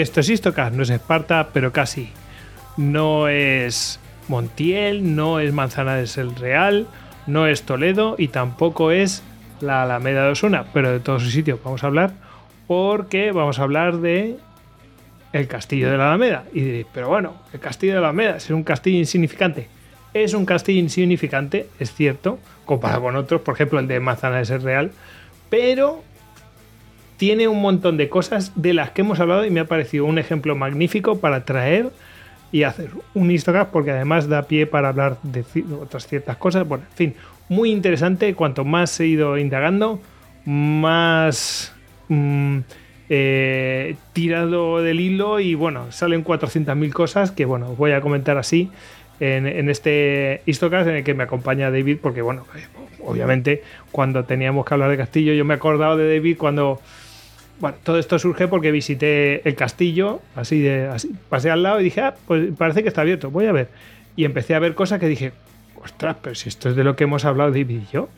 Esto es Istocas, no es Esparta, pero casi. No es Montiel, no es Manzanares el Real, no es Toledo y tampoco es la Alameda de Osuna, pero de todos sus sitios vamos a hablar porque vamos a hablar de el castillo de la Alameda. Y diréis, pero bueno, el castillo de la Alameda es un castillo insignificante. Es un castillo insignificante, es cierto, comparado con otros, por ejemplo el de Manzanares el Real, pero tiene un montón de cosas de las que hemos hablado y me ha parecido un ejemplo magnífico para traer y hacer un Instagram porque además da pie para hablar de otras ciertas cosas. Bueno, en fin, muy interesante. Cuanto más he ido indagando, más mm, eh, tirado del hilo y bueno, salen 400.000 cosas que bueno, os voy a comentar así en, este Histocast en el que me acompaña David porque bueno, obviamente cuando teníamos que hablar de Castillo yo me he acordado de David cuando bueno, todo esto surge porque visité el castillo, así de, así, pasé al lado y dije, ah, pues parece que está abierto, voy a ver. Y empecé a ver cosas que dije, ostras, pero si esto es de lo que hemos hablado David y yo,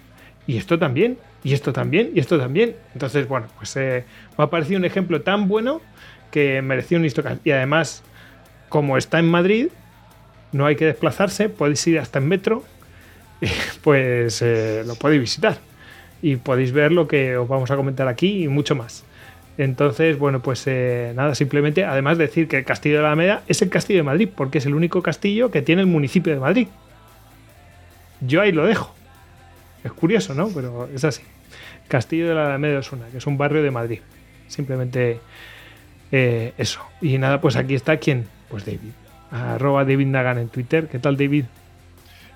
y esto también, y esto también, y esto también. Entonces, bueno, pues eh, me ha parecido un ejemplo tan bueno que mereció un Istocast. Y además, como está en Madrid, no hay que desplazarse, podéis ir hasta en metro, pues eh, lo podéis visitar. Y podéis ver lo que os vamos a comentar aquí y mucho más. Entonces, bueno, pues eh, nada, simplemente, además de decir que el Castillo de la Alameda es el Castillo de Madrid, porque es el único castillo que tiene el municipio de Madrid. Yo ahí lo dejo. Es curioso, ¿no? Pero es así. Castillo de la Alameda Osuna, que es un barrio de Madrid. Simplemente eh, eso. Y nada, pues aquí está quién? Pues David. Arroba David Nagan en Twitter. ¿Qué tal, David?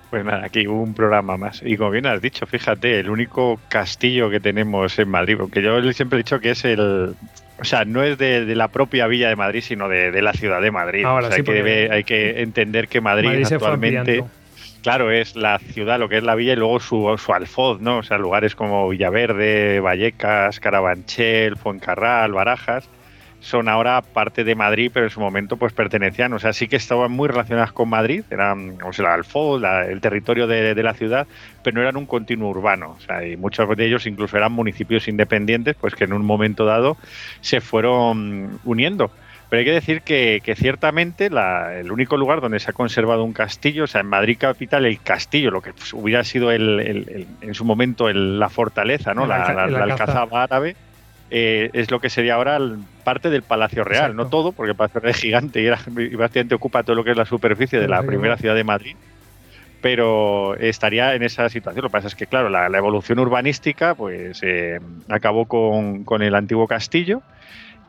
Pues nada, aquí un programa más. Y como bien has dicho, fíjate, el único castillo que tenemos en Madrid, porque yo siempre he dicho que es el. O sea, no es de, la propia Villa de Madrid, sino de, la ciudad de Madrid. Ahora hay, que hay que entender que Madrid, actualmente. Claro, es la ciudad, lo que es la villa y luego su, su alfoz, ¿no? O sea, lugares como Villaverde, Vallecas, Carabanchel, Fuencarral, Barajas son ahora parte de Madrid, pero en su momento pues pertenecían, o sea, sí que estaban muy relacionadas con Madrid, eran, o sea, el el territorio de, la ciudad, pero no eran un continuo urbano, o sea, y muchos de ellos incluso eran municipios independientes, pues que en un momento dado se fueron uniendo. Pero hay que decir que, ciertamente el único lugar donde se ha conservado un castillo, o sea, en Madrid capital, el castillo, lo que pues, hubiera sido el, en su momento la forteza, ¿no? La, la, alcazaba árabe, eh, es lo que sería ahora parte del Palacio Real, no todo, porque el Palacio Real es gigante y, era, bastante ocupa todo lo que es la superficie de la primera ciudad de Madrid, pero estaría en esa situación. Lo que pasa es que, claro, la, evolución urbanística pues eh, acabó con, el antiguo castillo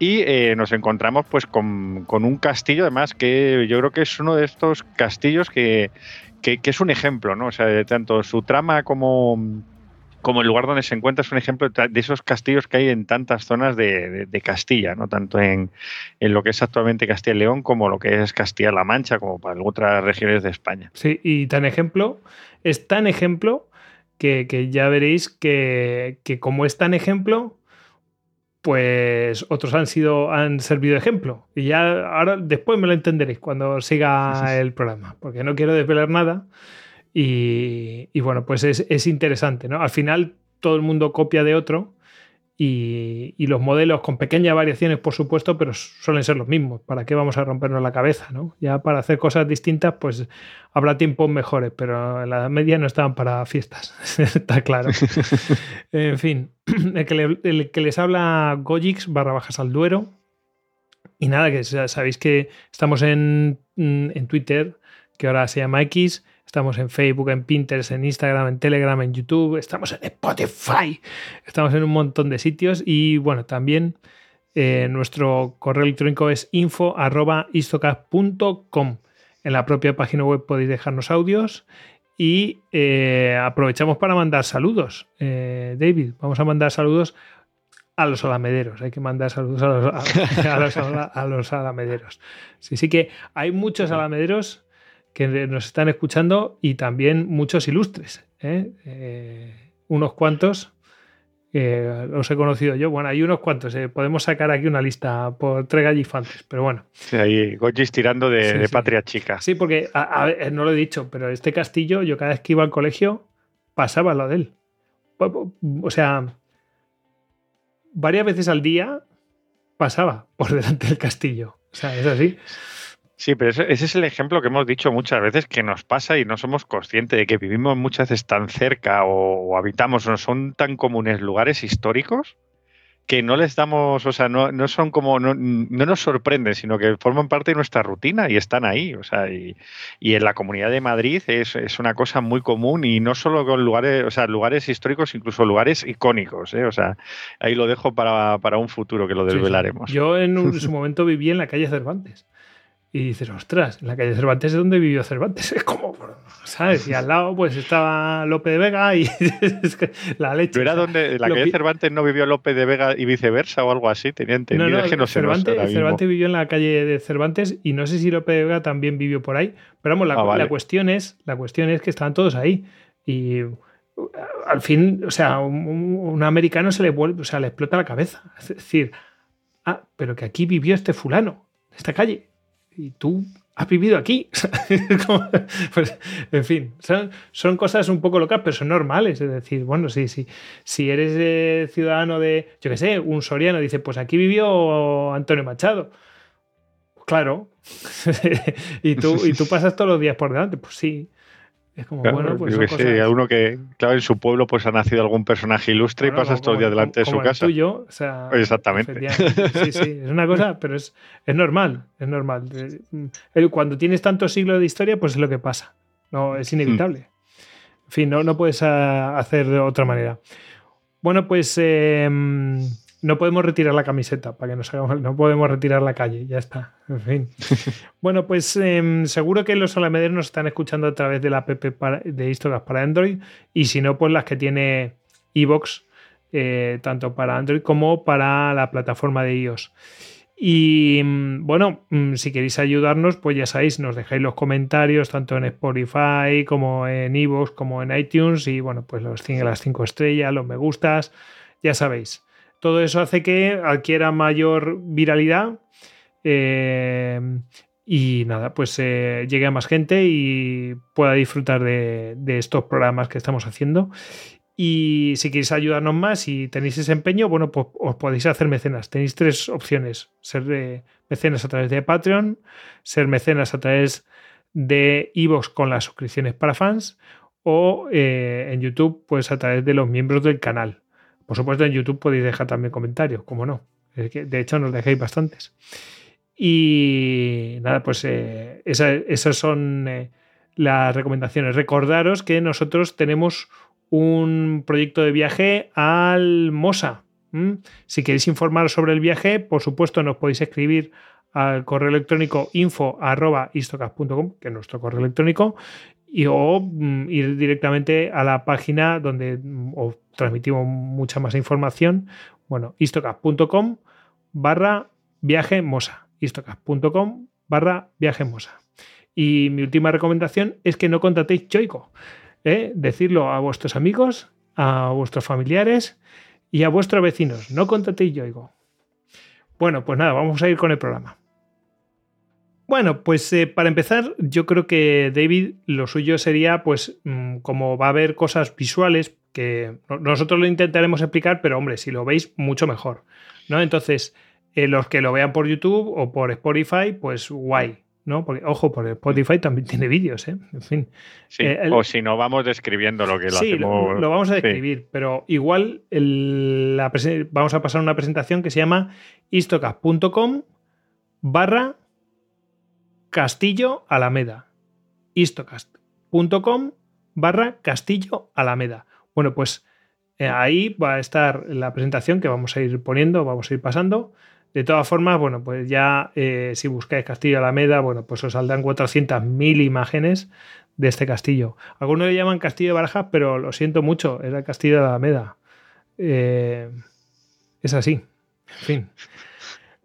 y eh, nos encontramos pues con, un castillo además que yo creo que es uno de estos castillos que, que, que es un ejemplo, ¿no? O sea, tanto su trama como como el lugar donde se encuentra es un ejemplo de esos castillos que hay en tantas zonas de, Castilla, ¿no? tanto en, lo que es actualmente Castilla y León como lo que es Castilla-La Mancha, como para otras regiones de España. Sí, y tan ejemplo, es tan ejemplo que, ya veréis que, como es tan ejemplo, pues otros han sido, han servido de ejemplo. Y ya ahora después me lo entenderéis cuando siga el programa, porque no quiero desvelar nada. Y, bueno, pues es, interesante, ¿no? Al final todo el mundo copia de otro y, los modelos con pequeñas variaciones, por supuesto, pero suelen ser los mismos. ¿Para qué vamos a rompernos la cabeza, no? Ya para hacer cosas distintas, pues habrá tiempos mejores, pero en la Media no estaban para fiestas, está claro. en fin, el que, les habla Gojix barra bajas al duero. Y nada, que sabéis que estamos en, en Twitter, que ahora se llama X Estamos en Facebook, en Pinterest, en Instagram, en Telegram, en YouTube, estamos en Spotify, estamos en un montón de sitios y bueno, también eh, nuestro correo electrónico es info.istocast.com. En la propia página web podéis dejarnos audios y eh, aprovechamos para mandar saludos. Eh, David, vamos a mandar saludos a los alamederos. Hay que mandar saludos a los, a los alamederos. Sí, sí que hay muchos alamederos que nos están escuchando y también muchos ilustres. ¿eh? Eh, unos cuantos los he conocido yo. Bueno, hay unos cuantos. Eh, podemos sacar aquí una lista por tres gallifantes, pero bueno. Sí, ahí Gojis tirando de, patria chica. Sí, porque no lo he dicho, pero este castillo, yo cada vez que iba al colegio pasaba lo de él. O sea, varias veces al día pasaba por delante del castillo. O sea, es así. Sí, pero ese, es el ejemplo que hemos dicho muchas veces que nos pasa y no somos conscientes de que vivimos muchas veces tan cerca o, habitamos, no son tan comunes lugares históricos que no les damos, o sea, no, no son como, no, nos sorprenden, sino que forman parte de nuestra rutina y están ahí, o sea, y, en la comunidad de Madrid es, una cosa muy común y no solo con lugares, o sea, lugares históricos, incluso lugares icónicos, ¿eh? o sea, ahí lo dejo para, un futuro que lo desvelaremos. Yo en su momento viví en la calle Cervantes. Y dices, ostras, en la calle Cervantes es donde vivió Cervantes. Es como, ¿sabes? Y al lado pues estaba Lope de Vega y la leche. ¿No era donde la calle Cervantes no vivió Lope de Vega y viceversa o algo así? Tenía entendido. No, no, Cervantes, Cervantes vivió en la calle de Cervantes y no sé si Lope de Vega también vivió por ahí. Pero vamos, la, ah, la cuestión, es, la cuestión es que estaban todos ahí. Y al fin, o sea, un, un americano se le vuelve, o sea, le explota la cabeza. Es decir, ah, pero que aquí vivió este fulano, esta calle y tú has vivido aquí. pues, en fin, son, cosas un poco locas, pero son normales. Es decir, bueno, sí. Si eres eh, ciudadano de, yo qué sé, un soriano, dice, pues aquí vivió Antonio Machado. Claro. y, tú, y tú pasas todos los días por delante. Pues sí. Es como, bueno, pues. Yo que sé, a uno que, claro, en su pueblo pues ha nacido algún personaje ilustre y pasas todos los días delante de su casa. Tuyo, o sea, Exactamente. Sí, sí, es una cosa, pero es, es normal, es normal. Cuando tienes tantos siglos de historia, pues es lo que pasa. No, es inevitable. En fin, no, no puedes ah, hacer de otra manera. Bueno, pues em, no podemos retirar la camiseta, para que nos hagamos, no podemos retirar la calle, ya está. En fin. bueno, pues em, seguro que los alamederos nos están escuchando a través de la app de Histocast para Android y si no, pues las que tiene iVox, eh, tanto para Android como para la plataforma de iOS. Y mm, bueno, mm, si queréis ayudarnos, pues ya sabéis, nos dejáis los comentarios tanto en Spotify como en iVoox como en iTunes y bueno, pues los, las cinco estrellas, los me gustas, ya sabéis. Todo eso hace que adquiera mayor viralidad eh, y nada, pues eh, llegue a más gente y pueda disfrutar de, estos programas que estamos haciendo. Y si queréis ayudarnos más y tenéis ese empeño, bueno, pues os podéis hacer mecenas. Tenéis tres opciones: ser eh, mecenas a través de Patreon, ser mecenas a través de Evox con las suscripciones para fans o en YouTube, pues a través de los miembros del canal. Por supuesto, en YouTube podéis dejar también comentarios, como no. De hecho, nos dejéis bastantes. Y nada, pues eh, esas, son eh, las recomendaciones. Recordaros que nosotros tenemos un proyecto de viaje al Mosa. Si queréis informaros sobre el viaje, por supuesto, nos podéis escribir al correo electrónico info.istocas.com, que es nuestro correo electrónico, y, o mm, ir directamente a la página donde mm, os transmitimos mucha más información. Bueno, istocas.com barra viaje mosa. istocas.com barra viaje mosa. Y mi última recomendación es que no contratéis Choico. ¿eh? Decirlo a vuestros amigos, a vuestros familiares y a vuestros vecinos. No contratéis Yoigo. Bueno, pues nada, vamos a ir con el programa. Bueno, pues eh, para empezar, yo creo que David lo suyo sería, pues, mm, como va a haber cosas visuales que nosotros lo intentaremos explicar, pero hombre, si lo veis, mucho mejor. ¿no? Entonces, eh, los que lo vean por YouTube o por Spotify, pues guay. ¿no? Porque, ojo, por Spotify también tiene vídeos, ¿eh? En fin. Sí, eh, o si no, vamos describiendo lo que lo sí, Lo, lo, vamos a describir, pero igual la vamos a pasar una presentación que se llama istocast.com barra Castillo Alameda. istocast.com barra Castillo Alameda. Bueno, pues eh, ahí va a estar la presentación que vamos a ir poniendo, vamos a ir pasando. De todas formas, bueno, pues ya eh, si buscáis Castillo Alameda, bueno, pues os saldrán 400.000 imágenes de este castillo. Algunos le llaman Castillo de Barajas, pero lo siento mucho, era el Castillo de Alameda. Eh, es así. En fin.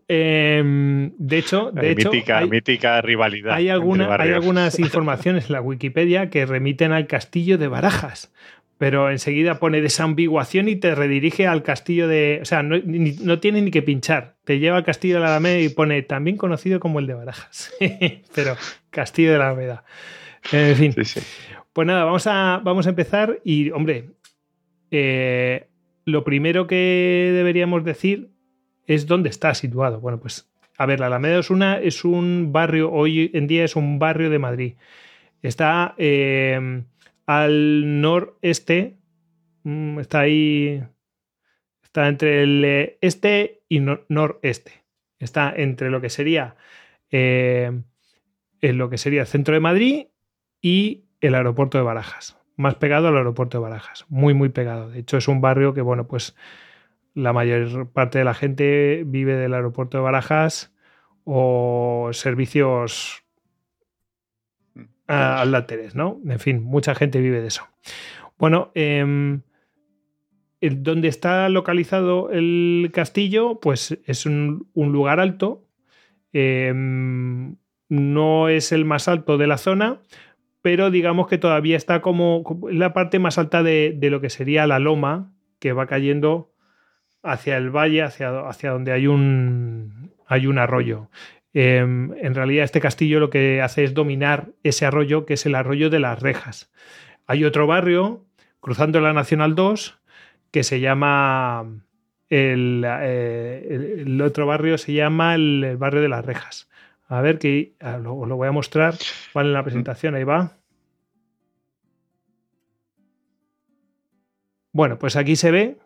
Em, de hecho, de hecho hay, mítica rivalidad. Hay, alguna, hay algunas informaciones en la Wikipedia que remiten al castillo de Barajas, pero enseguida pone desambiguación y te redirige al castillo de. O sea, no, tiene ni que pinchar. Te lleva al castillo de la Alameda y pone también conocido como el de Barajas. pero castillo de la Alameda. En fin. Pues nada, vamos a, vamos a empezar y, hombre, eh, lo primero que deberíamos decir es donde está situado. Bueno, pues a ver, la Alameda Osuna es un barrio, hoy en día es un barrio de Madrid. Está eh, al noreste, mm, está ahí, está entre el este y noreste. Está entre lo que sería eh, en lo que sería el centro de Madrid y el aeropuerto de Barajas. Más pegado al aeropuerto de Barajas. Muy, muy pegado. De hecho, es un barrio que, bueno, pues la mayor parte de la gente vive del aeropuerto de Barajas o servicios mm, al láteres, ¿no? En fin, mucha gente vive de eso. Bueno, eh, donde está localizado el castillo, pues es un, lugar alto. Em, no es el más alto de la zona, pero digamos que todavía está como, la parte más alta de, lo que sería la loma que va cayendo hacia el valle, hacia, hacia donde hay un, hay un arroyo. Em, en realidad este castillo lo que hace es dominar ese arroyo, que es el arroyo de las rejas. Hay otro barrio, cruzando la Nacional 2, que se llama. Eh, el, otro barrio se llama el, barrio de las rejas. A ver, que os lo, voy a mostrar. ¿Vale? En la presentación, ahí va. Bueno, pues aquí se ve.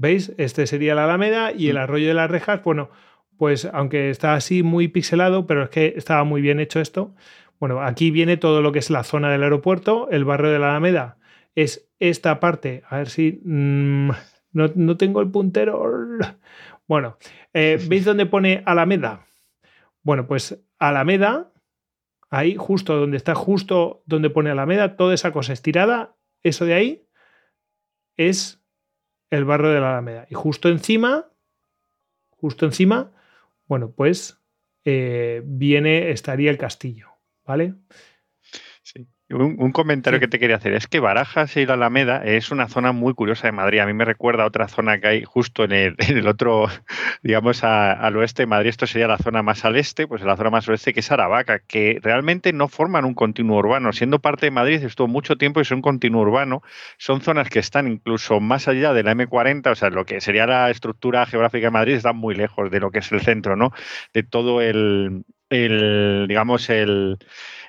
¿Veis? Este sería la Alameda y el arroyo de las rejas, bueno, pues aunque está así muy pixelado, pero es que estaba muy bien hecho esto, bueno, aquí viene todo lo que es la zona del aeropuerto, el barrio de la Alameda es esta parte, a ver si mm, no, tengo el puntero. Bueno, eh, ¿veis dónde pone Alameda? Bueno, pues Alameda, ahí justo donde está, justo donde pone Alameda, toda esa cosa estirada, eso de ahí es el barrio de la Alameda. Y justo encima, justo encima, bueno, pues eh, viene, estaría el castillo. ¿vale? Un, comentario que te quería hacer es que Barajas y la Alameda es una zona muy curiosa de Madrid. A mí me recuerda a otra zona que hay justo en el, otro, digamos, al oeste de Madrid. Esto sería la zona más al este, pues la zona más oeste que es Aravaca, que realmente no forman un continuo urbano. Siendo parte de Madrid estuvo mucho tiempo y son continuo urbano. Son zonas que están incluso más allá de la M40, o sea, lo que sería la estructura geográfica de Madrid, están muy lejos de lo que es el centro, ¿no? De todo el, el digamos, el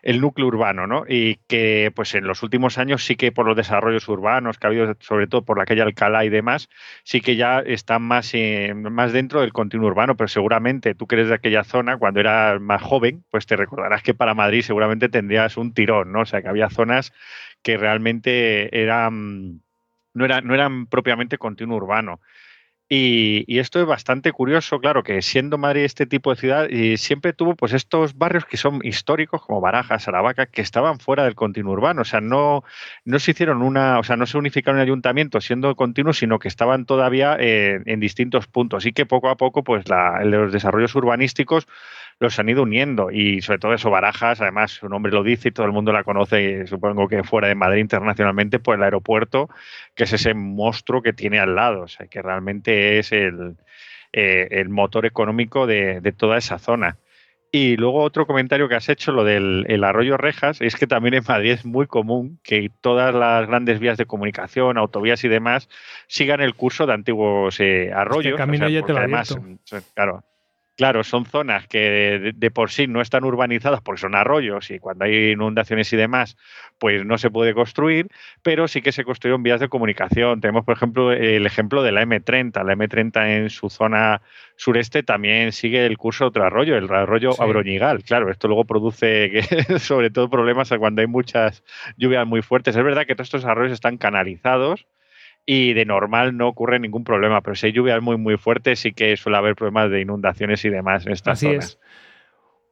el núcleo urbano, ¿no? Y que pues en los últimos años sí que por los desarrollos urbanos que ha habido, sobre todo por la calle Alcalá y demás, sí que ya están más, más dentro del continuo urbano, pero seguramente tú que eres de aquella zona, cuando eras más joven, pues te recordarás que para Madrid seguramente tendrías un tirón, ¿no? O sea, que había zonas que realmente eran no, no eran propiamente continuo urbano. Y, esto es bastante curioso, claro, que siendo Madrid este tipo de ciudad, y siempre tuvo pues estos barrios que son históricos, como Barajas, Aravaca, que estaban fuera del continuo urbano. O sea, no, no se hicieron una, o sea, no se unificaron en ayuntamiento siendo continuos, sino que estaban todavía eh, en distintos puntos. Y que poco a poco, pues la, los desarrollos urbanísticos los han ido uniendo y sobre todo eso Barajas, además su nombre lo dice y todo el mundo la conoce, supongo que fuera de Madrid internacionalmente, por el aeropuerto, que es ese monstruo que tiene al lado, o sea, que realmente es el, eh, motor económico de, toda esa zona. Y luego otro comentario que has hecho, lo del arroyo Rejas, es que también en Madrid es muy común que todas las grandes vías de comunicación, autovías y demás, sigan el curso de antiguos eh, arroyos. camino ya te lo además, claro, Claro, son zonas que de, por sí no están urbanizadas porque son arroyos y cuando hay inundaciones y demás, pues no se puede construir, pero sí que se construyeron vías de comunicación. Tenemos, por ejemplo, el ejemplo de la M30. La M30 en su zona sureste también sigue el curso de otro arroyo, el arroyo Abroñigal. Claro, esto luego produce sobre todo problemas cuando hay muchas lluvias muy fuertes. Es verdad que todos estos arroyos están canalizados y de normal no ocurre ningún problema, pero si hay lluvias muy muy fuertes sí que suele haber problemas de inundaciones y demás en estas Así Es.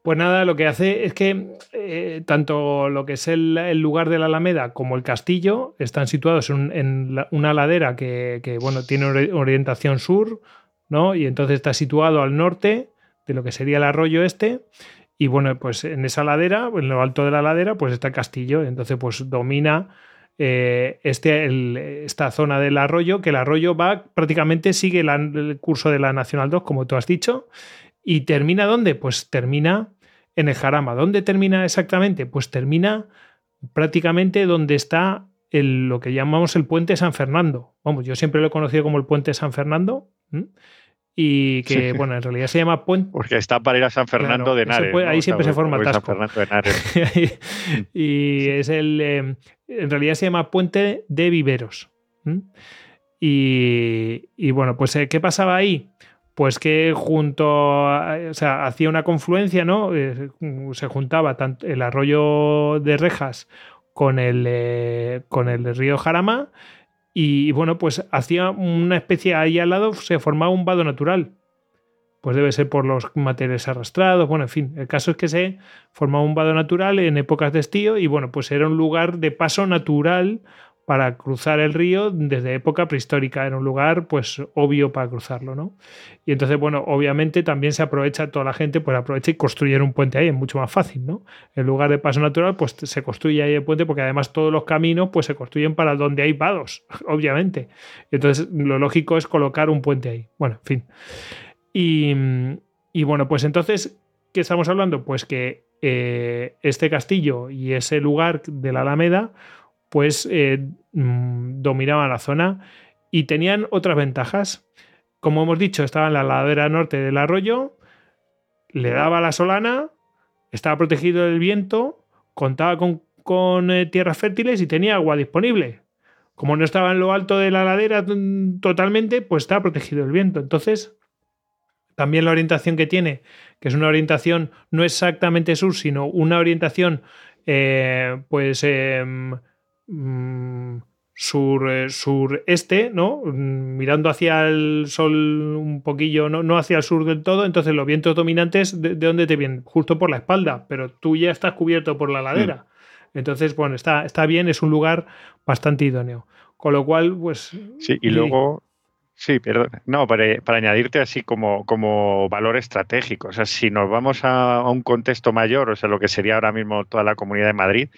Pues nada, lo que hace es que eh, tanto lo que es el, lugar de la Alameda como el castillo están situados en, una ladera que, bueno, tiene orientación sur, ¿no? Y entonces está situado al norte de lo que sería el arroyo este. Y bueno, pues en esa ladera, en lo alto de la ladera, pues está el castillo. Entonces, pues domina eh, este, esta zona del arroyo, que el arroyo va prácticamente sigue el curso de la Nacional 2, como tú has dicho, y termina ¿dónde? Pues termina en el Jarama. ¿Dónde termina exactamente? Pues termina prácticamente donde está lo que llamamos el puente San Fernando. Vamos, yo siempre lo he conocido como el puente San Fernando. Y que, bueno, en realidad se llama puente. Porque está para ir a San Fernando de Henares. Ahí siempre se forma tasco. y es el. Eh, en realidad se llama puente de viveros. Y, bueno, pues eh, ¿qué pasaba ahí? Pues que junto, o sea, hacía una confluencia, ¿no? Eh, se juntaba tanto el arroyo de Rejas con el, con el río Jarama y bueno, pues hacía una especie ahí al lado, se formaba un vado natural. Pues debe ser por los materiales arrastrados, bueno, en fin, el caso es que se formaba un vado natural en épocas de estío y bueno, pues era un lugar de paso natural para cruzar el río desde época prehistórica. Era un lugar, pues, obvio para cruzarlo, ¿no? Y entonces, bueno, obviamente también se aprovecha, toda la gente, pues aprovecha y construye un puente ahí, es mucho más fácil, ¿no? En lugar de paso natural, pues se construye ahí el puente, porque además todos los caminos, pues se construyen para donde hay vados, obviamente. entonces, lo lógico es colocar un puente ahí. Bueno, en fin. Y, y bueno, pues entonces, ¿qué estamos hablando? Pues que eh, este castillo y ese lugar de la Alameda, pues eh, mm, dominaban la zona y tenían otras ventajas. Como hemos dicho, estaba en la ladera norte del arroyo, le daba la solana, estaba protegido del viento, contaba con, eh, tierras fértiles y tenía agua disponible. Como no estaba en lo alto de la ladera mm, totalmente, pues estaba protegido del viento. Entonces, también la orientación que tiene, que es una orientación no exactamente sur, sino una orientación, eh, pues em, sur, eh, sureste, ¿no? Mm, mirando hacia el sol un poquillo, no, no hacia el sur del todo, entonces los vientos dominantes, ¿de, dónde te vienen? Justo por la espalda, pero tú ya estás cubierto por la ladera. Mm. Entonces, bueno, está, está bien, es un lugar bastante idóneo. Con lo cual, pues... Sí, y luego... Sí, perdón. No, para, añadirte así como, como valor estratégico. O sea, si nos vamos a, a, un contexto mayor, o sea, lo que sería ahora mismo toda la comunidad de Madrid,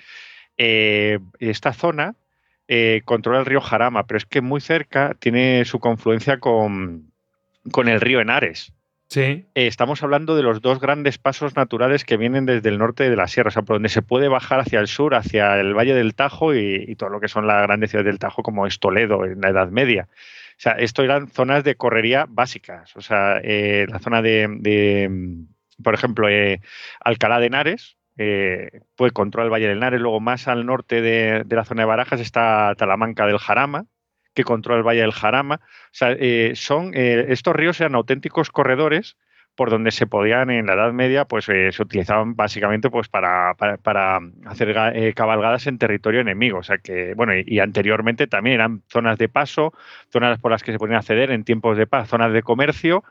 eh, esta zona eh, controla el río Jarama, pero es que muy cerca tiene su confluencia con, el río Henares. Sí. Eh, estamos hablando de los dos grandes pasos naturales que vienen desde el norte de la sierra, o sea, por donde se puede bajar hacia el sur, hacia el Valle del Tajo y, todo lo que son las grandes ciudades del Tajo, como es Toledo en la Edad Media. O sea, esto eran zonas de correría básicas. O sea, la zona de, por ejemplo, Alcalá de Henares, eh, pues controla el Valle del Nares. Luego, más al norte de, la zona de Barajas está Talamanca del Jarama, que controla el Valle del Jarama. O sea, eh, son, eh, estos ríos eran auténticos corredores por donde se podían en la Edad Media, pues se utilizaban básicamente pues para, para, hacer cabalgadas en territorio enemigo. O sea que, bueno, y, anteriormente también eran zonas de paso, zonas por las que se podían acceder en tiempos de paz, zonas de comercio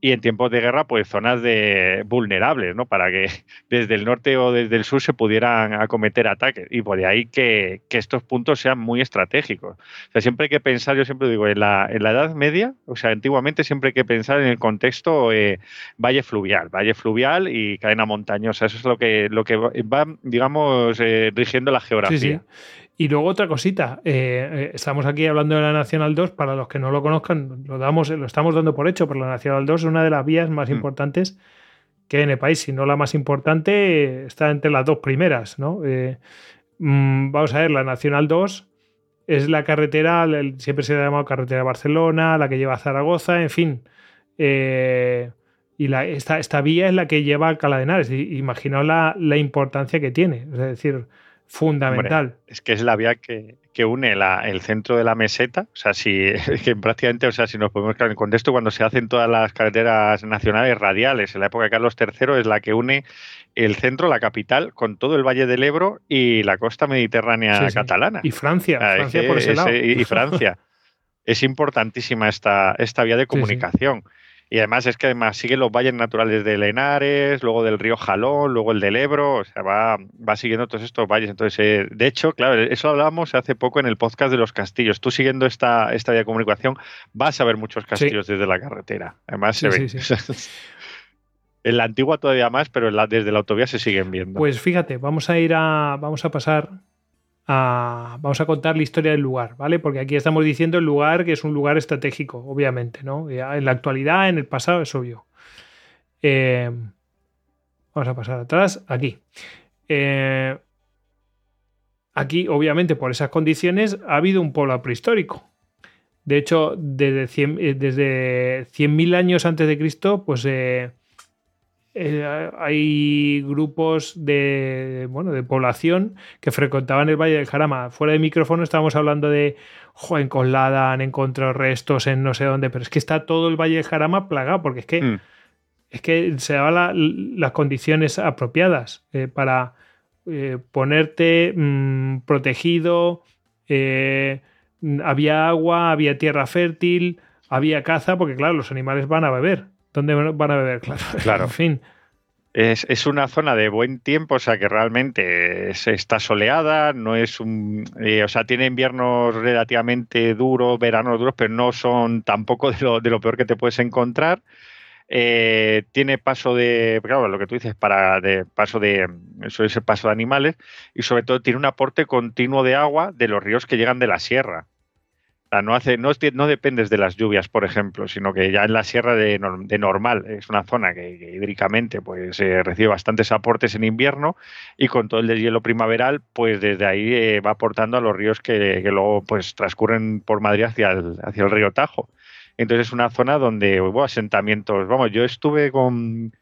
y en tiempos de guerra, pues zonas de vulnerables, ¿no? Para que desde el norte o desde el sur se pudieran acometer ataques. Y por ahí que, que estos puntos sean muy estratégicos. O sea, siempre hay que pensar, yo siempre digo, en la, en la Edad Media, o sea, antiguamente siempre hay que pensar en el contexto eh, valle fluvial, valle fluvial y cadena montañosa. Eso es lo que, lo que va, digamos, eh, rigiendo la geografía. Sí, sí. Y luego otra cosita, eh, eh, estamos aquí hablando de la Nacional 2, para los que no lo conozcan, lo, damos, lo estamos dando por hecho, pero la Nacional 2 es una de las vías más mm. importantes que en el país, si no la más importante, está entre las dos primeras, ¿no? Eh, mm, vamos a ver, la Nacional 2 es la carretera, siempre se ha llamado carretera de Barcelona, la que lleva a Zaragoza, en fin. y la, esta, esta, vía es la que lleva a Alcalá de Henares. Imaginaos la, la importancia que tiene. Es decir, fundamental. es que es la vía que, une el centro de la meseta. O sea, si que prácticamente, o sea, si nos podemos quedar en contexto, cuando se hacen todas las carreteras nacionales radiales en la época de Carlos III, es la que une el centro, la capital, con todo el Valle del Ebro y la costa mediterránea catalana. Y Francia, Francia por ese lado. y Francia. es importantísima esta, esta vía de comunicación. Y además es que además sigue los valles naturales de Lenares, luego del río Jalón, luego el del Ebro, o sea, va, va siguiendo todos estos valles. Entonces, eh, de hecho, claro, eso hablábamos hace poco en el podcast de los castillos. Tú siguiendo esta, esta vía de comunicación vas a ver muchos castillos desde la carretera. Además, se ven. en la antigua todavía más, pero desde la autovía se siguen viendo. Pues fíjate, vamos a ir a, vamos a pasar vamos a contar la historia del lugar, ¿vale? Porque aquí estamos diciendo el lugar que es un lugar estratégico, obviamente, ¿no? En la actualidad, en el pasado, es obvio. Eh, vamos a pasar atrás, aquí. Eh, aquí, obviamente, por esas condiciones, ha habido un pueblo prehistórico. De hecho, desde 100.000 eh, desde años antes de Cristo, pues eh, eh, hay grupos de, bueno, de población que frecuentaban el Valle del Jarama. Fuera de micrófono estábamos hablando de, jo, en Coslada han encontrado restos en no sé dónde, pero es que está todo el Valle del Jarama plagado, porque es que, mm. es que se daban las condiciones apropiadas para ponerte mm, protegido, había agua, había tierra fértil, había caza, porque claro, los animales van a beber. ¿Dónde van a beber? Claro, claro. en fin. Es, una zona de buen tiempo, o sea que realmente está soleada, no es un, eh, o sea, tiene inviernos relativamente duros, veranos duros, pero no son tampoco de lo, de lo peor que te puedes encontrar. Eh, tiene paso de, claro, lo que tú dices, para de paso de, eso es el paso de animales, y sobre todo tiene un aporte continuo de agua de los ríos que llegan de la sierra. No, hace, no, no dependes de las lluvias, por ejemplo, sino que ya en la sierra de, normal es una zona que, hídricamente pues, recibe bastantes aportes en invierno y con todo el deshielo primaveral, pues desde ahí eh, va aportando a los ríos que, luego pues, transcurren por Madrid hacia hacia el río Tajo. Entonces es una zona donde hubo asentamientos. Vamos, yo estuve con,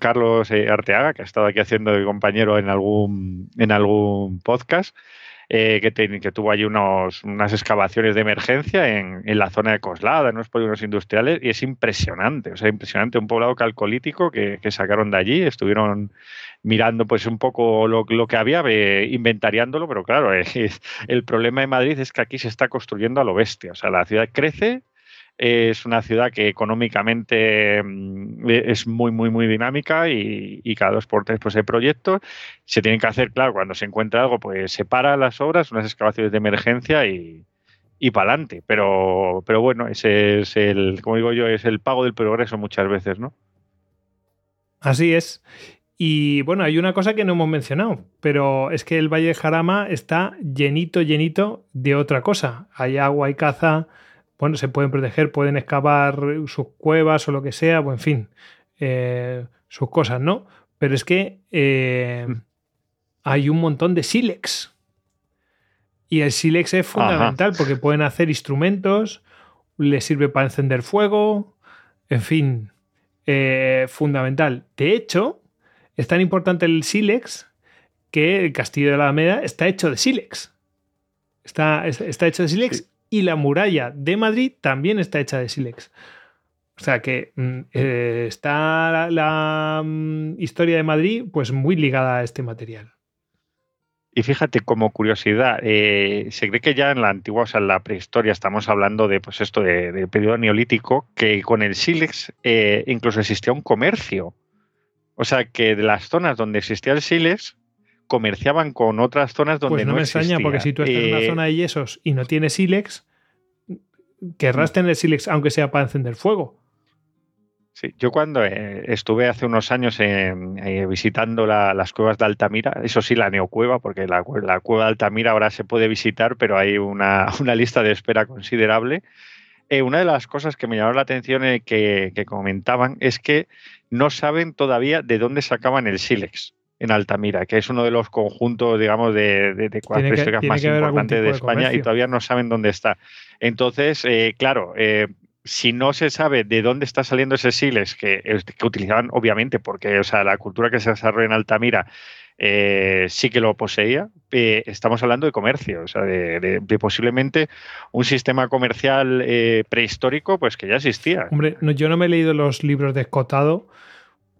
Carlos eh, Arteaga, que ha estado aquí haciendo de compañero en algún, en algún podcast, eh, que, que, tuvo allí unos, unas excavaciones de emergencia en, la zona de Coslada, en unos polígonos industriales, y es impresionante, o sea, impresionante, un poblado calcolítico que, sacaron de allí, estuvieron mirando pues un poco lo, que había, inventariándolo, pero claro, el problema de Madrid es que aquí se está construyendo a lo bestia, o sea, la ciudad crece es una ciudad que económicamente mm, es muy, muy, muy dinámica y, cada dos por tres pues hay proyectos. Se tienen que hacer, claro, cuando se encuentra algo, pues se para las obras, unas excavaciones de emergencia y, y para adelante. Pero, pero bueno, ese es el, como digo yo, es el pago del progreso muchas veces, ¿no? Así es. Y bueno, hay una cosa que no hemos mencionado, pero es que el Valle de Jarama está llenito, llenito de otra cosa. Hay agua, hay caza, bueno, se pueden proteger, pueden excavar sus cuevas o lo que sea, o en fin, eh, sus cosas, ¿no? Pero es que eh, mm. hay un montón de sílex. Y el sílex es fundamental porque pueden hacer instrumentos, les sirve para encender fuego, en fin, eh, fundamental. De hecho, es tan importante el sílex que el castillo de la Alameda está hecho de sílex. Está, está hecho de sílex y la muralla de Madrid también está hecha de sílex. O sea que mm, eh, está la, mm, historia de Madrid pues muy ligada a este material. Y fíjate, como curiosidad, eh, se cree que ya en la antigua, o sea, en la prehistoria, estamos hablando de pues esto del periodo neolítico, que con el sílex eh, incluso existía un comercio. O sea, que de las zonas donde existía el sílex, comerciaban con otras zonas donde pues no, no me extraña, porque si tú estás en una eh, zona de yesos y no tienes sílex, querrás mm. tener sílex aunque sea para encender fuego. Sí, yo cuando eh, estuve hace unos años eh, visitando las cuevas de Altamira, eso sí, la neocueva, porque la, cueva de Altamira ahora se puede visitar, pero hay una, lista de espera considerable. una de las cosas que me llamó la atención que, que, comentaban es que no saben todavía de dónde sacaban el sílex en Altamira, que es uno de los conjuntos, digamos, de, de, de más importantes de España y todavía no saben dónde está. Entonces, eh, claro, eh, si no se sabe de dónde está saliendo ese siles que, que utilizaban, obviamente, porque o sea, la cultura que se desarrolla en Altamira eh, sí que lo poseía, estamos hablando de comercio, o sea, de, posiblemente un sistema comercial prehistórico pues que ya existía. Hombre, yo no me he leído los libros de Escotado,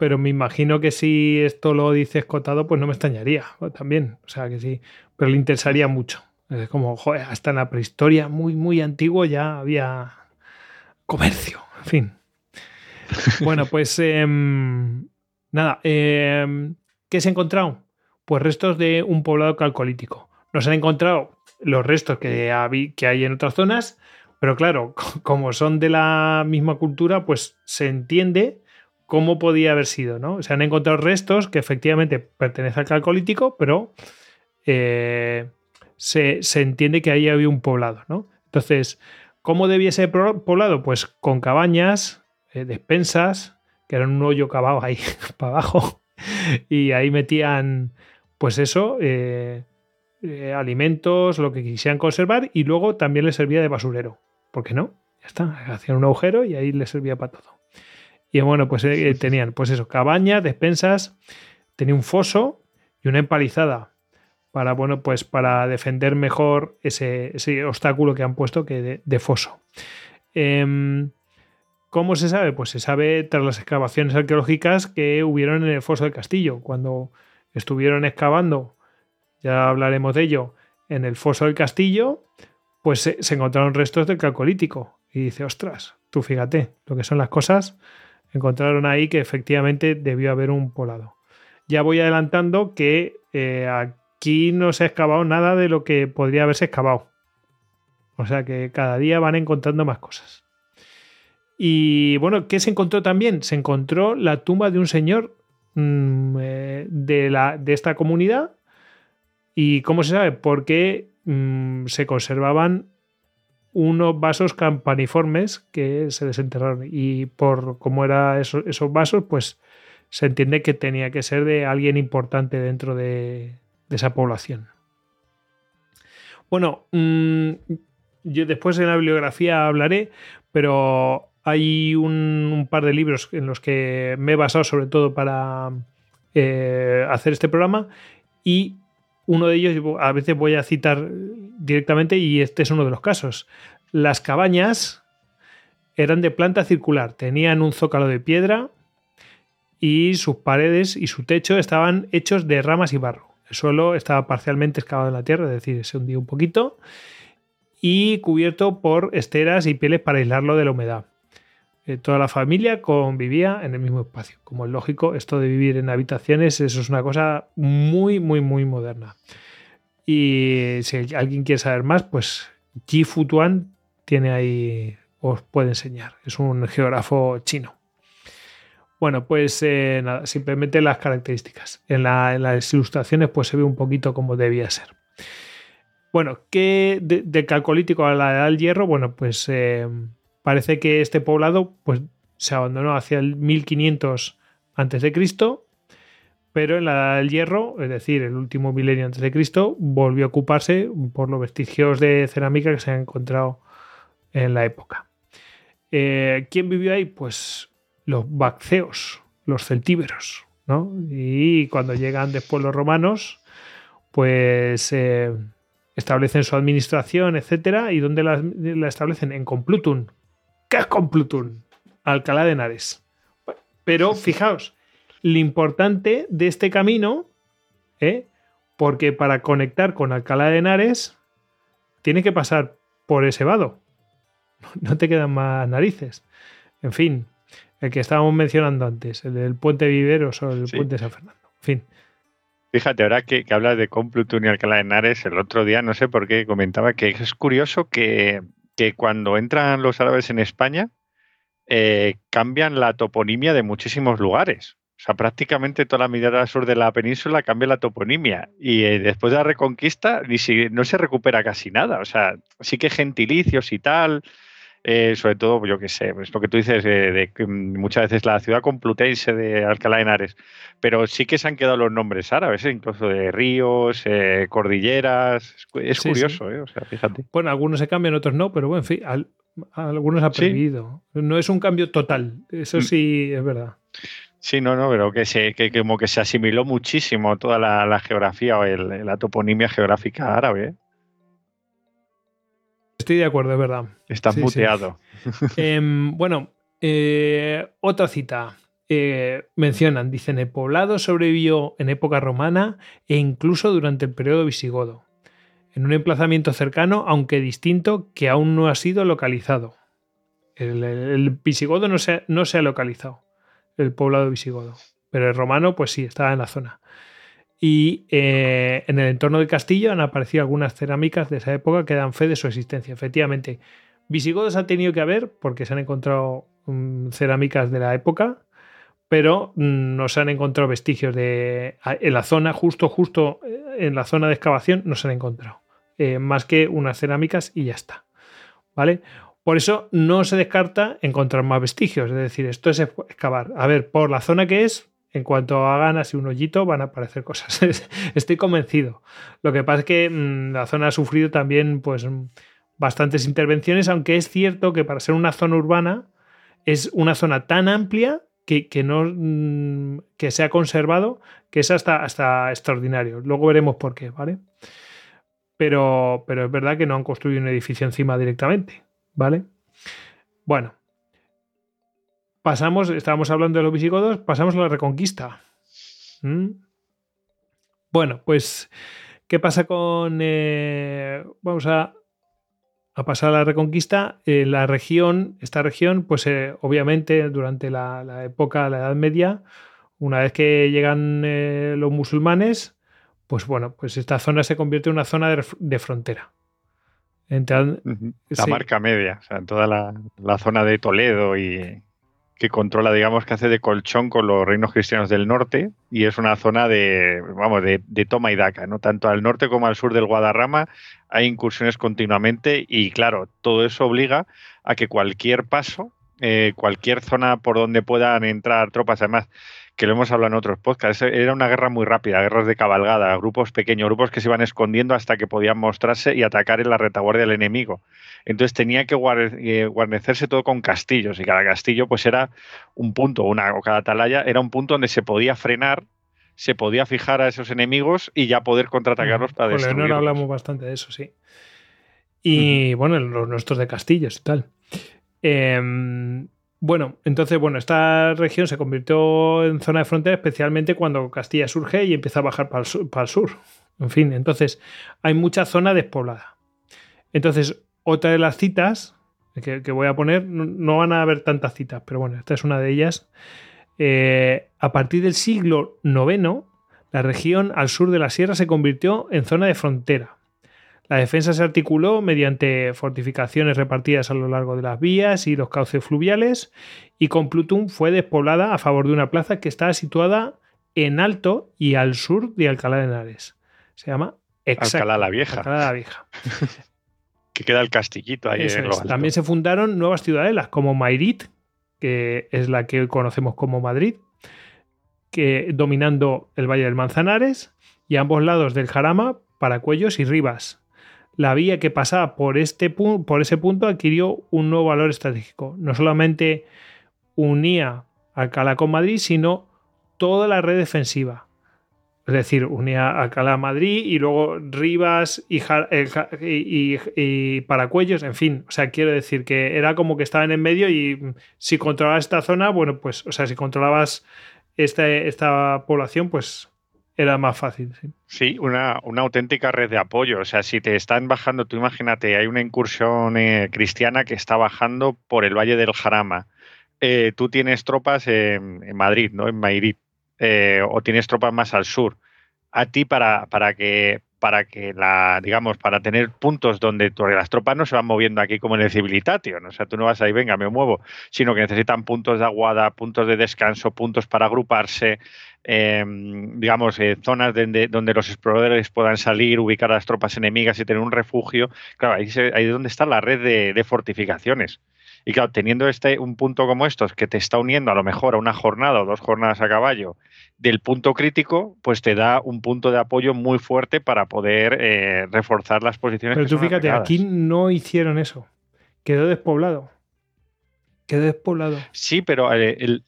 pero me imagino que si esto lo dice escotado, pues no me extrañaría también. O sea que sí, pero le interesaría mucho. Es como, joder, hasta en la prehistoria muy, muy antiguo ya había comercio, en fin. Bueno, pues em, nada, em, ¿qué se ha encontrado? Pues restos de un poblado calcolítico. Nos han encontrado los restos que, que hay en otras zonas, pero claro, como son de la misma cultura, pues se entiende cómo podía haber sido, ¿no? Se han encontrado restos que efectivamente pertenecen al calcolítico, pero eh, se, entiende que ahí había un poblado, ¿no? Entonces, ¿cómo debía ser poblado? Pues con cabañas, eh, despensas, que eran un hoyo cavado ahí para abajo, y ahí metían, pues eso, eh, alimentos, lo que quisieran conservar y luego también les servía de basurero. ¿Por qué no? Ya está, hacían un agujero y ahí les servía para todo. Y bueno, pues eh, tenían, pues eso, cabañas, despensas, tenía un foso y una empalizada para, bueno, pues para defender mejor ese, obstáculo que han puesto que de, foso. Em, ¿Cómo se sabe? Pues se sabe tras las excavaciones arqueológicas que hubieron en el foso del castillo. Cuando estuvieron excavando, ya hablaremos de ello, en el foso del castillo, pues se, se encontraron restos del calcolítico. Y dice, ostras, tú fíjate lo que son las cosas. Encontraron ahí que efectivamente debió haber un poblado. Ya voy adelantando que eh, aquí no se ha excavado nada de lo que podría haberse excavado. O sea que cada día van encontrando más cosas. Y bueno, ¿qué se encontró también? Se encontró la tumba de un señor mm, eh, de, la, de, esta comunidad. ¿Y cómo se sabe? Porque mm, se conservaban unos vasos campaniformes que se desenterraron. Y por cómo eran esos, esos vasos, pues se entiende que tenía que ser de alguien importante dentro de, esa población. Bueno, mm, yo después en la bibliografía hablaré, pero hay un, par de libros en los que me he basado sobre todo para eh, hacer este programa y uno de ellos a veces voy a citar directamente y este es uno de los casos. Las cabañas eran de planta circular, tenían un zócalo de piedra y sus paredes y su techo estaban hechos de ramas y barro. El suelo estaba parcialmente excavado en la tierra, es decir, se hundía un poquito, y cubierto por esteras y pieles para aislarlo de la humedad. Eh, toda la familia convivía en el mismo espacio. Como es lógico, esto de vivir en habitaciones, eso es una cosa muy, muy, muy moderna. Y si alguien quiere saber más, pues Ji Futuan tiene ahí, os puede enseñar. Es un geógrafo chino. Bueno, pues eh, nada, simplemente las características. En, las ilustraciones pues se ve un poquito como debía ser. Bueno, ¿qué de, calcolítico a la edad del hierro? Bueno, pues eh, parece que este poblado pues, se abandonó hacia el 1500 a.C., pero en la edad del hierro, es decir, el último milenio antes de Cristo, volvió a ocuparse por los vestigios de cerámica que se han encontrado en la época. Eh, ¿Quién vivió ahí? Pues los bacceos, los celtíberos, ¿no? Y cuando llegan después los romanos, pues eh, establecen su administración, etcétera. ¿Y dónde la, establecen? En Complutum. ¿Qué es Complutum? Alcalá de Henares. Pero fijaos, lo importante de este camino, ¿eh? porque para conectar con Alcalá de Henares, tiene que pasar por ese vado. No te quedan más narices. En fin, el que estábamos mencionando antes, el del puente Viveros o el puente San Fernando. En fin. Fíjate, ahora que, hablas de Complutum y Alcalá de Henares, el otro día, no sé por qué, comentaba que es curioso que, cuando entran los árabes en España, eh, cambian la toponimia de muchísimos lugares. O sea, prácticamente toda la mitad sur de la península cambia la toponimia. Y eh, después de la reconquista ni si, no se recupera casi nada. O sea, sí que gentilicios y tal, eh, sobre todo, yo qué sé, es lo que tú dices, de, muchas veces la ciudad complutense de Alcalá de Henares, pero sí que se han quedado los nombres árabes, ¿eh? incluso de ríos, eh, cordilleras, es curioso, O sea, fíjate. Bueno, algunos se cambian, otros no, pero bueno, en fin, algunos han perdido. No es un cambio total, eso mm. sí es verdad. Sí, no, no, pero que, se, que, como que se asimiló muchísimo toda la, geografía o la toponimia geográfica árabe. Estoy de acuerdo, es verdad. Estás muteado. Em, bueno, eh, otra cita. Eh, mencionan, dicen, el poblado sobrevivió en época romana e incluso durante el periodo visigodo, en un emplazamiento cercano, aunque distinto, que aún no ha sido localizado. El, visigodo no se, no se ha localizado, el poblado visigodo, pero el romano, pues sí, estaba en la zona. Y eh, en el entorno del castillo han aparecido algunas cerámicas de esa época que dan fe de su existencia. Efectivamente, visigodos ha tenido que haber porque se han encontrado mm, cerámicas de la época, pero mm, no se han encontrado vestigios de. En la zona, justo, justo eh, en la zona de excavación, no se han encontrado. Eh, más que unas cerámicas y ya está. ¿Vale? Por eso no se descarta encontrar más vestigios. Es decir, esto es excavar. A ver, por la zona que es, En cuanto hagan así un hoyito, van a aparecer cosas. Estoy convencido. Lo que pasa es que mm, la zona ha sufrido también, pues, bastantes intervenciones, aunque es cierto que para ser una zona urbana es una zona tan amplia que, no mm, que se ha conservado que es hasta, hasta extraordinario. Luego veremos por qué, ¿vale? Pero, pero es verdad que no han construido un edificio encima directamente, ¿vale? Bueno, pasamos, estábamos hablando de los visigodos, pasamos a la reconquista. ¿Mm? Bueno, pues, ¿qué pasa con... Eh, vamos a, a, pasar a la reconquista. Eh, la región, esta región, pues eh, obviamente durante la, la, época, la Edad Media, una vez que llegan los musulmanes, pues bueno, pues esta zona se convierte en una zona de, de frontera. la marca media, o sea, en toda la, la zona de Toledo y, que controla, digamos, que hace de colchón con los reinos cristianos del norte y es una zona de, vamos, de, toma y daca, ¿no? Tanto al norte como al sur del Guadarrama hay incursiones continuamente y, claro, todo eso obliga a que cualquier paso, eh, cualquier zona por donde puedan entrar tropas, además, que lo hemos hablado en otros podcasts, era una guerra muy rápida, guerras de cabalgada, grupos pequeños, grupos que se iban escondiendo hasta que podían mostrarse y atacar en la retaguardia del enemigo. Entonces tenía que eh, guarnecerse todo con castillos y cada castillo pues era un punto, una, o cada atalaya era un punto donde se podía frenar, se podía fijar a esos enemigos y ya poder contraatacarlos para Con destruirlos. Leonor hablamos bastante de eso, sí. Y bueno, los nuestros de castillos y tal. Em, bueno, entonces, bueno, esta región se convirtió en zona de frontera, especialmente cuando Castilla surge y empieza a bajar para el, sur, En fin, entonces hay mucha zona despoblada. Entonces, otra de las citas que, voy a poner, no, van a haber tantas citas, pero bueno, esta es una de ellas. Eh, a partir del siglo IX, la región al sur de la sierra se convirtió en zona de frontera. La defensa se articuló mediante fortificaciones repartidas a lo largo de las vías y los cauces fluviales, y Complutum fue despoblada a favor de una plaza que estaba situada en alto y al sur de Alcalá de Henares. Se llama Alcalá la Vieja. Alcalá la Vieja. que queda el castillito ahí. En También se fundaron nuevas ciudadelas como Mairit, que es la que hoy conocemos como Madrid, que dominando el Valle del Manzanares, y a ambos lados del Jarama, Paracuellos y Rivas, la vía que pasaba por, este por ese punto adquirió un nuevo valor estratégico. No solamente unía Alcalá con Madrid, sino toda la red defensiva. Es decir, unía Alcalá a Madrid y luego Rivas y, y, Paracuellos, en fin. O sea, quiero decir que era como que estaban en medio y si controlabas esta zona, bueno, pues, o sea, si controlabas esta, esta población, pues era más fácil. Sí, sí una, una, auténtica red de apoyo. O sea, si te están bajando, tú imagínate, hay una incursión eh, cristiana que está bajando por el Valle del Jarama. Eh, tú tienes tropas en, Madrid, ¿no? En Madrid. Eh, o tienes tropas más al sur. A ti para, para que para que la, digamos, para tener puntos donde las tropas no se van moviendo aquí como en el Civilitatión. O sea, tú no vas ahí, venga, me muevo, sino que necesitan puntos de aguada, puntos de descanso, puntos para agruparse, Em, digamos, eh, zonas donde, donde, los exploradores puedan salir, ubicar a las tropas enemigas y tener un refugio. Claro, ahí, ahí es donde está la red de, fortificaciones. Y claro, teniendo este, un punto como estos que te está uniendo a lo mejor a una jornada o dos jornadas a caballo del punto crítico, pues te da un punto de apoyo muy fuerte para poder eh, reforzar las posiciones. Pero tú fíjate, aquí no hicieron eso. Quedó despoblado. Quedó despoblado. Sí, pero eh, el,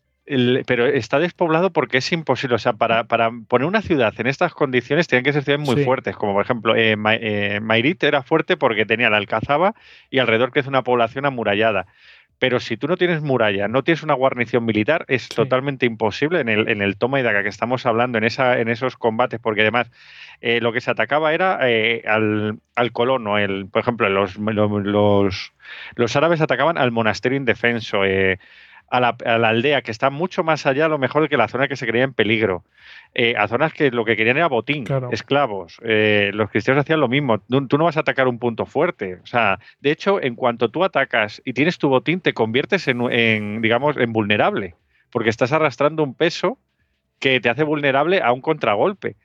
pero está despoblado porque es imposible. O sea, para, poner una ciudad en estas condiciones tienen que ser ciudades muy fuertes. Como por ejemplo, eh, eh era fuerte porque tenía la Alcazaba y alrededor que es una población amurallada. Pero si tú no tienes muralla, no tienes una guarnición militar, es totalmente imposible en el, en el toma y daca que estamos hablando, en, esa, en esos combates, porque además eh, lo que se atacaba era eh, al, al, colono. El, por ejemplo, los, los, los, árabes atacaban al monasterio indefenso a la, aldea, que está mucho más allá, a lo mejor, que la zona que se creía en peligro. Eh, a zonas que lo que querían era botín, esclavos. Eh, los cristianos hacían lo mismo. Tú, no vas a atacar un punto fuerte. O sea, de hecho, en cuanto tú atacas y tienes tu botín, te conviertes en, digamos, en vulnerable, porque estás arrastrando un peso que te hace vulnerable a un contragolpe.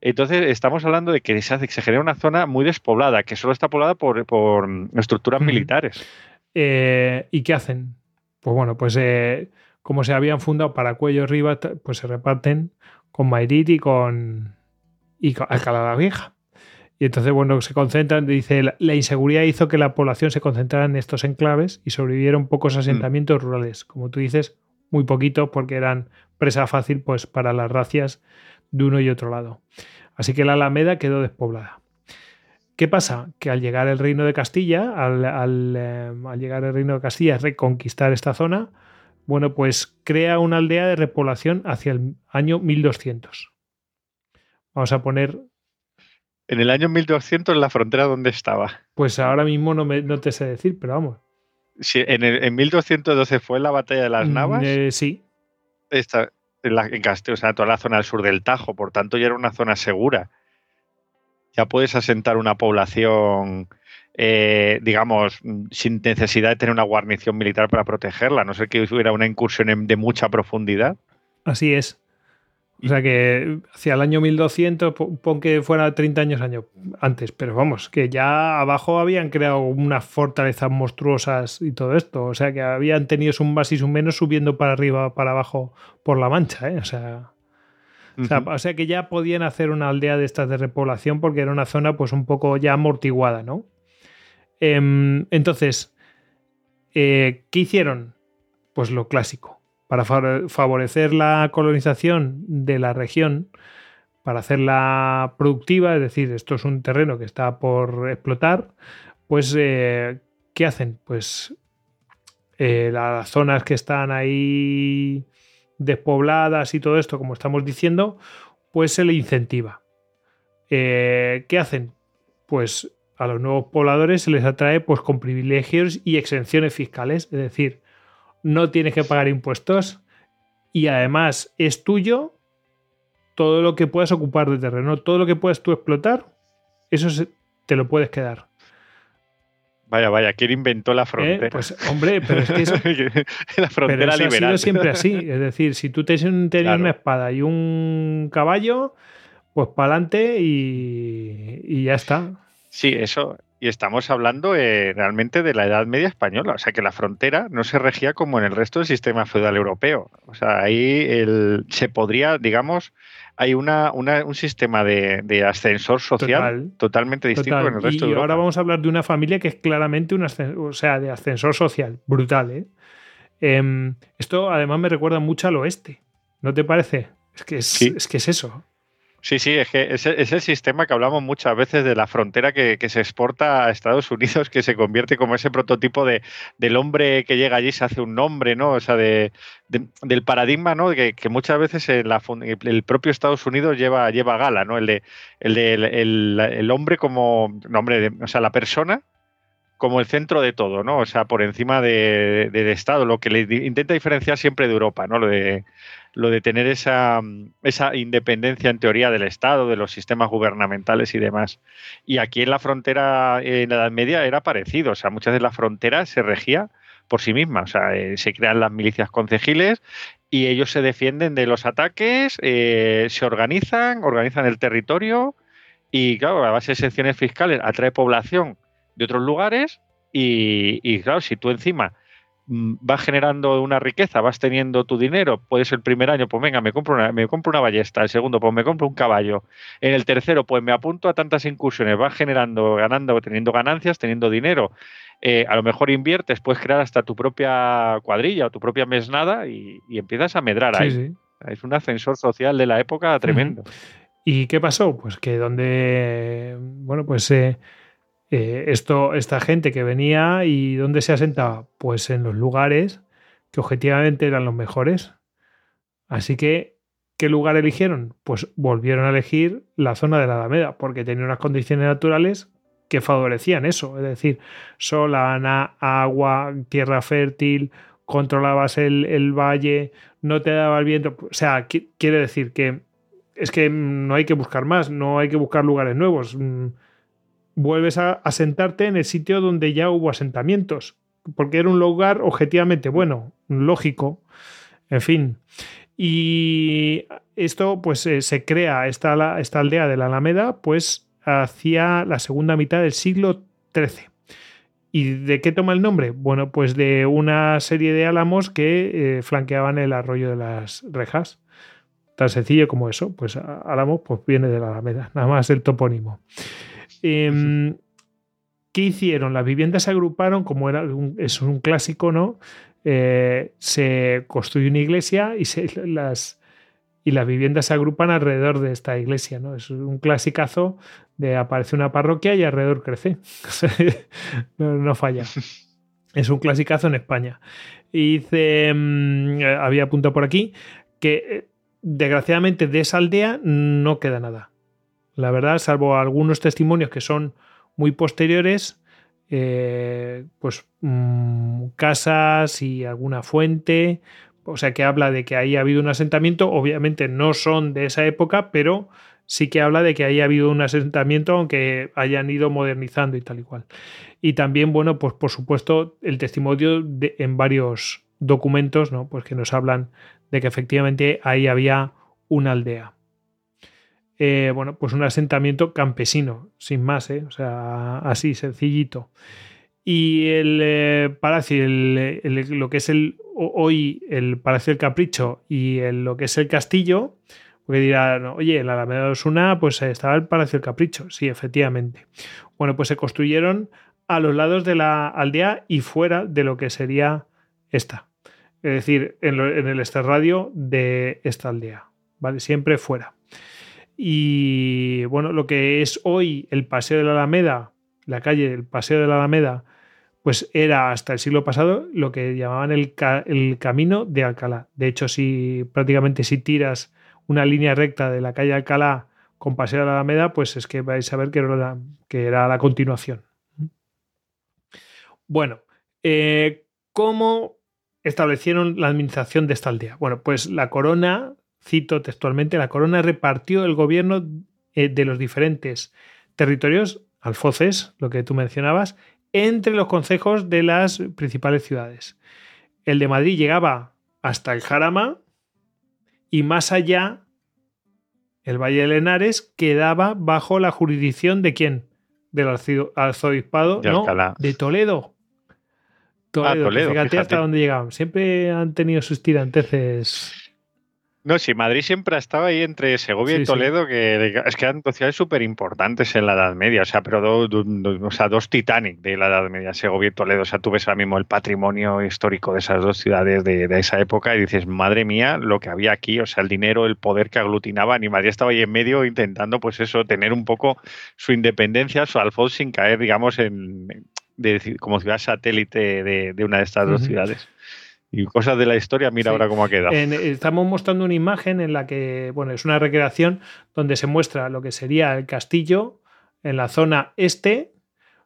Entonces, estamos hablando de que se, genera una zona muy despoblada, que solo está poblada por, estructuras militares. Eh, ¿Y qué hacen? Pues bueno, pues eh, como se habían fundado para cuello arriba, pues se reparten con Mairit y con, y con Alcalá la Vieja. Y entonces, bueno, se concentran, dice, la, inseguridad hizo que la población se concentrara en estos enclaves y sobrevivieron pocos mm. asentamientos rurales. Como tú dices, muy poquitos porque eran presa fácil pues para las racias de uno y otro lado. Así que la Alameda quedó despoblada. ¿Qué pasa? Que al llegar el reino de Castilla, al, eh, llegar el reino de Castilla reconquistar esta zona, bueno, pues crea una aldea de repoblación hacia el año 1200. Vamos a poner... En el año 1200, la frontera, ¿dónde estaba? Pues ahora mismo no, me, no te sé decir, pero vamos. Sí, en, en 1212 fue la batalla de las mm, Navas. Eh, sí. Esta, en, la, Castilla, o sea, toda la zona del sur del Tajo, por tanto ya era una zona segura. Ya puedes asentar una población, eh, digamos, sin necesidad de tener una guarnición militar para protegerla, no ser que hubiera una incursión de mucha profundidad. Así es. O sea que hacia el año 1200, pon que fuera 30 años antes, pero vamos, que ya abajo habían creado unas fortalezas monstruosas y todo esto. O sea que habían tenido un más y un menos subiendo para arriba, para abajo por la mancha. ¿eh? O, sea, o, sea, que ya podían hacer una aldea de estas de repoblación porque era una zona pues un poco ya amortiguada, ¿no? Em, entonces, eh, ¿qué hicieron? Pues lo clásico para favorecer la colonización de la región, para hacerla productiva, es decir, esto es un terreno que está por explotar, pues eh, ¿qué hacen? Pues eh, las zonas que están ahí despobladas y todo esto, como estamos diciendo, pues se le incentiva. Eh, ¿Qué hacen? Pues a los nuevos pobladores se les atrae pues, con privilegios y exenciones fiscales, es decir, no tienes que pagar impuestos y además es tuyo todo lo que puedas ocupar de terreno, todo lo que puedas tú explotar, eso te lo puedes quedar. Vaya, vaya, ¿quién inventó la ¿Eh? frontera? Pues, hombre, pero es que eso, la frontera ha sido siempre así. Es decir, si tú tienes una espada y un caballo, pues para adelante y, y ya está. Sí, eso, y estamos hablando eh, realmente de la Edad Media española, o sea que la frontera no se regía como en el resto del sistema feudal europeo. O sea, ahí el, se podría, digamos, hay una, un sistema de, ascensor social totalmente distinto en el resto y de Europa. ahora vamos a hablar de una familia que es claramente un ascensor, o sea, de ascensor social, brutal. ¿eh? Em, esto además me recuerda mucho al oeste, ¿no te parece? Es que es que es eso. Sí, sí, es que es, el sistema que hablamos muchas veces de la frontera que, se exporta a Estados Unidos, que se convierte como ese prototipo de, del hombre que llega allí se hace un nombre, ¿no? O sea, de, del paradigma, ¿no? Que, que muchas veces el, el, propio Estados Unidos lleva, lleva gala, ¿no? El de el, de, el, hombre como nombre, o sea, la persona como el centro de todo, ¿no? O sea, por encima del Estado, lo que le intenta diferenciar siempre de Europa, ¿no? Lo de, de tener esa, independencia en teoría del Estado, de los sistemas gubernamentales y demás. Y aquí en la frontera, en la Edad Media, era parecido. O sea, muchas de las fronteras se regía por sí mismas. O sea, eh, se crean las milicias concejiles y ellos se defienden de los ataques, eh, se organizan, organizan el territorio y, claro, a base de secciones fiscales atrae población de otros lugares y, y claro, si tú encima mm, vas generando una riqueza, vas teniendo tu dinero, puedes el primer año, pues venga, me compro una, me compro una ballesta, el segundo, pues me compro un caballo, en el tercero, pues me apunto a tantas incursiones, vas generando, ganando, teniendo ganancias, teniendo dinero. Eh, a lo mejor inviertes, puedes crear hasta tu propia cuadrilla o tu propia mesnada y, empiezas a medrar ahí. Es un ascensor social de la época tremendo. ¿Y qué pasó? Pues que donde, bueno, pues eh, eh, esto, esta gente que venía y dónde se asentaba, pues en los lugares que objetivamente eran los mejores. Así que, ¿qué lugar eligieron? Pues volvieron a elegir la zona de la Alameda, porque tenía unas condiciones naturales que favorecían eso, es decir, solana, agua, tierra fértil, controlabas el, el valle, no te daba el viento. O sea, quiere decir que es que no hay que buscar más, no hay que buscar lugares nuevos mm, vuelves a asentarte en el sitio donde ya hubo asentamientos, porque era un lugar objetivamente bueno, lógico, en fin. Y esto, pues eh, se crea esta, esta aldea de la Alameda, pues hacia la segunda mitad del siglo XIII. ¿Y de qué toma el nombre? Bueno, pues de una serie de álamos que eh, flanqueaban el arroyo de las rejas. Tan sencillo como eso, pues álamos pues viene de la Alameda, nada más el topónimo. Em, ¿Qué hicieron? Las viviendas se agruparon, como era es un clásico, ¿no? Eh, se construye una iglesia y, las, y las viviendas se agrupan alrededor de esta iglesia. ¿no? Es un clasicazo de aparece una parroquia y alrededor crece. no, falla. Es un clasicazo en España. Y dice, mm, había apuntado por aquí, que eh, desgraciadamente de esa aldea no queda nada. La verdad, salvo algunos testimonios que son muy posteriores, eh, pues mm, casas y alguna fuente, o sea que habla de que ahí ha habido un asentamiento, obviamente no son de esa época, pero sí que habla de que ahí ha habido un asentamiento, aunque hayan ido modernizando y tal y cual. Y también, bueno, pues por supuesto, el testimonio de, en varios documentos, ¿no? Pues que nos hablan de que efectivamente ahí había una aldea. Eh, bueno, pues un asentamiento campesino, sin más, ¿eh? o sea, así, sencillito. Y el eh, palacio, lo que es el hoy el Palacio del Capricho y lo que es el castillo, porque dirán, oye, en la Alameda de Osuna, pues estaba el Palacio del Capricho. Sí, efectivamente. Bueno, pues se construyeron a los lados de la aldea y fuera de lo que sería esta. Es decir, en, en el de esta aldea. ¿Vale? Siempre fuera. Y bueno, lo que es hoy el Paseo de la Alameda, la calle del Paseo de la Alameda, pues era hasta el siglo pasado lo que llamaban el, Camino de Alcalá. De hecho, si prácticamente si tiras una línea recta de la calle Alcalá con Paseo de la Alameda, pues es que vais a ver que era, que era la continuación. Bueno, eh, ¿cómo establecieron la administración de esta aldea? Bueno, pues la corona cito textualmente, la corona repartió el gobierno eh, de los diferentes territorios, alfoces, lo que tú mencionabas, entre los concejos de las principales ciudades. El de Madrid llegaba hasta el Jarama y más allá, el Valle de Lenares quedaba bajo la jurisdicción de quién? Del arzobispado, de, no, de Toledo. Ah, Toledo, fíjate, hasta dónde llegaban. Siempre han tenido sus tiranteces no, sí, Madrid siempre ha estado ahí entre Segovia y Toledo, que es que eran dos ciudades súper importantes en la Edad Media, o sea, pero o sea, dos Titanic de la Edad Media, Segovia y Toledo. O sea, tú ves ahora mismo el patrimonio histórico de esas dos ciudades de, esa época y dices, madre mía, lo que había aquí, o sea, el dinero, el poder que aglutinaban, y Madrid estaba ahí en medio intentando, pues eso, tener un poco su independencia, su alfoz sin caer, digamos, en, como ciudad satélite de, una de estas dos ciudades. Y cosas de la historia, mira ahora cómo ha quedado. estamos mostrando una imagen en la que, bueno, es una recreación donde se muestra lo que sería el castillo en la zona este.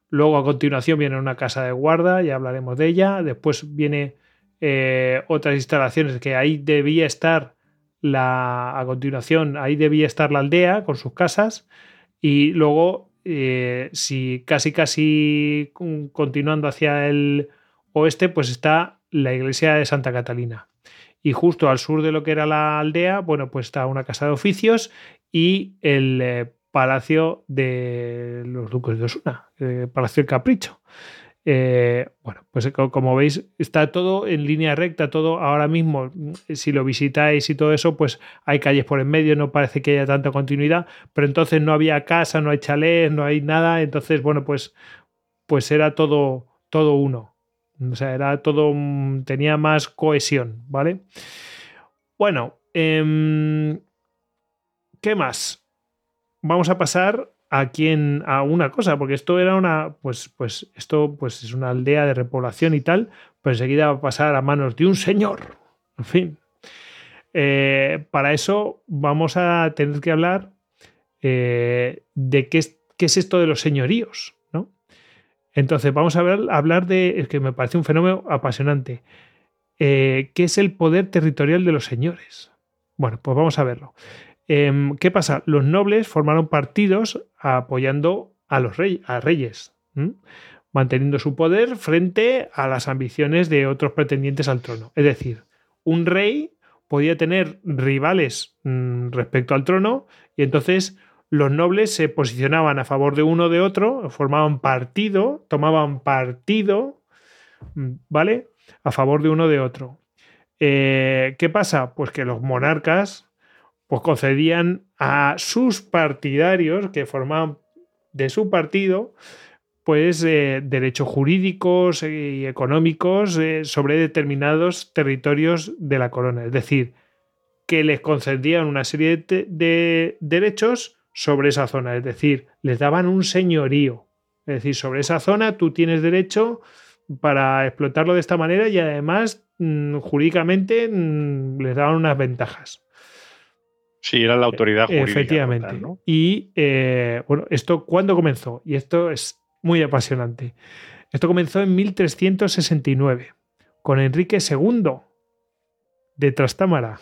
Luego a continuación viene una casa de guarda, ya hablaremos de ella. Después viene eh, otras instalaciones que ahí debía estar la. A continuación, ahí debía estar la aldea con sus casas. Y luego, eh, si casi casi continuando hacia el oeste, pues está la iglesia de Santa Catalina. Y justo al sur de lo que era la aldea, bueno, pues está una casa de oficios y el eh, palacio de los duques de Osuna, el Palacio del Capricho. Eh, bueno, pues como veis, está todo en línea recta, todo ahora mismo, si lo visitáis y todo eso, pues hay calles por en medio, no parece que haya tanta continuidad, pero entonces no había casa, no hay chalés, no hay nada, entonces, bueno, pues, pues era todo, todo uno. O sea, era todo. tenía más cohesión, ¿vale? Bueno, em, ¿qué más? Vamos a pasar aquí a una cosa, porque esto era una. Pues, pues esto pues es una aldea de repoblación y tal, pues enseguida va a pasar a manos de un señor. En fin. Eh, para eso vamos a tener que hablar eh, de qué qué es esto de los señoríos. Entonces, vamos a, hablar de, es que me parece un fenómeno apasionante, eh, ¿qué es el poder territorial de los señores? Bueno, pues vamos a verlo. Em, ¿Qué pasa? Los nobles formaron partidos apoyando a los a reyes, manteniendo su poder frente a las ambiciones de otros pretendientes al trono. Es decir, un rey podía tener rivales mm, respecto al trono y entonces los nobles se posicionaban a favor de uno o de otro, formaban partido, tomaban partido, ¿vale? A favor de uno o de otro. Eh, ¿Qué pasa? Pues que los monarcas pues concedían a sus partidarios que formaban de su partido pues eh, derechos jurídicos y económicos eh, sobre determinados territorios de la corona. Es decir, que les concedían una serie de, derechos sobre esa zona. Es decir, les daban un señorío. Es decir, sobre esa zona tú tienes derecho para explotarlo de esta manera y además mm, jurídicamente mm, les daban unas ventajas. Sí, era la autoridad jurídica. Efectivamente. Y eh, bueno, ¿esto cuándo comenzó? Y esto es muy apasionante. Esto comenzó en 1369 con Enrique II de Trastámara.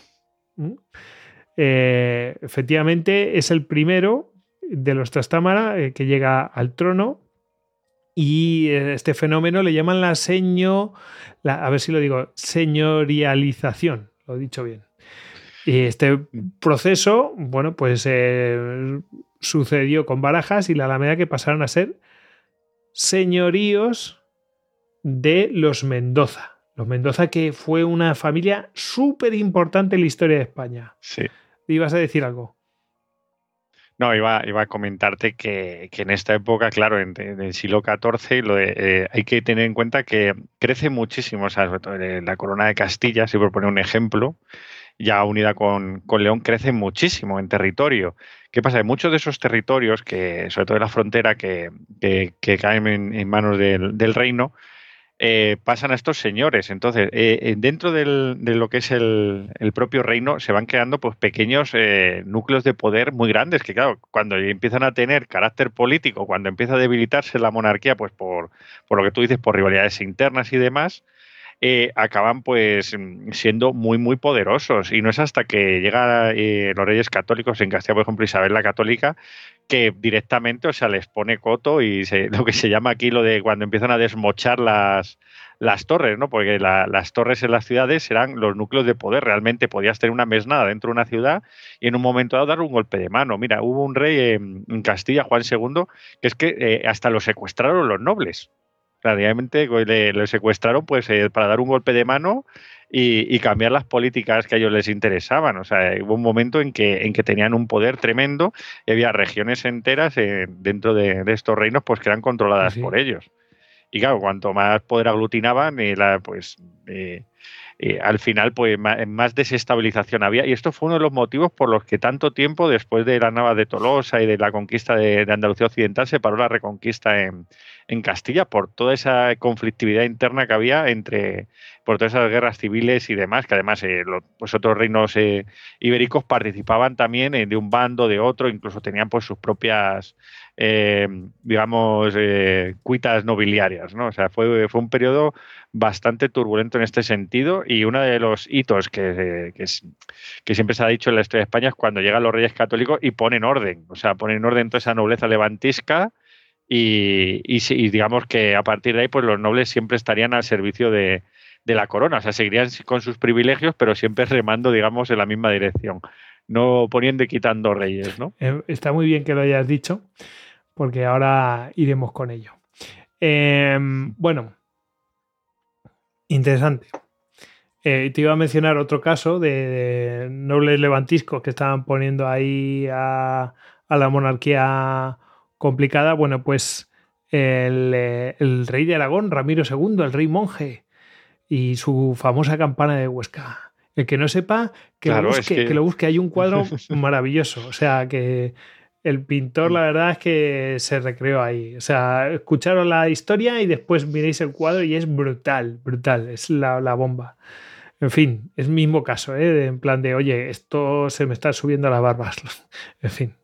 Eh, efectivamente, es el primero de los Trastámara eh, que llega al trono y eh, este fenómeno le llaman la seño, a ver si lo digo, señorialización, lo he dicho bien. Y este proceso, bueno, pues sucedió con Barajas y la Alameda que pasaron a ser señoríos de los Mendoza. Los Mendoza que fue una familia súper importante en la historia de España. Sí. ¿Ibas a decir algo? No, iba, iba a comentarte que, en esta época, claro, en, el siglo XIV, eh, hay que tener en cuenta que crece muchísimo, o sea, la corona de Castilla, si por poner un ejemplo, ya unida con, León, crece muchísimo en territorio. ¿Qué pasa? muchos de esos territorios, que sobre todo en la frontera, que, caen en, manos del reino, eh, pasan a estos señores. Entonces, eh, eh, dentro de lo que es el, propio reino se van creando pues, pequeños núcleos de poder muy grandes que, claro, cuando empiezan a tener carácter político, cuando empieza a debilitarse la monarquía, pues por, por lo que tú dices, por rivalidades internas y demás, acaban pues siendo muy muy poderosos y no es hasta que llegan los reyes católicos en Castilla por ejemplo Isabel la católica que directamente, o sea, les pone coto y lo que se llama aquí lo de cuando empiezan a desmochar las, las torres, ¿no? Porque las torres en las ciudades eran los núcleos de poder. Realmente podías tener una mesnada dentro de una ciudad y en un momento dado dar un golpe de mano. Mira, hubo un rey en, Castilla, Juan II, que es que eh, hasta lo secuestraron los nobles. Realmente le, le secuestraron pues eh, para dar un golpe de mano y, cambiar las políticas que a ellos les interesaban. O sea, hubo un momento en que, en que tenían un poder tremendo y había regiones enteras eh, dentro de, estos reinos pues, que eran controladas por ellos. Y claro, cuanto más poder aglutinaban, eh, pues eh, al final pues más, desestabilización había. Y esto fue uno de los motivos por los que tanto tiempo después de la Nava de Tolosa y de la conquista de, Andalucía Occidental se paró la reconquista en, Castilla por toda esa conflictividad interna que había entre, por todas esas guerras civiles y demás, que además eh, los pues otros reinos eh, ibéricos participaban también eh, de un bando, de otro, incluso tenían pues sus propias, digamos, cuitas nobiliarias, ¿no? O sea, fue, fue un periodo bastante turbulento en este sentido y uno de los hitos que, que, que, siempre se ha dicho en la historia de España es cuando llegan los reyes católicos y ponen orden, o sea, ponen orden toda esa nobleza levantisca y, digamos que a partir de ahí pues los nobles siempre estarían al servicio de, la corona, o sea, seguirían con sus privilegios, pero siempre remando, digamos, en la misma dirección, no poniendo y quitando reyes, ¿no? Eh, está muy bien que lo hayas dicho, porque ahora iremos con ello. Em, bueno, interesante. Eh, te iba a mencionar otro caso de, nobles levantiscos que estaban poniendo ahí a, a la monarquía complicada, bueno, pues eh, el, rey de Aragón, Ramiro II, el rey monje, y su famosa campana de Huesca. El que no sepa, que, lo, busque, que... lo busque. Hay un cuadro maravilloso. O sea, que el pintor, la verdad es que se recreó ahí. O sea, escucharon la historia y después miréis el cuadro y es brutal, brutal. Es la, bomba. En fin, es mismo caso, ¿eh? En plan de, oye, esto se me está subiendo a las barbas. en fin.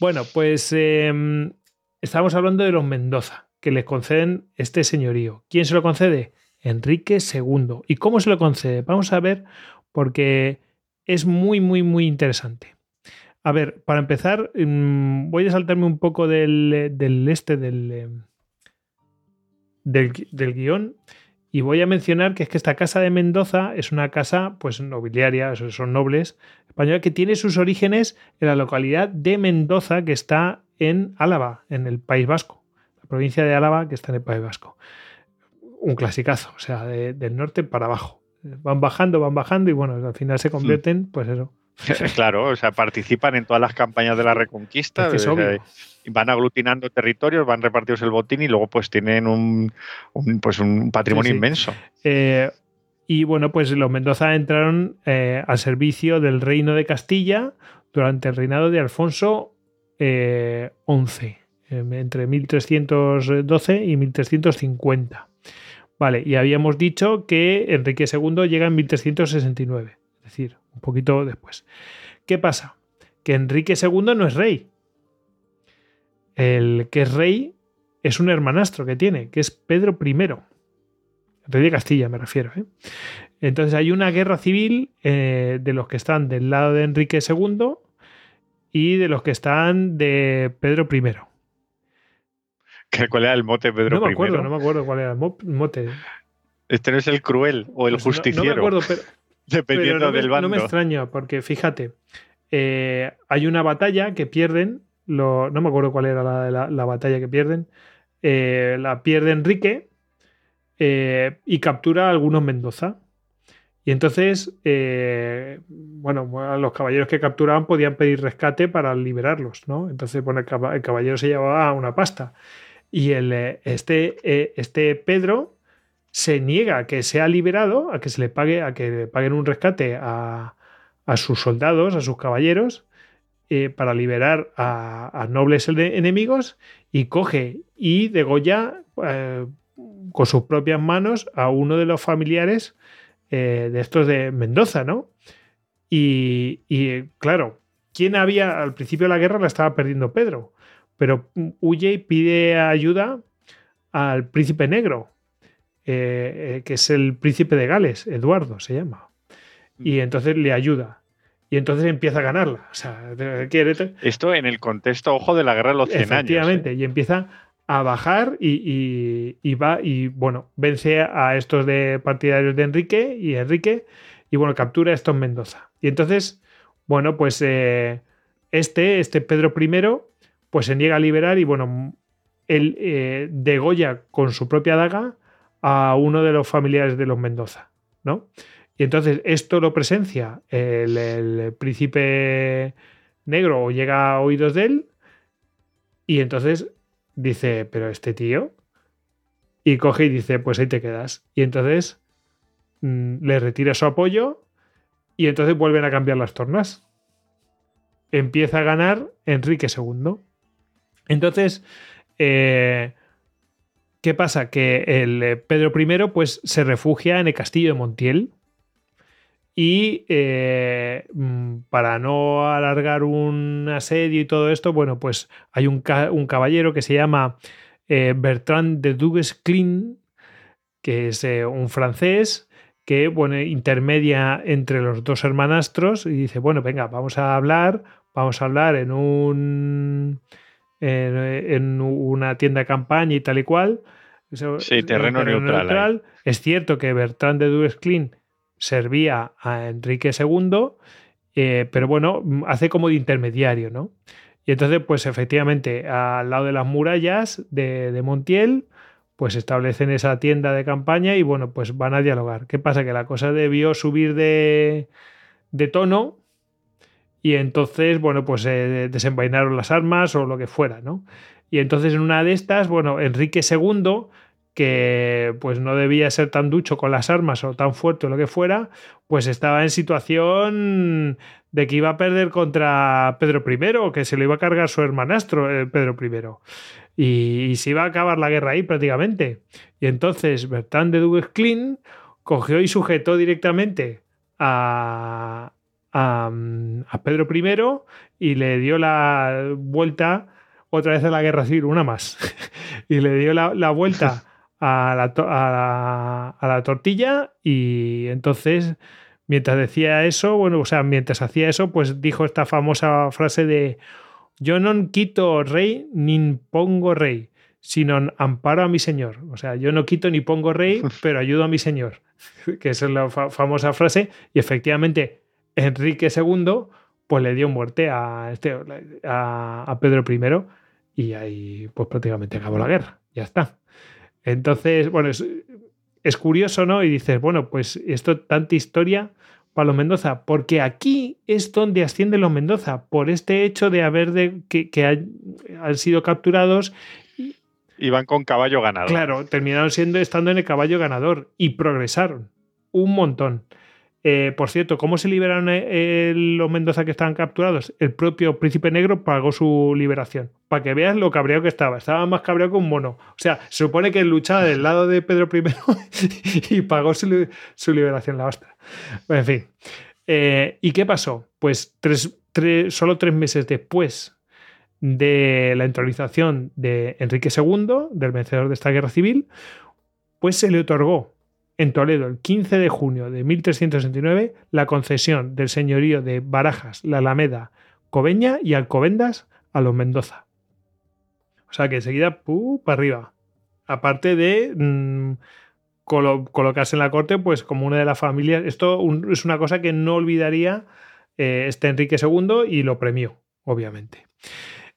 Bueno, pues em, estamos hablando de los Mendoza, que les conceden este señorío. ¿Quién se lo concede? Enrique II. ¿Y cómo se lo concede? Vamos a ver, porque es muy, muy, muy interesante. A ver, para empezar, em, voy a saltarme un poco del, este, del, em, del, del guion Y voy a mencionar que es que esta casa de Mendoza es una casa pues nobiliaria, son nobles españoles, que tiene sus orígenes en la localidad de Mendoza, que está en Álava, en el País Vasco. La provincia de Álava, que está en el País Vasco. Un clasicazo, o sea, del norte para abajo. Van bajando, van bajando y bueno, al final se convierten, pues eso, claro, o sea, participan en todas las campañas de la Reconquista, van aglutinando territorios, van repartidos el botín y luego pues tienen un, pues un patrimonio inmenso. Eh, y bueno, pues los Mendoza entraron eh, al servicio del reino de Castilla durante el reinado de Alfonso XI, eh, entre 1312 y 1350. Vale, y habíamos dicho que Enrique II llega en 1369 decir, un poquito después. ¿Qué pasa? Que Enrique II no es rey. El que es rey es un hermanastro que tiene, que es Pedro I. Rey de Castilla, me refiero. ¿eh? Entonces hay una guerra civil eh, de los que están del lado de Enrique II y de los que están de Pedro I. ¿Cuál era el mote Pedro I? No me acuerdo, no me acuerdo cuál era el mote. Este no es el cruel o el pues justiciero. No, me acuerdo, pero Dependiendo del bando. No me extraña, porque fíjate, eh, hay una batalla que pierden, no me acuerdo cuál era la, batalla que pierden, eh, la pierde Enrique eh, y captura a algunos Mendoza. Y entonces, bueno, los caballeros que capturaban podían pedir rescate para liberarlos, ¿no? Entonces, bueno, el, caballero se llevaba una pasta. Y el, este, este Pedro se niega a que sea liberado, a que se le pague, a que le paguen un rescate a, sus soldados, a sus caballeros, eh, para liberar a, nobles enemigos, y coge y degolla eh, con sus propias manos a uno de los familiares eh, de estos de Mendoza, ¿no? Y, y, claro, ¿quién había al principio de la guerra la estaba perdiendo Pedro? Pero huye y pide ayuda al príncipe negro, eh, eh, que es el príncipe de Gales, Eduardo se llama. Y mm. entonces le ayuda. Y entonces empieza a ganarla. O sea, Esto en el contexto, ojo, de la guerra de los 100 Efectivamente, y empieza a bajar y, va y, bueno, vence a estos de partidarios de Enrique y Enrique y, bueno, captura a estos Mendoza. Y entonces, bueno, pues eh, este, este Pedro I, pues se niega a liberar y, bueno, él degolla con su propia daga a uno de los familiares de los Mendoza, ¿no? Y entonces esto lo presencia el, príncipe negro o llega a oídos de él y entonces dice, pero este tío, y coge y dice, pues ahí te quedas. Y entonces mm, le retira su apoyo y entonces vuelven a cambiar las tornas. Empieza a ganar Enrique II. Entonces, eh, ¿Qué pasa? Que el eh, Pedro I pues, se refugia en el castillo de Montiel y eh, mm, para no alargar un asedio y todo esto, bueno, pues hay un, caballero que se llama eh, Bertrand de Duguesclin, que es un francés que bueno, intermedia entre los dos hermanastros y dice, bueno, venga, vamos a hablar, vamos a hablar en un en, una tienda de campaña y tal y cual. Sí, terreno, neutral. Es cierto que Bertrand de Duesclin servía a Enrique II, eh, pero bueno, hace como de intermediario, ¿no? Y entonces, pues efectivamente, al lado de las murallas de, Montiel, pues establecen esa tienda de campaña y bueno, pues van a dialogar. ¿Qué pasa? Que la cosa debió subir de, de tono y entonces, bueno, pues eh, desenvainaron las armas o lo que fuera, ¿no? Y entonces en una de estas, bueno, Enrique II, que pues no debía ser tan ducho con las armas o tan fuerte o lo que fuera, pues estaba en situación de que iba a perder contra Pedro I, que se lo iba a cargar su hermanastro, eh, Pedro I. Y, se iba a acabar la guerra ahí prácticamente. Y entonces Bertrand de Duguesclin cogió y sujetó directamente a, a, Pedro I y le dio la vuelta otra vez a la guerra civil, una más, y le dio la, vuelta a la, a la, tortilla y entonces, mientras decía eso, bueno, o sea, mientras hacía eso, pues dijo esta famosa frase de yo no quito rey ni pongo rey, sino amparo a mi señor. O sea, yo no quito ni pongo rey, pero ayudo a mi señor, que esa es la famosa frase. Y efectivamente, Enrique II pues le dio muerte a, este, a, Pedro I y ahí pues prácticamente acabó la guerra. Ya está. Entonces, bueno, es, es curioso, ¿no? Y dices, bueno, pues esto tanta historia para los Mendoza, porque aquí es donde ascienden los Mendoza, por este hecho de haber de, que, han, sido capturados. Iban con caballo ganador. Claro, terminaron siendo estando en el caballo ganador y progresaron un montón. Eh, por cierto, ¿cómo se liberaron eh, los Mendoza que estaban capturados? El propio príncipe negro pagó su liberación. Para que veas lo cabreado que estaba. Estaba más cabreado que un mono. O sea, se supone que luchaba del lado de Pedro I y pagó su, liberación, la ostra. en fin. Eh, ¿Y qué pasó? Pues solo tres meses después de la entronización de Enrique II, del vencedor de esta guerra civil, pues se le otorgó en Toledo el 15 de junio de 1369 la concesión del señorío de Barajas, la Alameda, Cobeña y Alcobendas a los Mendoza. O sea que enseguida, ¡pu! para arriba. Aparte de mm, colocarse en la corte, pues como una de las familias. Esto es una cosa que no olvidaría eh, este Enrique II y lo premió, obviamente.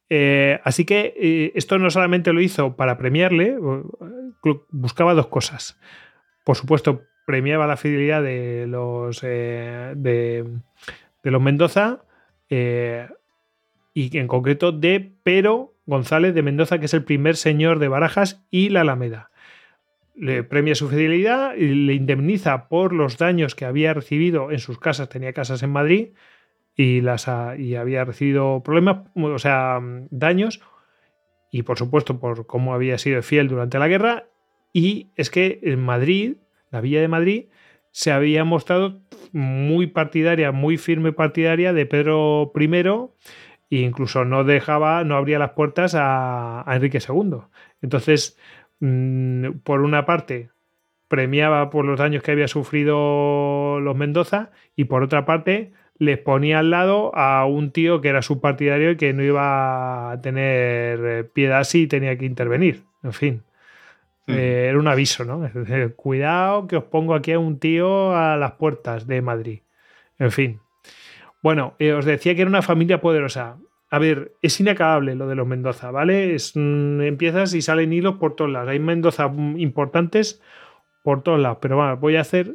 Eh, así que eh, esto no solamente lo hizo para premiarle, buscaba dos cosas por supuesto, premiaba la fidelidad de los, eh, de, los Mendoza eh, y en concreto de Pero González de Mendoza, que es el primer señor de Barajas y la Alameda. Le premia su fidelidad y le indemniza por los daños que había recibido en sus casas. Tenía casas en Madrid y, las y había recibido problemas, o sea, daños. Y por supuesto, por cómo había sido fiel durante la guerra y es que en Madrid, la Villa de Madrid, se había mostrado muy partidaria, muy firme partidaria de Pedro I e incluso no dejaba, no abría las puertas a, Enrique II. Entonces, mm, por una parte, premiaba por los daños que había sufrido los Mendoza y por otra parte, les ponía al lado a un tío que era su partidario y que no iba a tener eh, piedad si tenía que intervenir. En fin. Mm. Eh, era un aviso, ¿no? cuidado que os pongo aquí a un tío a las puertas de Madrid. En fin. Bueno, eh, os decía que era una familia poderosa. A ver, es inacabable lo de los Mendoza, ¿vale? Es, mm, empiezas y salen hilos por todos lados. Hay Mendoza importantes por todos lados, pero bueno, voy a hacer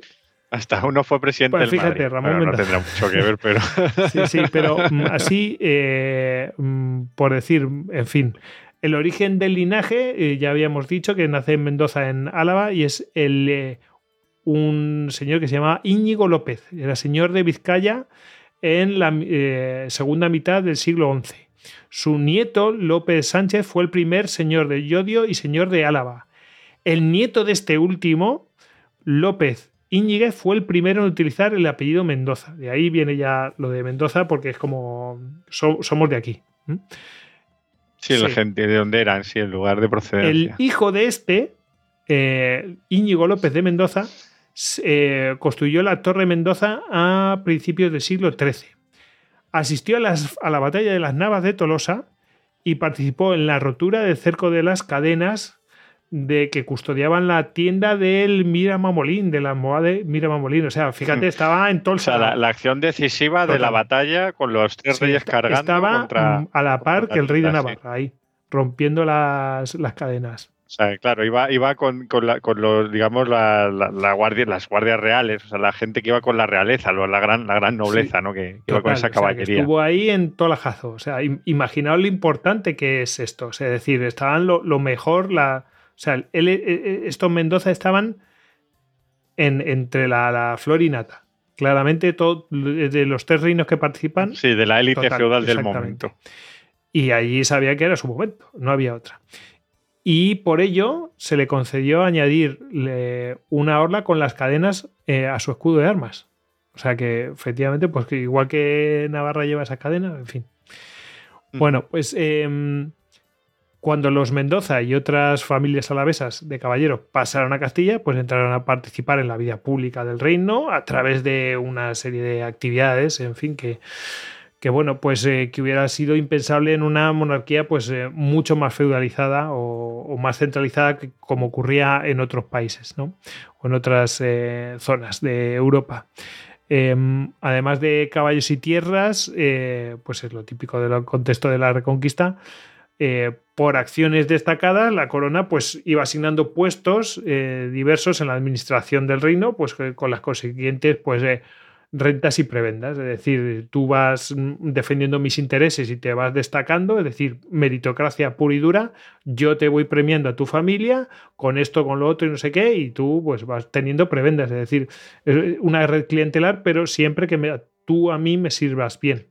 hasta uno fue presidente pues fíjate, Ramón Mendoza. No tendrá mucho que ver, pero. sí, sí, pero mm, así, eh, por decir, en fin, el origen del linaje, eh, ya habíamos dicho que nace en Mendoza, en Álava, y es el, eh, un señor que se llama Íñigo López. Era señor de Vizcaya en la eh, segunda mitad del siglo XI. Su nieto, López Sánchez, fue el primer señor de Yodio y señor de Álava. El nieto de este último, López Íñiguez, fue el primero en utilizar el apellido Mendoza. De ahí viene ya lo de Mendoza porque es como somos de aquí. Sí, la gente de dónde eran, sí, el lugar de procedencia. El hijo de este, eh, Íñigo López de Mendoza, eh, construyó la Torre Mendoza a principios del siglo XIII. Asistió a, las, a la batalla de las Navas de Tolosa y participó en la rotura del cerco de las cadenas de que custodiaban la tienda del Mira Mamolín, de la almohada de Mira Mamolín. O sea, fíjate, hmm. estaba en Tolsa. O sea, la, acción decisiva de la batalla con los tres reyes cargando estaba contra, a la par que el rey de Navarra, ahí, rompiendo las, las cadenas. O sea, claro, iba, iba con, con, los, digamos, la, la, guardia, las guardias reales, o sea, la gente que iba con la realeza, la gran, la gran nobleza, ¿no? Que, iba con esa caballería. estuvo ahí en Tolajazo. O sea, imaginaos lo importante que es esto. O sea, es decir, estaban lo, lo mejor, la, o sea, eh, eh, estos Mendoza estaban en, entre la, flor y nata. Claramente, todo, de los tres reinos que participan. Sí, de la élite feudal del momento. Y allí sabía que era su momento, no había otra. Y por ello se le concedió añadir una orla con las cadenas eh, a su escudo de armas. O sea que efectivamente, pues que igual que Navarra lleva esa cadena, en fin. Mm. Bueno, pues em, cuando los Mendoza y otras familias alavesas de caballeros pasaron a Castilla, pues entraron a participar en la vida pública del reino a través de una serie de actividades, en fin, que, que bueno, pues eh, que hubiera sido impensable en una monarquía pues eh, mucho más feudalizada o, más centralizada que como ocurría en otros países, ¿no? O en otras eh, zonas de Europa. Em, además de caballos y tierras, pues es lo típico del contexto de la Reconquista. Por acciones destacadas, la corona pues iba asignando puestos diversos en la administración del reino, pues con las consiguientes pues rentas y prebendas. Es decir, tú vas defendiendo mis intereses y te vas destacando, es decir, meritocracia pura y dura, yo te voy premiando a tu familia con esto, con lo otro y no sé qué, y tú pues vas teniendo prebendas. Es decir, una red clientelar, pero siempre que tú a mí me sirvas bien.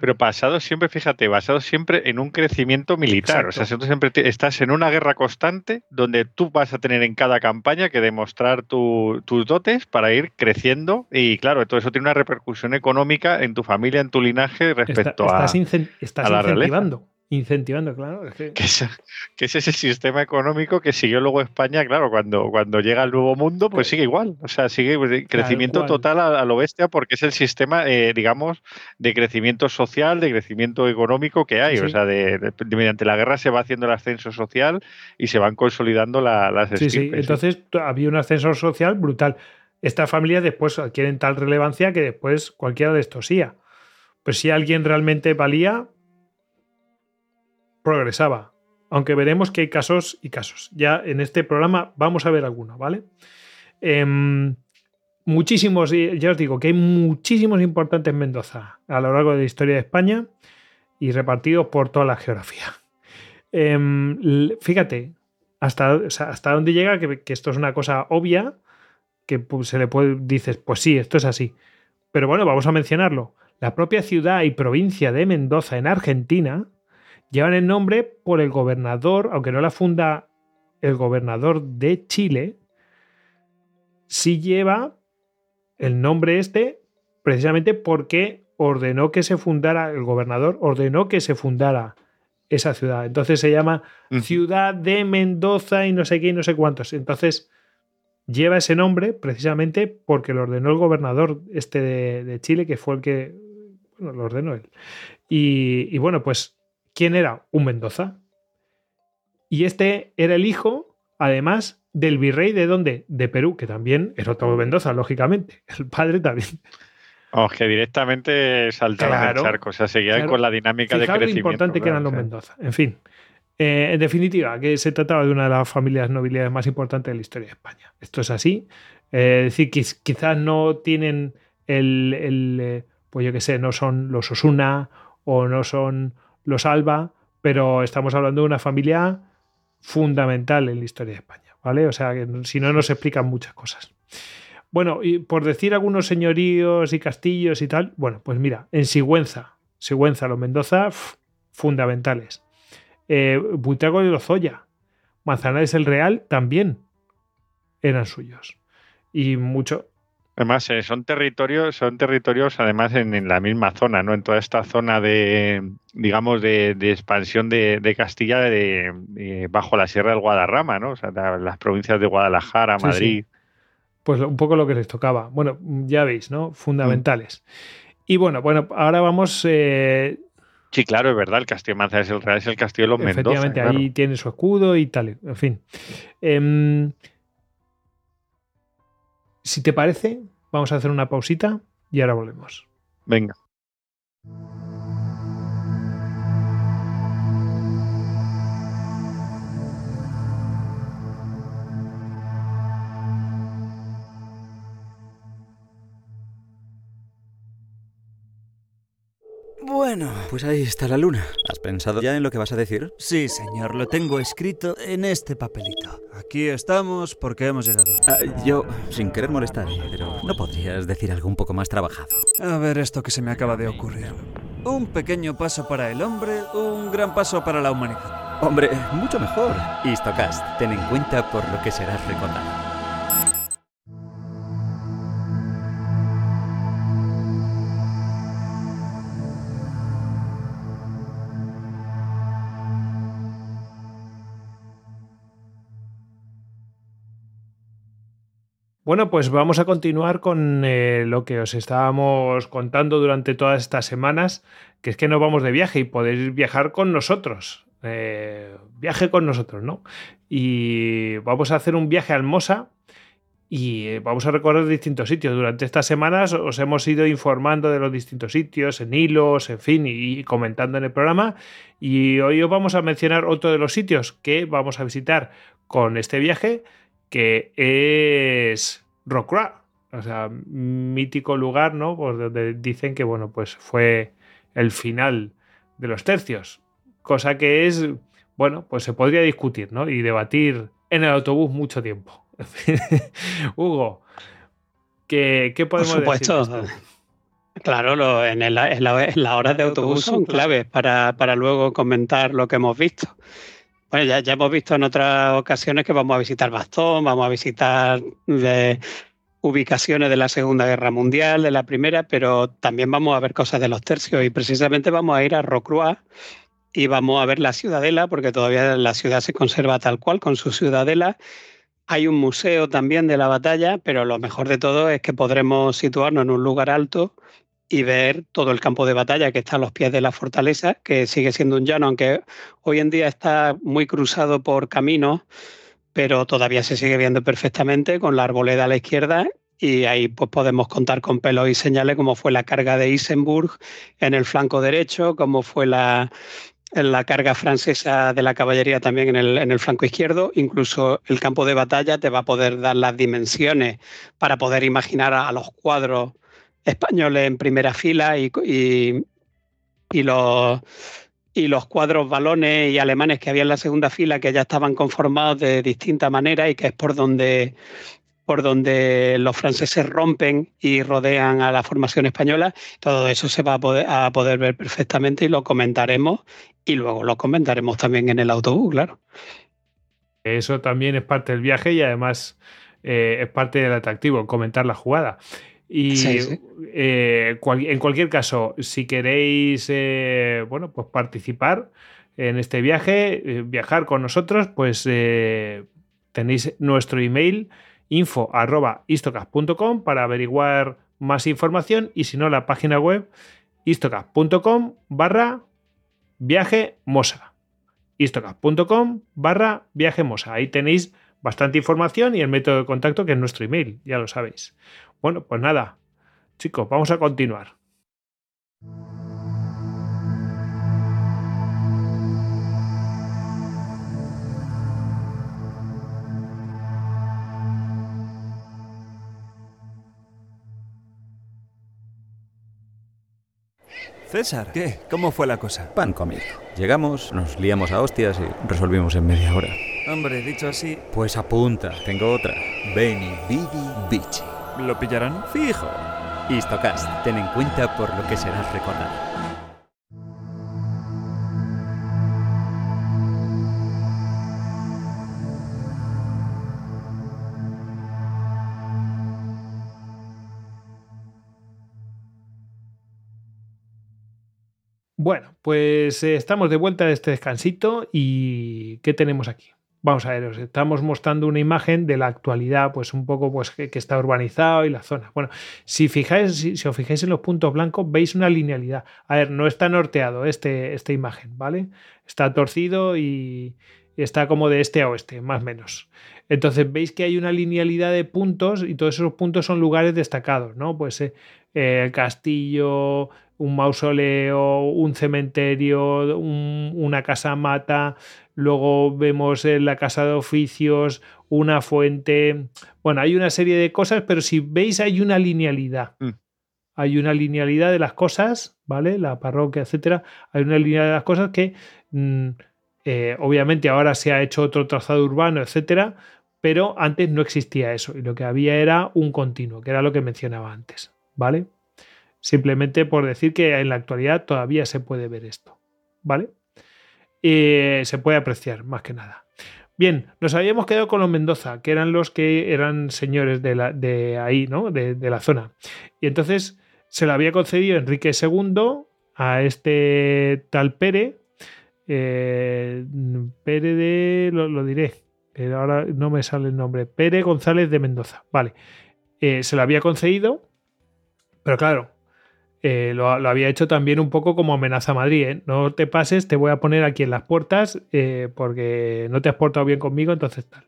Pero basado siempre, fíjate, basado siempre en un crecimiento militar. O sea, tú siempre estás en una guerra constante donde tú vas a tener en cada campaña que demostrar tus dotes para ir creciendo. Y claro, todo eso tiene una repercusión económica en tu familia, en tu linaje respecto a, estás la incentivando. Incentivando, claro. que... es, ese sistema económico que siguió luego España, claro, cuando, cuando llega el nuevo mundo, pues, pues sigue igual. O sea, sigue pues, crecimiento total a, lo bestia porque es el sistema, eh, digamos, de crecimiento social, de crecimiento económico que hay. O sea, de, mediante la guerra se va haciendo el ascenso social y se van consolidando las Sí, sí. Entonces había un ascenso social brutal. Estas familias después adquieren tal relevancia que después cualquiera de estos sí. Pues si alguien realmente valía, progresaba. Aunque veremos que hay casos y casos. Ya en este programa vamos a ver alguno, ¿vale? Em, muchísimos, ya os digo que hay muchísimos importantes en Mendoza a lo largo de la historia de España y repartidos por toda la geografía. Em, fíjate, hasta, hasta dónde llega que, esto es una cosa obvia, que se le puede, dices, pues sí, esto es así. Pero bueno, vamos a mencionarlo. La propia ciudad y provincia de Mendoza en Argentina llevan el nombre por el gobernador, aunque no la funda el gobernador de Chile, sí lleva el nombre este precisamente porque ordenó que se fundara, el gobernador ordenó que se fundara esa ciudad. Entonces se llama Ciudad de Mendoza y no sé qué y no sé cuántos. Entonces lleva ese nombre precisamente porque lo ordenó el gobernador este de, Chile, que fue el que, bueno, lo ordenó él. y bueno, pues ¿Quién era? Un Mendoza. Y este era el hijo, además, del virrey de dónde? De Perú, que también era otro Mendoza, lógicamente. El padre también. Oh, que directamente saltaron el charco, o sea, seguían con la dinámica de crecimiento. lo importante que eran los Mendoza. En fin, eh, en definitiva, que se trataba de una de las familias nobiliarias más importantes de la historia de España. Esto es así. Eh, es decir, quizás no tienen el, el eh, pues yo qué sé, no son los Osuna o no son lo salva, pero estamos hablando de una familia fundamental en la historia de España, ¿vale? O sea, que si no nos explican muchas cosas. Bueno, y por decir algunos señoríos y castillos y tal, bueno, pues mira, en Sigüenza, Sigüenza, los Mendoza, fundamentales. Eh, Buitrago de Lozoya, Manzanares el Real también eran suyos. Y mucho, Además, eh, son territorios, son territorios además en, la misma zona, ¿no? En toda esta zona de, digamos, de, expansión de, Castilla de, bajo la Sierra del Guadarrama, ¿no? O sea, las provincias de Guadalajara, Madrid. Pues un poco lo que les tocaba. Bueno, ya veis, ¿no? Fundamentales. Y bueno, bueno, ahora vamos. Eh, sí, claro, es verdad. El castillo Manzanares el Real es el castillo de los Mendoza. Efectivamente, ahí tiene su escudo y tal. En fin. Em, si te parece, vamos a hacer una pausita y ahora volvemos. Venga. Bueno, pues ahí está la luna. ¿Has pensado ya en lo que vas a decir? Sí, señor, lo tengo escrito en este papelito. Aquí estamos porque hemos llegado. Ah, yo, sin querer molestar, pero ¿no podrías decir algo un poco más trabajado? A ver esto que se me acaba de ocurrir. Un pequeño paso para el hombre, un gran paso para la humanidad. Hombre, mucho mejor. Istocast, ten en cuenta por lo que serás recordado. Bueno, pues vamos a continuar con eh, lo que os estábamos contando durante todas estas semanas, que es que nos vamos de viaje y podéis viajar con nosotros. Eh, viaje con nosotros, ¿no? Y vamos a hacer un viaje al Mosa y eh, vamos a recorrer distintos sitios. Durante estas semanas os hemos ido informando de los distintos sitios, en hilos, en fin, y, comentando en el programa. Y hoy os vamos a mencionar otro de los sitios que vamos a visitar con este viaje, que es Rockrah. O sea, mítico lugar, ¿no? Pues donde dicen que, bueno, pues fue el final de los tercios. Cosa que es, bueno, pues se podría discutir, ¿no? Y debatir en el autobús mucho tiempo. Hugo, ¿qué, podemos Por supuesto. Claro, en, las horas de autobús son claves para, luego comentar lo que hemos visto. Bueno, ya, ya, hemos visto en otras ocasiones que vamos a visitar Bastón, vamos a visitar ubicaciones de la Segunda Guerra Mundial, de la Primera, pero también vamos a ver cosas de los tercios. Y precisamente vamos a ir a Rocroi y vamos a ver la ciudadela, porque todavía la ciudad se conserva tal cual con su ciudadela. Hay un museo también de la batalla, pero lo mejor de todo es que podremos situarnos en un lugar alto y ver todo el campo de batalla que está a los pies de la fortaleza, que sigue siendo un llano, aunque hoy en día está muy cruzado por caminos, pero todavía se sigue viendo perfectamente con la arboleda a la izquierda y ahí pues podemos contar con pelos y señales como fue la carga de Isenburg en el flanco derecho, como fue la, la carga francesa de la caballería también en el, en el, flanco izquierdo. Incluso el campo de batalla te va a poder dar las dimensiones para poder imaginar a, los cuadros españoles en primera fila y, y, los, y los cuadros balones y alemanes que había en la segunda fila que ya estaban conformados de distinta manera y que es por donde por donde los franceses rompen y rodean a la formación española. Todo eso se va a poder, a poder ver perfectamente y lo comentaremos y luego lo comentaremos también en el autobús, claro. Eso también es parte del viaje y además eh, es parte del atractivo, comentar la jugada. Y eh, en cualquier caso, si queréis eh, bueno, pues participar en este viaje, viajar con nosotros, pues tenéis nuestro email info.istocas.com para averiguar más información y si no la página web istocas.com barra viaje mosa. istocas.com barra viaje mosa. Ahí tenéis bastante información y el método de contacto que es nuestro email ya lo sabéis bueno pues nada chicos vamos a continuar César, ¿qué? ¿Cómo fue la cosa? Pan comido. Llegamos, nos liamos a hostias y resolvimos en media hora. Hombre, dicho así... Pues apunta, tengo otra. Benny Bidi Bichi. ¿Lo pillarán? Fijo. Histocast, ten en cuenta por lo que serás recordado. Bueno, pues eh, estamos de vuelta de este descansito y ¿qué tenemos aquí? Vamos a ver, os estamos mostrando una imagen de la actualidad, pues un poco pues que, está urbanizado y la zona. Bueno, si fijáis, si, os fijáis en los puntos blancos, veis una linealidad. A ver, no está norteado este, esta imagen, ¿vale? Está torcido y está como de este a oeste, más o menos. Entonces veis que hay una linealidad de puntos y todos esos puntos son lugares destacados, ¿no? Pues eh, el castillo, un mausoleo, un cementerio, una casa mata, luego vemos la casa de oficios, una fuente. Bueno, hay una serie de cosas, pero si veis hay una linealidad. Mm. Hay una linealidad de las cosas, ¿vale? La parroquia, etcétera. Hay una linealidad de las cosas que mm, eh, obviamente ahora se ha hecho otro trazado urbano, etcétera, pero antes no existía eso y lo que había era un continuo, que era lo que mencionaba antes, ¿vale? Simplemente por decir que en la actualidad todavía se puede ver esto. ¿Vale? Se puede apreciar, más que nada. Bien, nos habíamos quedado con los Mendoza, que eran los que eran señores de, la, ahí, ¿no? De, la zona. Y entonces se lo había concedido Enrique II a este tal Pere. Eh, Pere de. Lo, diré. eh, ahora no me sale el nombre, Pere González de Mendoza, vale, eh, se lo había concedido, pero claro, eh, lo, lo, había hecho también un poco como amenaza a Madrid. ¿eh? No te pases, te voy a poner aquí en las puertas eh, porque no te has portado bien conmigo, entonces tal.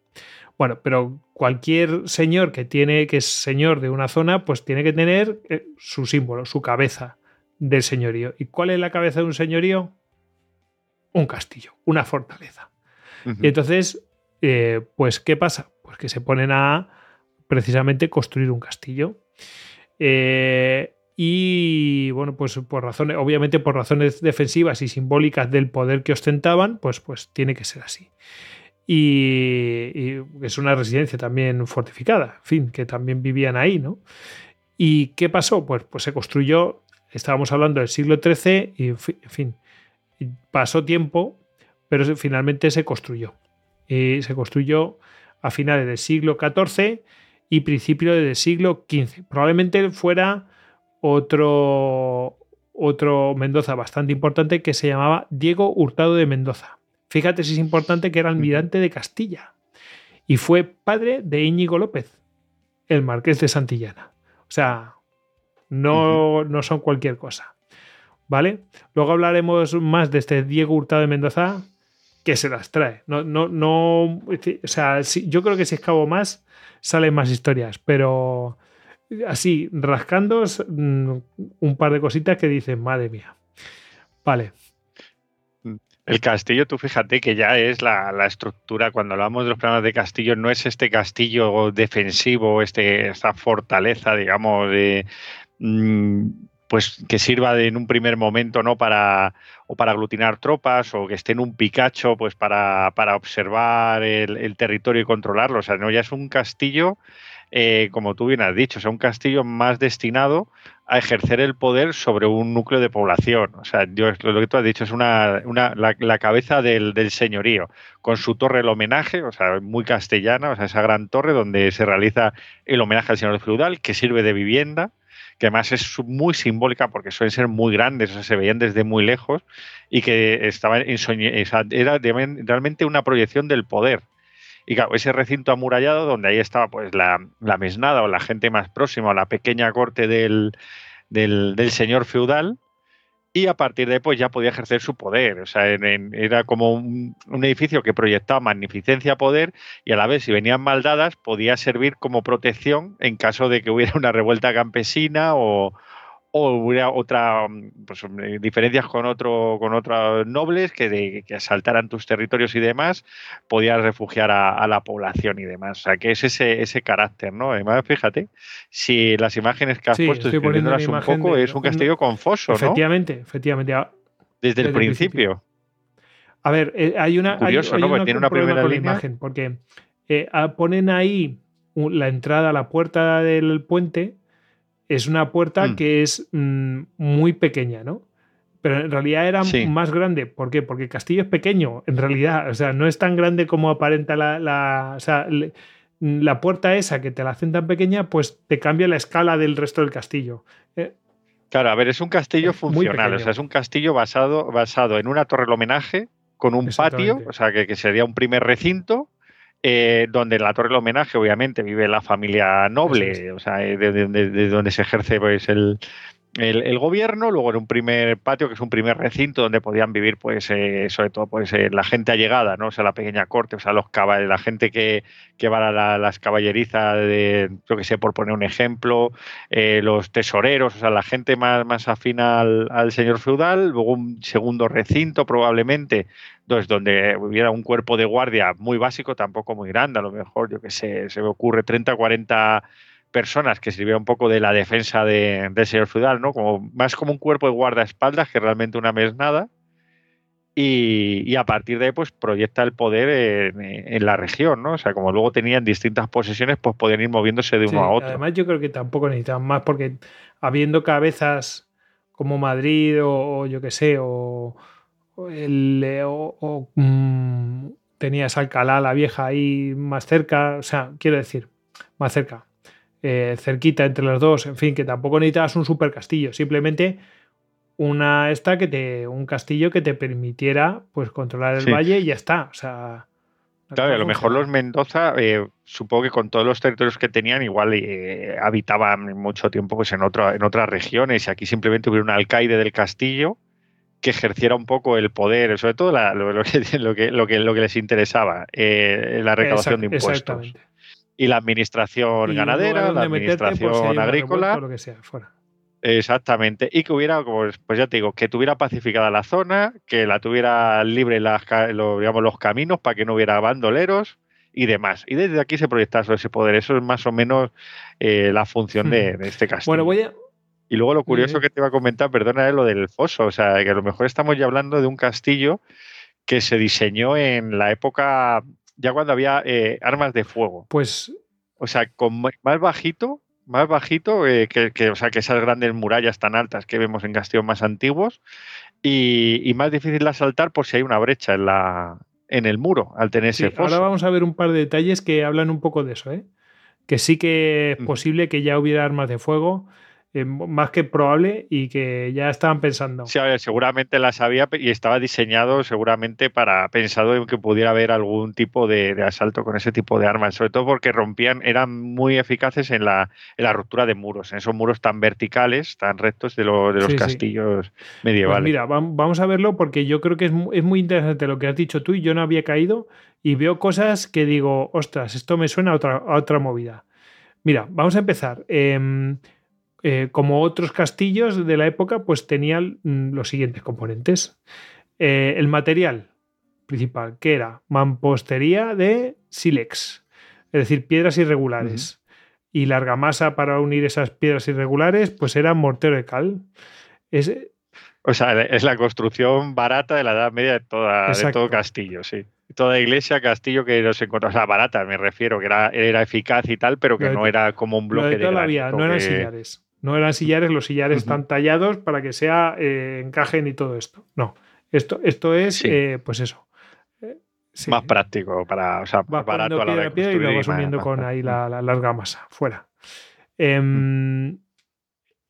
Bueno, pero cualquier señor que tiene, que es señor de una zona, pues tiene que tener su símbolo, su cabeza del señorío. ¿Y cuál es la cabeza de un señorío? Un castillo, una fortaleza. Uh -huh. Y entonces, pues, ¿qué pasa? Pues que se ponen a precisamente construir un castillo. Eh, y bueno, pues por razones, obviamente por razones defensivas y simbólicas del poder que ostentaban, pues, pues tiene que ser así. Y, es una residencia también fortificada, en fin, que también vivían ahí, ¿no? ¿Y qué pasó? Pues, pues se construyó, estábamos hablando del siglo XIII, y en fin, pasó tiempo, pero finalmente se construyó. Y se construyó a finales del siglo XIV y principios del siglo XV. Probablemente fuera otro, otro Mendoza bastante importante que se llamaba Diego Hurtado de Mendoza. Fíjate si es importante que era almirante de Castilla y fue padre de Íñigo López, el marqués de Santillana. O sea, no, no son cualquier cosa. ¿Vale? Luego hablaremos más de este Diego Hurtado de Mendoza que se las trae. No, no, no, o sea, yo creo que si escabo más, salen más historias, pero así, rascando un par de cositas que dicen, madre mía. Vale. El castillo, tú fíjate que ya es la, la, estructura, cuando hablamos de los planos de castillo, no es este castillo defensivo, este, esta fortaleza, digamos, de, mmm, pues que sirva en un primer momento no para o para aglutinar tropas o que esté en un picacho pues para, para observar el, el, territorio y controlarlo. O sea, no ya es un castillo eh, como tú bien has dicho, o sea, un castillo más destinado a ejercer el poder sobre un núcleo de población. O sea, yo, lo que tú has dicho es una, una la, cabeza del, del, señorío, con su torre el homenaje, o sea, muy castellana, o sea, esa gran torre donde se realiza el homenaje al señor feudal, que sirve de vivienda, que además es muy simbólica porque suelen ser muy grandes, o sea, se veían desde muy lejos y que estaban en era realmente una proyección del poder. Y ese recinto amurallado donde ahí estaba pues la, la mesnada o la gente más próxima o la pequeña corte del, del, señor feudal y a partir de ahí pues ya podía ejercer su poder. O sea, era como un, un, edificio que proyectaba magnificencia, poder y a la vez si venían maldadas podía servir como protección en caso de que hubiera una revuelta campesina o, o hubiera otra pues, diferencias con otro con otros nobles que, de, que asaltaran tus territorios y demás podías refugiar a, a, la población y demás o sea que es ese, ese carácter no además fíjate si las imágenes que has sí, puesto escribiéndolas un poco de, es un castillo con foso efectivamente ¿no? efectivamente desde, desde el principio. principio. a ver eh, hay una curioso hay, hay no una, tiene una primera con línea la imagen porque eh, ponen ahí la entrada la puerta del puente es una puerta mm. que es mm, muy pequeña, ¿no? Pero en realidad era sí. más grande. ¿Por qué? Porque el castillo es pequeño, en realidad. O sea, no es tan grande como aparenta la. la o sea, le, la puerta esa que te la hacen tan pequeña, pues te cambia la escala del resto del castillo. Eh, claro, a ver, es un castillo funcional. O sea, es un castillo basado, basado en una torre del homenaje con un patio, o sea, que, que sería un primer recinto eh, donde en la torre del homenaje, obviamente, vive la familia noble, sí, sí. o sea, de, de, de, de, donde se ejerce pues, el, el, gobierno, luego en un primer patio, que es un primer recinto donde podían vivir, pues, eh, sobre todo, pues, eh, la gente allegada, ¿no? O sea, la pequeña corte, o sea, los caballeros, la gente que, que va a la, las caballerizas de, yo que sé, por poner un ejemplo, eh, los tesoreros, o sea, la gente más, más afín al, al, señor feudal, luego un segundo recinto, probablemente, entonces, donde hubiera un cuerpo de guardia muy básico, tampoco muy grande, a lo mejor, yo que sé, se me ocurre 30, 40 personas que sirviera un poco de la defensa de, del señor feudal, ¿no? Como, más como un cuerpo de guardaespaldas que realmente una mesnada. Y, y, a partir de ahí, pues proyecta el poder en, en, la región, ¿no? O sea, como luego tenían distintas posesiones, pues podían ir moviéndose de uno sí, a otro. Además, yo creo que tampoco necesitaban más, porque habiendo cabezas como Madrid o, o yo qué sé, o, el, o, o mmm, tenías Alcalá la vieja ahí más cerca, o sea, quiero decir, más cerca, eh, cerquita entre los dos, en fin, que tampoco necesitabas un super castillo, simplemente una esta que te un castillo que te permitiera pues controlar el sí. valle y ya está, o sea, Claro, a lo mejor los Mendoza, eh, supongo que con todos los territorios que tenían, igual eh, habitaban mucho tiempo pues, en, otra, en otras regiones. Y aquí simplemente hubiera un alcaide del castillo que ejerciera un poco el poder, sobre todo lo, que, lo, que, lo, que, lo que les interesaba, eh, la recaudación de impuestos. Y la administración ganadera, la administración agrícola. Lo que sea, fuera. Exactamente. Y que hubiera, pues, pues ya te digo, que tuviera pacificada la zona, que la tuviera libre las, digamos, los caminos para que no hubiera bandoleros y demás. Y desde aquí se proyecta ese poder. Eso es más o menos eh, la función de, hmm. este castillo. Bueno, voy a, y luego lo curioso que te iba a comentar, perdona, es lo del foso. O sea, que a lo mejor estamos ya hablando de un castillo que se diseñó en la época, ya cuando había eh, armas de fuego. Pues. O sea, con más bajito, más bajito eh, que, o sea, que esas grandes murallas tan altas que vemos en castillos más antiguos y, más difícil de asaltar por si hay una brecha en, la, en el muro al tener ese foso. Ahora vamos a ver un par de detalles que hablan un poco de eso, ¿eh? que sí que es mm. posible que ya hubiera armas de fuego eh, más que probable y que ya estaban pensando. Sí, seguramente las había y estaba diseñado seguramente para pensado en que pudiera haber algún tipo de, asalto con ese tipo de armas, sobre todo porque rompían, eran muy eficaces en la, ruptura de muros, en esos muros tan verticales, tan rectos de, los castillos pues medievales. mira, vamos a verlo porque yo creo que es, muy interesante lo que has dicho tú y yo no había caído y veo cosas que digo, ostras, esto me suena a otra, a otra movida. Mira, vamos a empezar. Em, eh, como otros castillos de la época, pues tenían mm, los siguientes componentes. Eh, el material principal, que era mampostería de sílex, es decir, piedras irregulares. Y la argamasa para unir esas piedras irregulares, pues era mortero de cal. Es, o sea, es la construcción barata de la Edad Media de, toda, de todo castillo, sí. Toda iglesia, castillo que no se encontraba, o sea, barata me refiero, que era, era eficaz y tal, pero que no era como un bloque de, de no eran sillares. No eran sillares, los sillares están tallados para que sea eh, encajen y todo esto. No, esto, esto es, eh, pues eso. Eh, más práctico, para, o sea, más barato a la hora y lo vas uniendo con ahí la, la, larga masa, fuera. Em,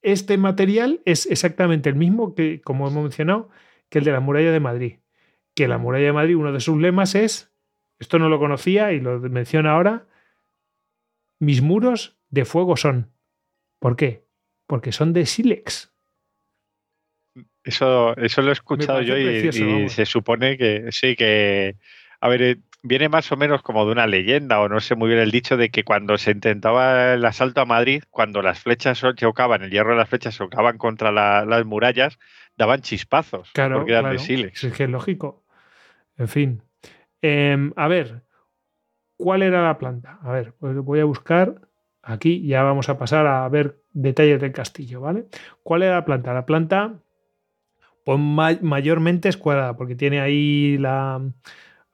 este material es exactamente el mismo que, como hemos mencionado, que el de la muralla de Madrid. Que la muralla de Madrid, uno de sus lemas es, esto no lo conocía y lo menciona ahora, mis muros de fuego son. ¿Por qué? Porque son de sílex. Eso, eso lo he escuchado yo y, se supone que sí, que. A ver, eh, viene más o menos como de una leyenda, o no sé muy bien el dicho, de que cuando se intentaba el asalto a Madrid, cuando las flechas chocaban, el hierro de las flechas chocaban contra las murallas, daban chispazos. Claro, porque eran de sílex. es que es lógico. En fin. Em, a ver, ¿cuál era la planta? A ver, pues voy a buscar aquí, ya vamos a pasar a ver detalles del castillo, ¿vale? ¿Cuál era la planta? La planta, pues mayormente es cuadrada, porque tiene ahí la,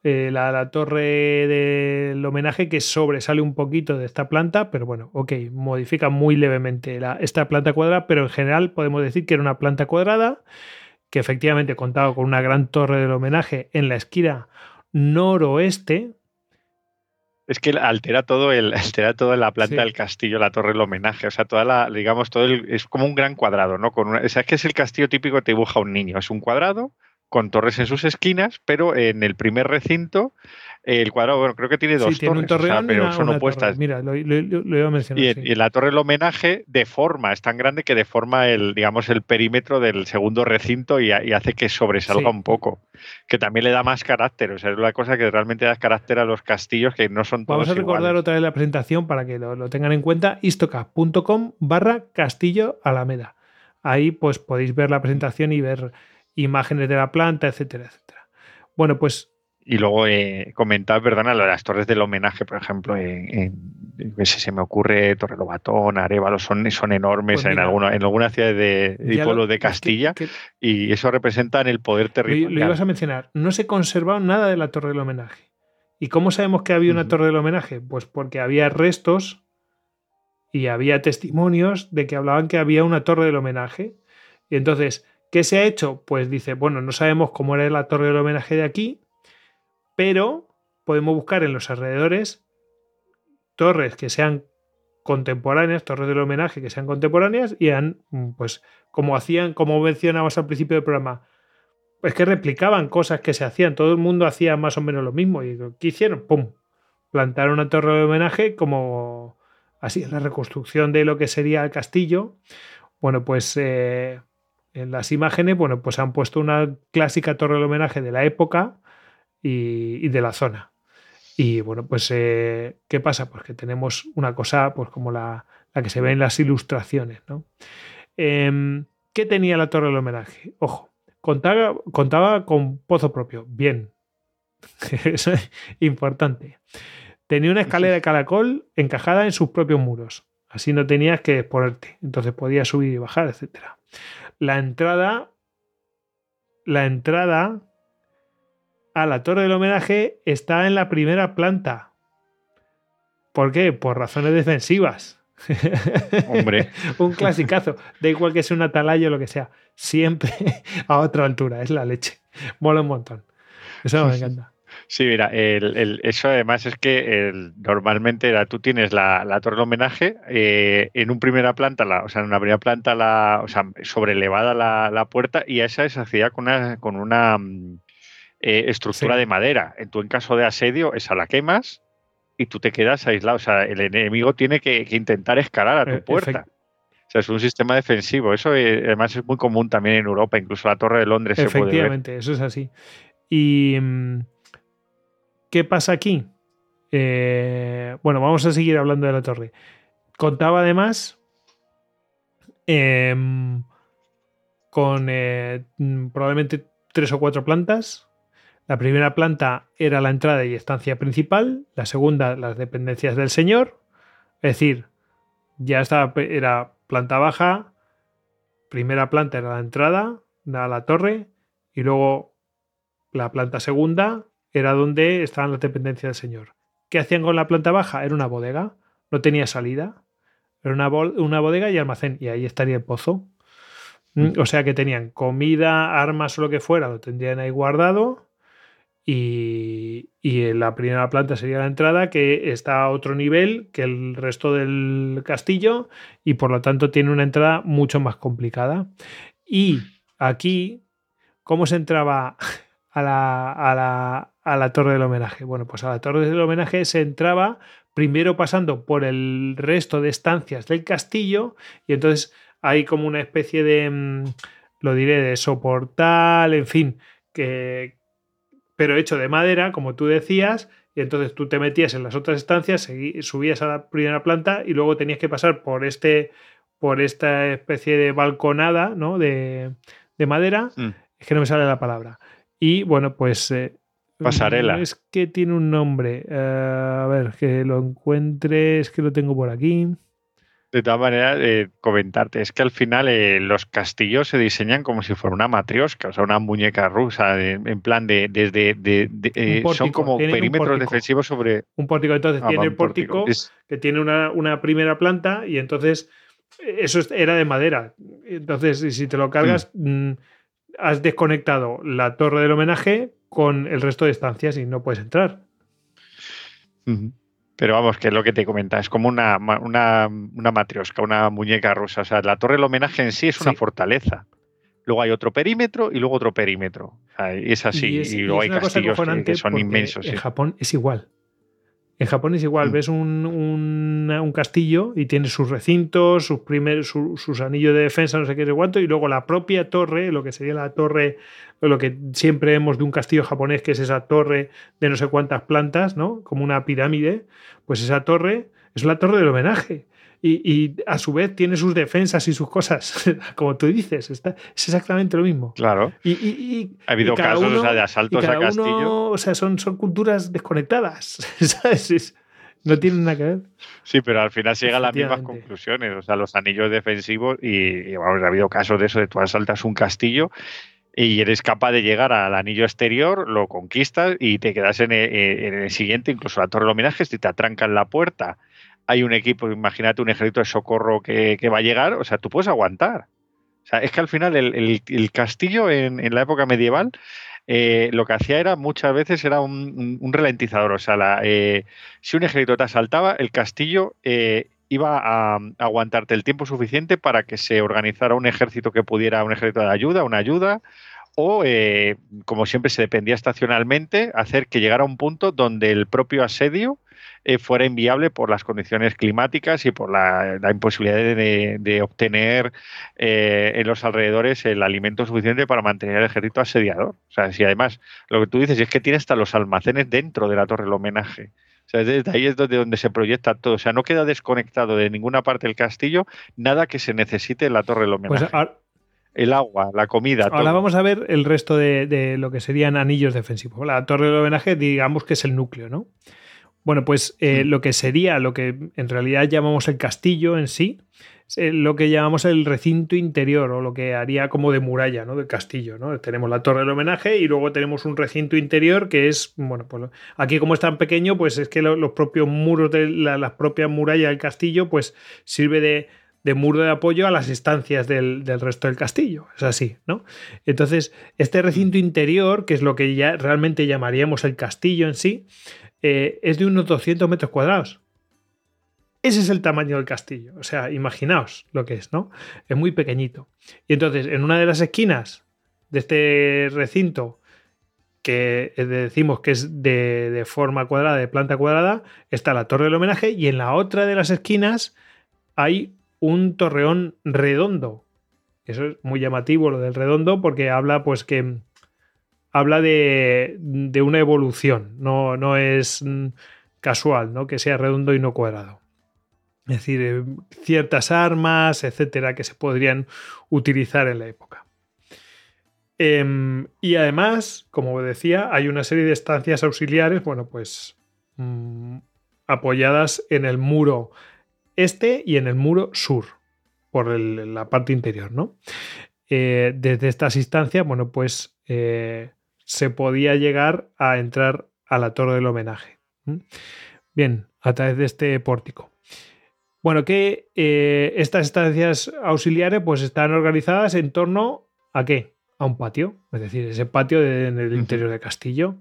eh, la, torre del homenaje que sobresale un poquito de esta planta, pero bueno, ok, modifica muy levemente esta planta cuadrada, pero en general podemos decir que era una planta cuadrada, que efectivamente contaba con una gran torre del homenaje en la esquina noroeste, es que altera todo el, altera toda la planta del castillo, la torre, el homenaje, o sea, toda la, digamos, todo es como un gran cuadrado, ¿no? Con una, o sea, es que es el castillo típico que te dibuja un niño, es un cuadrado con torres en sus esquinas, pero en el primer recinto el cuadrado, bueno, creo que tiene dos torres, pero son opuestas. Mira, lo, iba a mencionar. Y, la torre del homenaje deforma, es tan grande que deforma el, digamos, el perímetro del segundo recinto y, hace que sobresalga un poco. Que también le da más carácter. O sea, es una cosa que realmente da carácter a los castillos que no son todos Vamos a recordar otra vez la presentación para que lo, tengan en cuenta. istoca.com barra Castillo Alameda. Ahí pues podéis ver la presentación y ver imágenes de la planta, etcétera, etcétera. Bueno, pues y luego eh, comentar, perdona, las torres del homenaje, por ejemplo, en, si se me ocurre Torre Lobatón, Arevalo, son, son enormes pues en, alguna, en algunas ciudades de, pueblo de Castilla y eso representa el poder territorial. Lo, ibas a mencionar, no se conservaba nada de la Torre del Homenaje. ¿Y cómo sabemos que había una Torre del Homenaje? Pues porque había restos y había testimonios de que hablaban que había una Torre del Homenaje. Y entonces, ¿qué se ha hecho? Pues dice, bueno, no sabemos cómo era la Torre del Homenaje de aquí, pero podemos buscar en los alrededores torres que sean contemporáneas, torres del homenaje que sean contemporáneas y han, mm, pues, como hacían, como mencionabas al principio del programa, es que replicaban cosas que se hacían, todo el mundo hacía más o menos lo mismo. ¿Y qué hicieron? ¡Pum! Plantaron una torre de homenaje como así en la reconstrucción de lo que sería el castillo. Bueno, pues eh, en las imágenes, bueno, pues han puesto una clásica torre de homenaje de la época y, de la zona. Y bueno, pues eh, ¿qué pasa? Pues que tenemos una cosa pues como la, la que se ve en las ilustraciones, ¿no? Em, ¿Qué tenía la torre del homenaje? Ojo, contaba, contaba con pozo propio. Bien. Eso es importante. Tenía una escalera de caracol encajada en sus propios muros. Así no tenías que exponerte. Entonces podías subir y bajar, etc. La entrada. La entrada a la torre del homenaje está en la primera planta. ¿Por qué? Por razones defensivas. Hombre. un clasicazo. Da igual que sea un atalaya o lo que sea. Siempre a otra altura. Es la leche. Mola un montón. Eso me encanta. Sí, mira, el, eso además es que normalmente tú tienes la, torre de homenaje eh, en una primera planta, la, o sea, en una primera planta, la, o sea, sobrelevada la, la puerta y esa se hacía con una, con una mm, eh, estructura de madera. Tú en caso de asedio, esa la quemas y tú te quedas aislado. O sea, el enemigo tiene que, intentar escalar a tu eh, puerta. O sea, es un sistema defensivo. Eso eh, además es muy común también en Europa, incluso la Torre de Londres. Efectivamente, eso es así. ¿Y mm, qué pasa aquí? Bueno, vamos a seguir hablando de la torre. Contaba además em, con mm, probablemente tres o cuatro plantas la primera planta era la entrada y estancia principal, la segunda las dependencias del señor, es decir, ya estaba, era planta baja, primera planta era la entrada la torre y luego la planta segunda era donde estaban las dependencias del señor. ¿Qué hacían con la planta baja? Era una bodega, no tenía salida, era una, una bodega y almacén y ahí estaría el pozo. Mm, o sea que tenían comida, armas o lo que fuera, lo tendrían ahí guardado y, la primera planta sería la entrada, que está a otro nivel que el resto del castillo y por lo tanto tiene una entrada mucho más complicada. Y aquí, ¿cómo se entraba a la, a la, a la torre del homenaje? Bueno, pues a la torre del homenaje se entraba primero pasando por el resto de estancias del castillo y entonces hay como una especie de, mm, lo diré, de soportal, en fin, que, pero hecho de madera, como tú decías, y entonces tú te metías en las otras estancias, subías a la primera planta y luego tenías que pasar por este por esta especie de balconada ¿no? de, madera. Mm. Es que no me sale la palabra. Y bueno, pues. Eh, Pasarela. Es que tiene un nombre. Eh, a ver, que lo encuentres, que lo tengo por aquí. De todas maneras, eh, comentarte, es que al final eh, los castillos se diseñan como si fuera una matriosca, o sea, una muñeca rusa, en plan de, desde, eh, son como perímetros defensivos sobre... Un pórtico, entonces ah, tiene el pórtico, que tiene una, primera planta y entonces eso era de madera. Entonces, si te lo cargas, mm. Mm, has desconectado la torre del homenaje con el resto de estancias y no puedes entrar. Pero vamos, que es lo que te comenta, es como una, una, una matriosca, una muñeca rusa. O sea, la torre del homenaje en sí es una fortaleza. Luego hay otro perímetro y luego otro perímetro. es así. Y, luego hay castillos que, son inmensos. En Japón es igual. En Japón es igual, mm. ves un, un, castillo y tiene sus recintos, sus, primer, sus anillos de defensa, no sé qué, sé cuánto, y luego la propia torre, lo que sería la torre, lo que siempre vemos de un castillo japonés, que es esa torre de no sé cuántas plantas, ¿no? Como una pirámide, pues esa torre es la torre del homenaje y, a su vez tiene sus defensas y sus cosas, como tú dices, es exactamente lo mismo. Claro. Y, ha habido casos de asaltos a castillo. o sea, son, son culturas desconectadas, no tienen nada que ver. Sí, pero al final se llegan a las mismas conclusiones. O sea, los anillos defensivos, y, ha habido casos de eso, de tú asaltas un castillo y eres capaz de llegar al anillo exterior, lo conquistas y te quedas en el, siguiente, incluso la torre de homenajes, y te atrancan la puerta hay un equipo, imagínate un ejército de socorro que, va a llegar, o sea, tú puedes aguantar. O sea, es que al final el, castillo en, la época medieval eh, lo que hacía era muchas veces era un, ralentizador. O sea, eh, si un ejército te asaltaba, el castillo eh, iba a, aguantarte el tiempo suficiente para que se organizara un ejército que pudiera, un ejército de ayuda, una ayuda, o, como siempre se dependía estacionalmente, hacer que llegara a un punto donde el propio asedio eh, fuera inviable por las condiciones climáticas y por la, imposibilidad de, obtener eh, en los alrededores el alimento suficiente para mantener el ejército asediador. O sea, si además lo que tú dices es que tiene hasta los almacenes dentro de la torre del homenaje. O sea, desde ahí es donde, donde se proyecta todo. O sea, no queda desconectado de ninguna parte del castillo nada que se necesite en la torre del pues homenaje. el agua, la comida. Ahora vamos a ver el resto de, de, lo que serían anillos defensivos. La torre del homenaje, digamos que es el núcleo, ¿no? Bueno, pues eh, lo que sería, lo que en realidad llamamos el castillo en sí, eh, lo que llamamos el recinto interior o lo que haría como de muralla, ¿no? Del castillo, ¿no? Tenemos la torre del homenaje y luego tenemos un recinto interior que es, bueno, pues aquí como es tan pequeño, pues es que los propios muros de la, las propias murallas del castillo, pues sirve de, muro de apoyo a las estancias del, del, resto del castillo. Es así, ¿no? Entonces, este recinto interior, que es lo que ya realmente llamaríamos el castillo en sí, eh, es de unos 200 metros cuadrados. Ese es el tamaño del castillo. O sea, imaginaos lo que es, ¿no? Es muy pequeñito. Y entonces, en una de las esquinas de este recinto, que decimos que es de, de, forma cuadrada, de planta cuadrada, está la torre del homenaje y en la otra de las esquinas hay un torreón redondo. Eso es muy llamativo lo del redondo porque habla pues que habla de, una evolución, no, no es mm, casual, ¿no? que sea redondo y no cuadrado. Es decir, eh, ciertas armas, etcétera, que se podrían utilizar en la época. Em, y además, como decía, hay una serie de estancias auxiliares, bueno, pues mm, apoyadas en el muro este y en el muro sur, por la parte interior, ¿no? Eh, desde estas instancias, bueno, pues eh, se podía llegar a entrar a la torre del homenaje. Bien, a través de este pórtico. Bueno, que eh, estas estancias auxiliares pues están organizadas en torno a qué? A un patio, es decir, ese patio en el interior del castillo.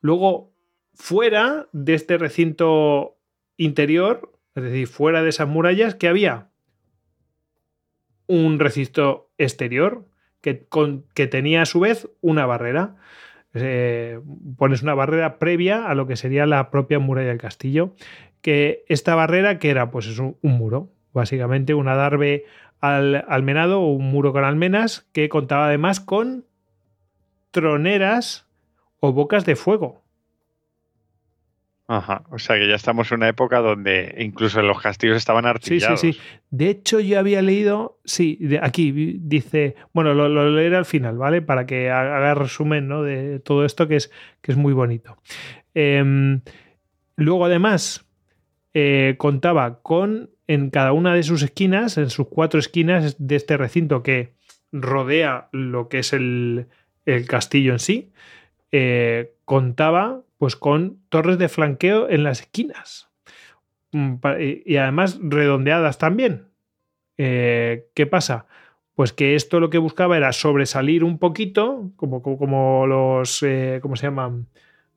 Luego, fuera de este recinto interior, es decir, fuera de esas murallas, ¿qué había? Un recinto exterior que, que tenía a su vez una barrera. Eh, pones una barrera previa a lo que sería la propia muralla del castillo. Que esta barrera, que era? Pues es un, muro, básicamente un adarve al, almenado o un muro con almenas que contaba además con troneras o bocas de fuego. Ajá, o sea que ya estamos en una época donde incluso los castillos estaban artillados. Sí, sí, sí. De hecho, yo había leído, sí, aquí dice, bueno, lo, leeré al final, ¿vale? Para que haga resumen ¿no? de todo esto que es, que es muy bonito. Em, luego, además, eh, contaba con en cada una de sus esquinas, en sus cuatro esquinas de este recinto que rodea lo que es el, el castillo en sí, eh, contaba pues con torres de flanqueo en las esquinas mm, y además redondeadas también. Eh, ¿Qué pasa? Pues que esto lo que buscaba era sobresalir un poquito, como, como, los, eh, ¿cómo se llaman?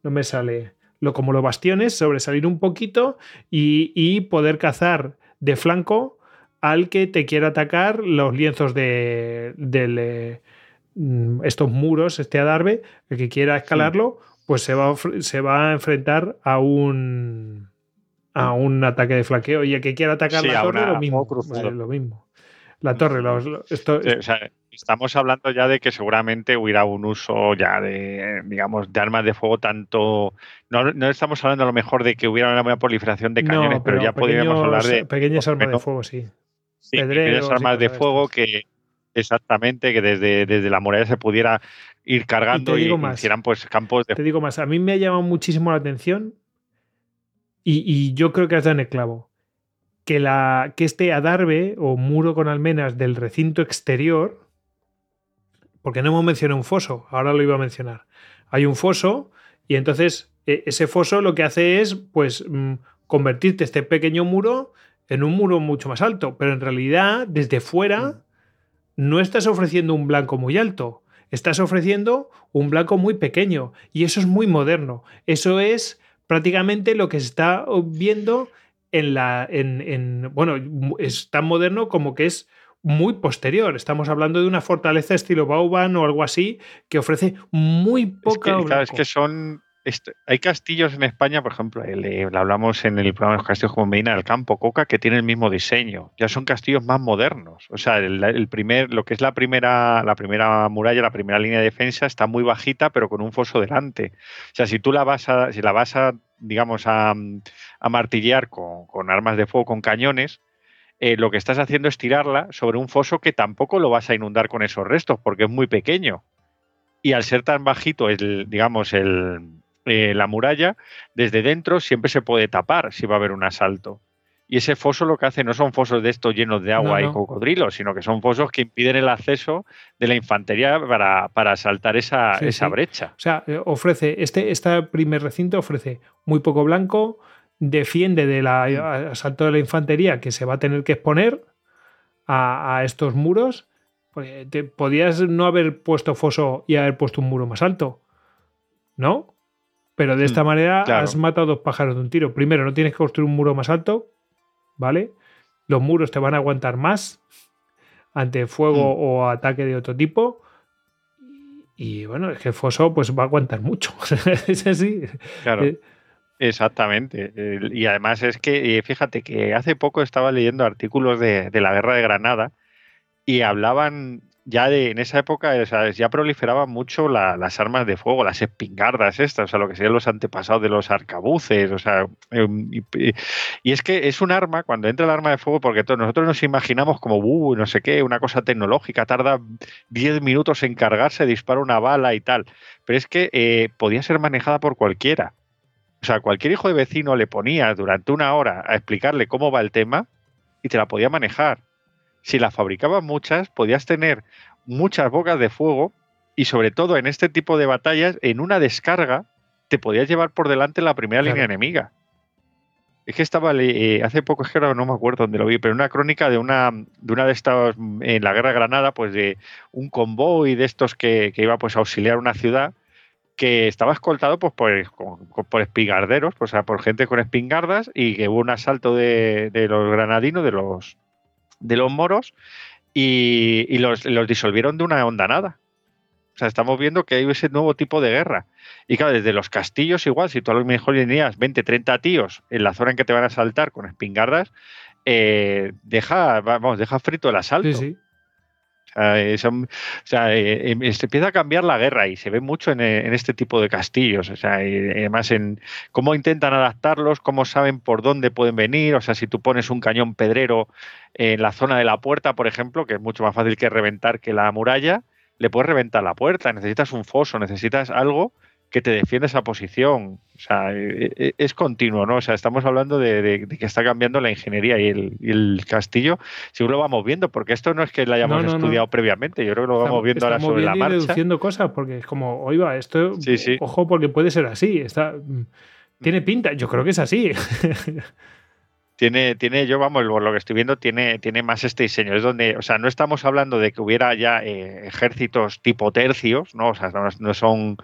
No me sale. Lo, como los bastiones, sobresalir un poquito y, poder cazar de flanco al que te quiera atacar los lienzos de, eh, mm, estos muros, este adarve, el que quiera escalarlo, pues se va, a, se va a enfrentar a un a un ataque de flaqueo y el que quiera atacar la torre lo mismo, lo mismo. La torre, esto, estamos hablando ya de que seguramente hubiera un uso ya de, digamos, de armas de fuego tanto. No, no estamos hablando a lo mejor de que hubiera una proliferación de cañones, pero, ya podríamos hablar de. Pequeñas armas de fuego, sí. sí pequeñas armas de fuego que. Exactamente, que desde, desde la muralla se pudiera ir cargando y, hicieran pues campos de... Te digo más, a mí me ha llamado muchísimo la atención y, yo creo que has dado en el clavo. Que, la, que este adarve o muro con almenas del recinto exterior, porque no hemos mencionado un foso, ahora lo iba a mencionar. Hay un foso y entonces e, ese foso lo que hace es pues mm, convertirte este pequeño muro en un muro mucho más alto, pero en realidad desde fuera mm. No estás ofreciendo un blanco muy alto, estás ofreciendo un blanco muy pequeño y eso es muy moderno. Eso es prácticamente lo que se está viendo en la. En, bueno, es tan moderno como que es muy posterior. Estamos hablando de una fortaleza estilo Bauban o algo así que ofrece muy poca. Es que, es que son. Hay castillos en España, por ejemplo, hablamos en el programa de los castillos como Medina del Campo, Coca, que tienen el mismo diseño. Ya son castillos más modernos. O sea, el, primer, lo que es la primera, la primera muralla, la primera línea de defensa, está muy bajita, pero con un foso delante. O sea, si tú la vas a, si la vas a, digamos, a, con, con armas de fuego, con cañones, eh, lo que estás haciendo es tirarla sobre un foso que tampoco lo vas a inundar con esos restos porque es muy pequeño. Y al ser tan bajito, el, digamos, el, eh, la muralla, desde dentro siempre se puede tapar si va a haber un asalto. Y ese foso lo que hace no son fosos de estos llenos de agua y cocodrilos, sino que son fosos que impiden el acceso de la infantería para, para asaltar esa, esa brecha. O sea, eh, ofrece, este, este primer recinto ofrece muy poco blanco, defiende del asalto de la infantería que se va a tener que exponer a, estos muros. Pues, te, podías no haber puesto foso y haber puesto un muro más alto, ¿no? Pero de esta hmm, manera has matado dos pájaros de un tiro. Primero, no tienes que construir un muro más alto, ¿vale? Los muros te van a aguantar más ante fuego hmm. o ataque de otro tipo. Y bueno, es que el foso pues va a aguantar mucho. es así. Claro. Eh, Exactamente. Y además es que, eh, fíjate que hace poco estaba leyendo artículos de, la guerra de Granada y hablaban ya de, en esa época, ya proliferaban mucho las armas de fuego, las espingardas estas, o sea, lo que serían los antepasados de los arcabuces, o sea, em, y, es que es un arma, cuando entra el arma de fuego, porque nosotros nos imaginamos como, uh, no sé qué, una cosa tecnológica, tarda 10 minutos en cargarse, dispara una bala y tal, pero es que eh, podía ser manejada por cualquiera. O sea, cualquier hijo de vecino le ponía durante una hora a explicarle cómo va el tema y te la podía manejar. Si la fabricabas muchas, podías tener muchas bocas de fuego y sobre todo en este tipo de batallas, en una descarga, te podías llevar por delante la primera línea enemiga. Es que estaba eh, hace poco, es que ahora no me acuerdo dónde lo vi, pero una crónica de una de una de estas en la guerra de Granada, pues de un convoy de estos que, que iba pues a auxiliar una ciudad que estaba escoltado pues, por, por espigarderos, pues, o sea, por gente con espingardas y que hubo un asalto de, los granadinos, de los, de los moros, y, los, disolvieron de una onda nada. O sea, estamos viendo que hay ese nuevo tipo de guerra. Y claro, desde los castillos igual, si tú a lo mejor tenías 20, 30 tíos en la zona en que te van a asaltar con espingardas, eh, deja, vamos, deja frito el asalto. Sí, sí. Eh, o sea, eh, em, se empieza a cambiar la guerra y se ve mucho en, eh, este tipo de castillos. O sea, además en cómo intentan adaptarlos, cómo saben por dónde pueden venir. O sea, si tú pones un cañón pedrero en la zona de la puerta, por ejemplo, que es mucho más fácil que reventar que la muralla, le puedes reventar la puerta. Necesitas un foso, necesitas algo que te defiende esa posición. O sea, e, e, es continuo, ¿no? O sea, estamos hablando de, que está cambiando la ingeniería y el, castillo. Seguro lo vamos viendo, porque esto no es que lo hayamos estudiado previamente, yo creo que lo vamos viendo ahora sobre la marcha. deduciendo cosas, porque es como, oiga, esto, ojo, porque puede ser así. Está, mm, tiene pinta, yo creo que es así. tiene, tiene, yo vamos, lo que estoy viendo tiene, tiene más este diseño. Es donde, o sea, no estamos hablando de que hubiera ya eh, ejércitos tipo tercios, ¿no? O sea, no, son,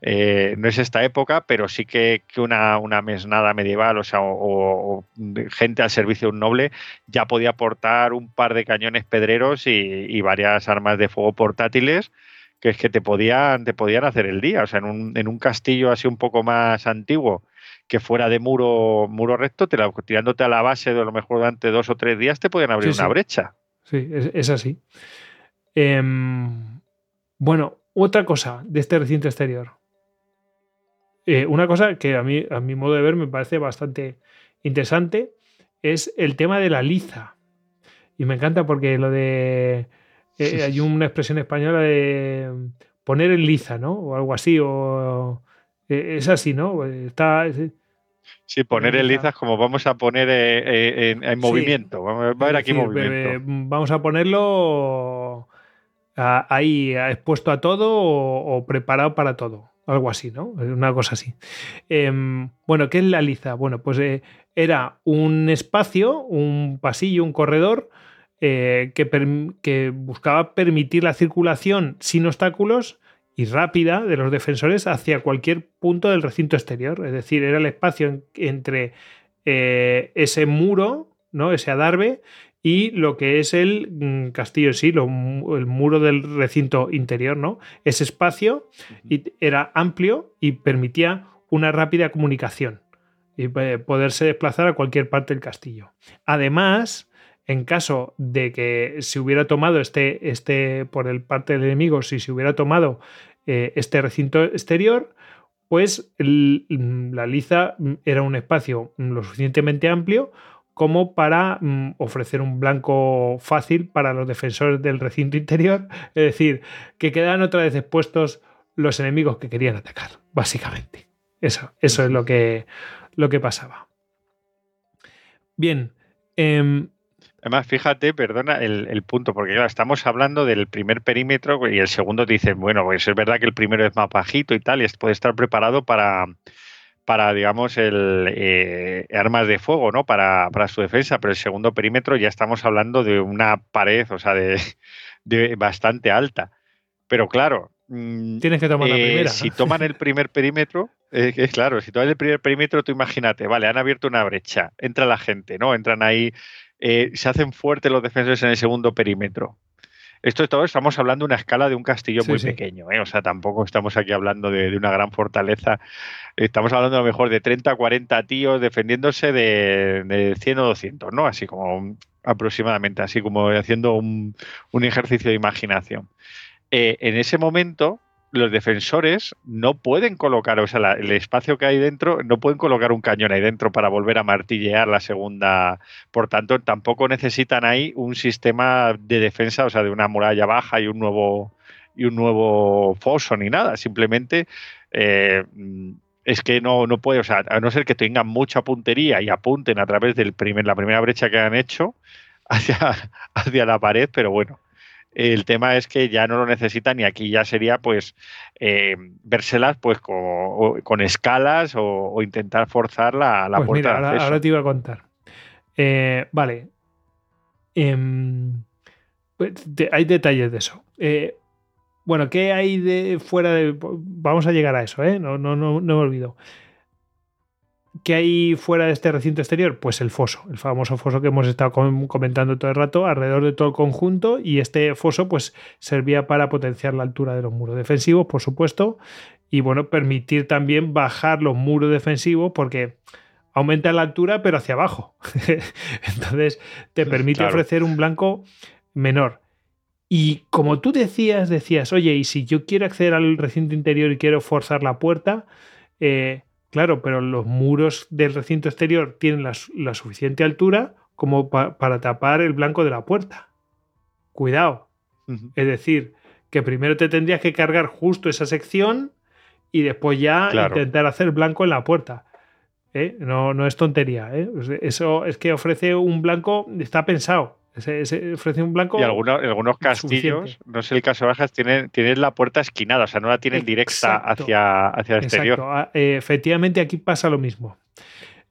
eh, no es esta época, pero sí que, una, una, mesnada medieval, o sea, o, gente al servicio de un noble, ya podía portar un par de cañones pedreros y, y varias armas de fuego portátiles que es que te podían, te podían hacer el día. O sea, en un, en un castillo así un poco más antiguo, que fuera de muro, muro recto, te tirándote a la base de lo mejor durante dos o tres días te pueden abrir una brecha. Sí, es, así. Em, bueno, otra cosa de este recinto exterior. Eh, una cosa que a mí, a mi modo de ver, me parece bastante interesante es el tema de la liza. Y me encanta porque lo de. Eh, hay una expresión española de poner en liza, ¿no? O algo así, o eh, es así, ¿no? Está, sí, poner en lizas como vamos a poner eh, eh, en, movimiento. Vamos a ver aquí movimiento. Vamos a ponerlo ahí expuesto a todo o, preparado para todo. Algo así, ¿no? Una cosa así. Em, bueno, ¿qué es la liza? Bueno, pues era un espacio, un pasillo, un corredor que, que buscaba permitir la circulación sin obstáculos y rápida de los defensores hacia cualquier punto del recinto exterior. Es decir, era el espacio entre eh, ese muro, ¿no? ese adarve, y lo que es el mm, castillo en sí, lo- el muro del recinto interior, ¿no? Ese espacio y era amplio y permitía una rápida comunicación y eh, poderse desplazar a cualquier parte del castillo. Además, en caso de que se hubiera tomado este, este por el parte del enemigo, si se hubiera tomado eh, este recinto exterior, pues el- la liza mm, era un espacio mm, lo suficientemente amplio como para mm, ofrecer un blanco fácil para los defensores del recinto interior, es decir, que quedaban otra vez expuestos los enemigos que querían atacar, básicamente. Eso, eso es lo que, lo que pasaba. Bien. em, Además, fíjate, perdona el, el punto, porque claro, estamos hablando del primer perímetro y el segundo te dice, bueno, pues es verdad que el primero es más bajito y tal, y puede estar preparado para, para digamos, el eh, armas de fuego, ¿no? Para, para su defensa, pero el segundo perímetro ya estamos hablando de una pared, o sea, de, de bastante alta. Pero claro, mm, tienes que tomar la eh, primera. si toman el primer perímetro, eh, que claro, si toman el primer perímetro, tú imagínate, vale, han abierto una brecha, entra la gente, ¿no? Entran ahí, eh, se hacen fuertes los defensores en el segundo perímetro. Esto todo, estamos hablando de una escala de un castillo Sí, muy sí. pequeño, ¿eh? o sea, tampoco estamos aquí hablando de, de una gran fortaleza. Estamos hablando a lo mejor de 30, 40 tíos defendiéndose de, de 100 o 200, ¿no? Así como aproximadamente, así como haciendo un, un ejercicio de imaginación. Eh, en ese momento, los defensores no pueden colocar, o sea, la- el espacio que hay dentro, no pueden colocar un cañón ahí dentro para volver a martillear la segunda. Por tanto, tampoco necesitan ahí un sistema de defensa, o sea, de una muralla baja y un nuevo y un nuevo foso ni nada. Simplemente eh, es que no, no puede, o sea, a no ser que tengan mucha puntería y apunten a través de la primera brecha que han hecho hacia, hacia la pared, pero bueno. El tema es que ya no lo necesitan y aquí ya sería pues eh, vérselas pues con, o- con escalas o, o intentar forzar la, la Pues puerta mira, de ahora, ahora te iba a contar. Eh, vale. Em, pues, te- hay detalles de eso. Eh, bueno, ¿qué hay de fuera de. Vamos a llegar a eso, ¿eh? No, no, no, no me olvido. ¿Qué hay fuera de este recinto exterior? Pues el foso, el famoso foso que hemos estado com- comentando todo el rato, alrededor de todo el conjunto, y este foso pues servía para potenciar la altura de los muros defensivos, por supuesto, y bueno, permitir también bajar los muros defensivos, porque aumenta la altura, pero hacia abajo. Entonces, te permite Claro. ofrecer un blanco menor. Y como tú decías, decías, oye, y si yo quiero acceder al recinto interior y quiero forzar la puerta, eh, claro, pero los muros del recinto exterior tienen la, su- la suficiente altura como pa- para tapar el blanco de la puerta. Cuidado. Es decir, que primero te tendrías que cargar justo esa sección y después ya Claro. intentar hacer blanco en la puerta. ¿Eh? No, no es tontería. ¿eh? Sea, Eso es que ofrece un blanco, está pensado. Ese- ese ofrece un blanco. Y algunos, algunos castillos, suficiente. no sé el caso de Bajas, tienen, tienen la puerta esquinada, o sea, no la tienen directa Exacto. hacia, hacia el exterior. Exacto. Ah, eh, efectivamente, aquí pasa lo mismo.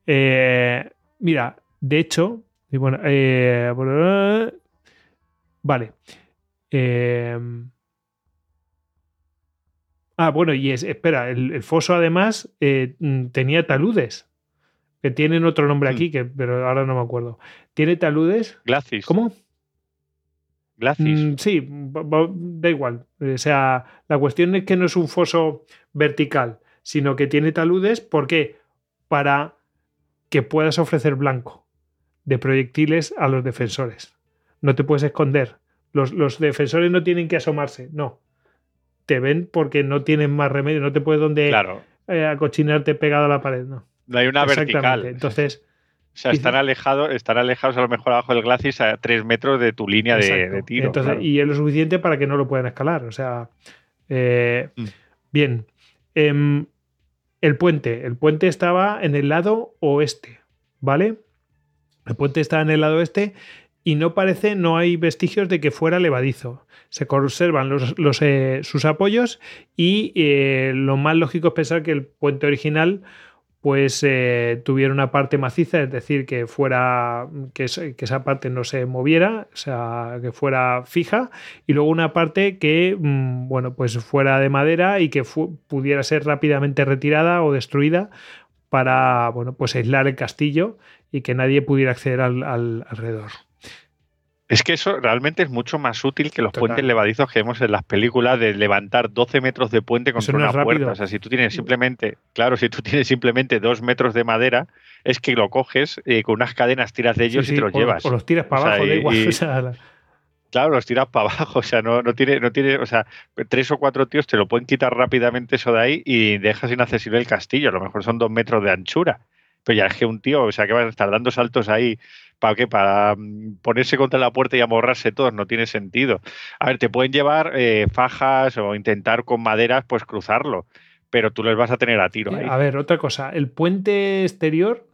Eh, mira, de hecho, y bueno, eh, vale. Eh, ah, bueno, y es, espera, el, el foso además tenía taludes, que tienen otro nombre Hmm. aquí, que, pero ahora no me acuerdo. ¿Tiene taludes? Glacis. ¿Cómo? Glacis. Mm, sí, da igual. O sea, la cuestión es que no es un foso vertical, sino que tiene taludes. ¿Por qué? Para que puedas ofrecer blanco de proyectiles a los defensores. No te puedes esconder. Los, los defensores no tienen que asomarse, no. Te ven porque no tienen más remedio, no te puedes donde claro. eh, acochinarte pegado a la pared, no. No hay una vertical. Entonces, o sea, están alejados, están alejados a lo mejor abajo del Glacis a tres metros de tu línea de, tiro. Entonces, claro. Y es lo suficiente para que no lo puedan escalar. O sea, eh, Mm. bien. Em, el puente. El puente estaba en el lado oeste, ¿vale? El puente estaba en el lado oeste y no parece, no hay vestigios de que fuera levadizo. Se conservan los, los, eh, sus apoyos y eh, lo más lógico es pensar que el puente original pues eh, tuviera una parte maciza, es decir, que fuera que, es- que esa parte no se moviera, o sea, que fuera fija, y luego una parte que, mm, bueno, pues fuera de madera y que pudiera ser rápidamente retirada o destruida para, bueno, pues aislar el castillo y que nadie pudiera acceder al- alrededor. Es que eso realmente es mucho más útil que los Total. puentes levadizos que vemos en las películas de levantar 12 metros de puente contra no una rápido. puerta. O sea, si tú tienes simplemente, claro, si tú tienes simplemente dos metros de madera, es que lo coges eh, con unas cadenas, tiras de ellos Sí, y te los o- llevas. O los tiras para O sea, abajo, da y- igual. y- o sea, la- Claro, los tiras para abajo, o sea, no, no tiene, no tiene, o sea, tres o cuatro tíos te lo pueden quitar rápidamente eso de ahí y dejas inaccesible el castillo. A lo mejor son dos metros de anchura. Pero ya es que un tío, o sea, que van a estar dando saltos ahí, ¿para qué? Para mm, ponerse contra la puerta y amorrarse todos, no tiene sentido. A ver, te pueden llevar eh, fajas o intentar con maderas, pues cruzarlo, pero tú les vas a tener a tiro ahí. A ver, otra cosa. El puente exterior,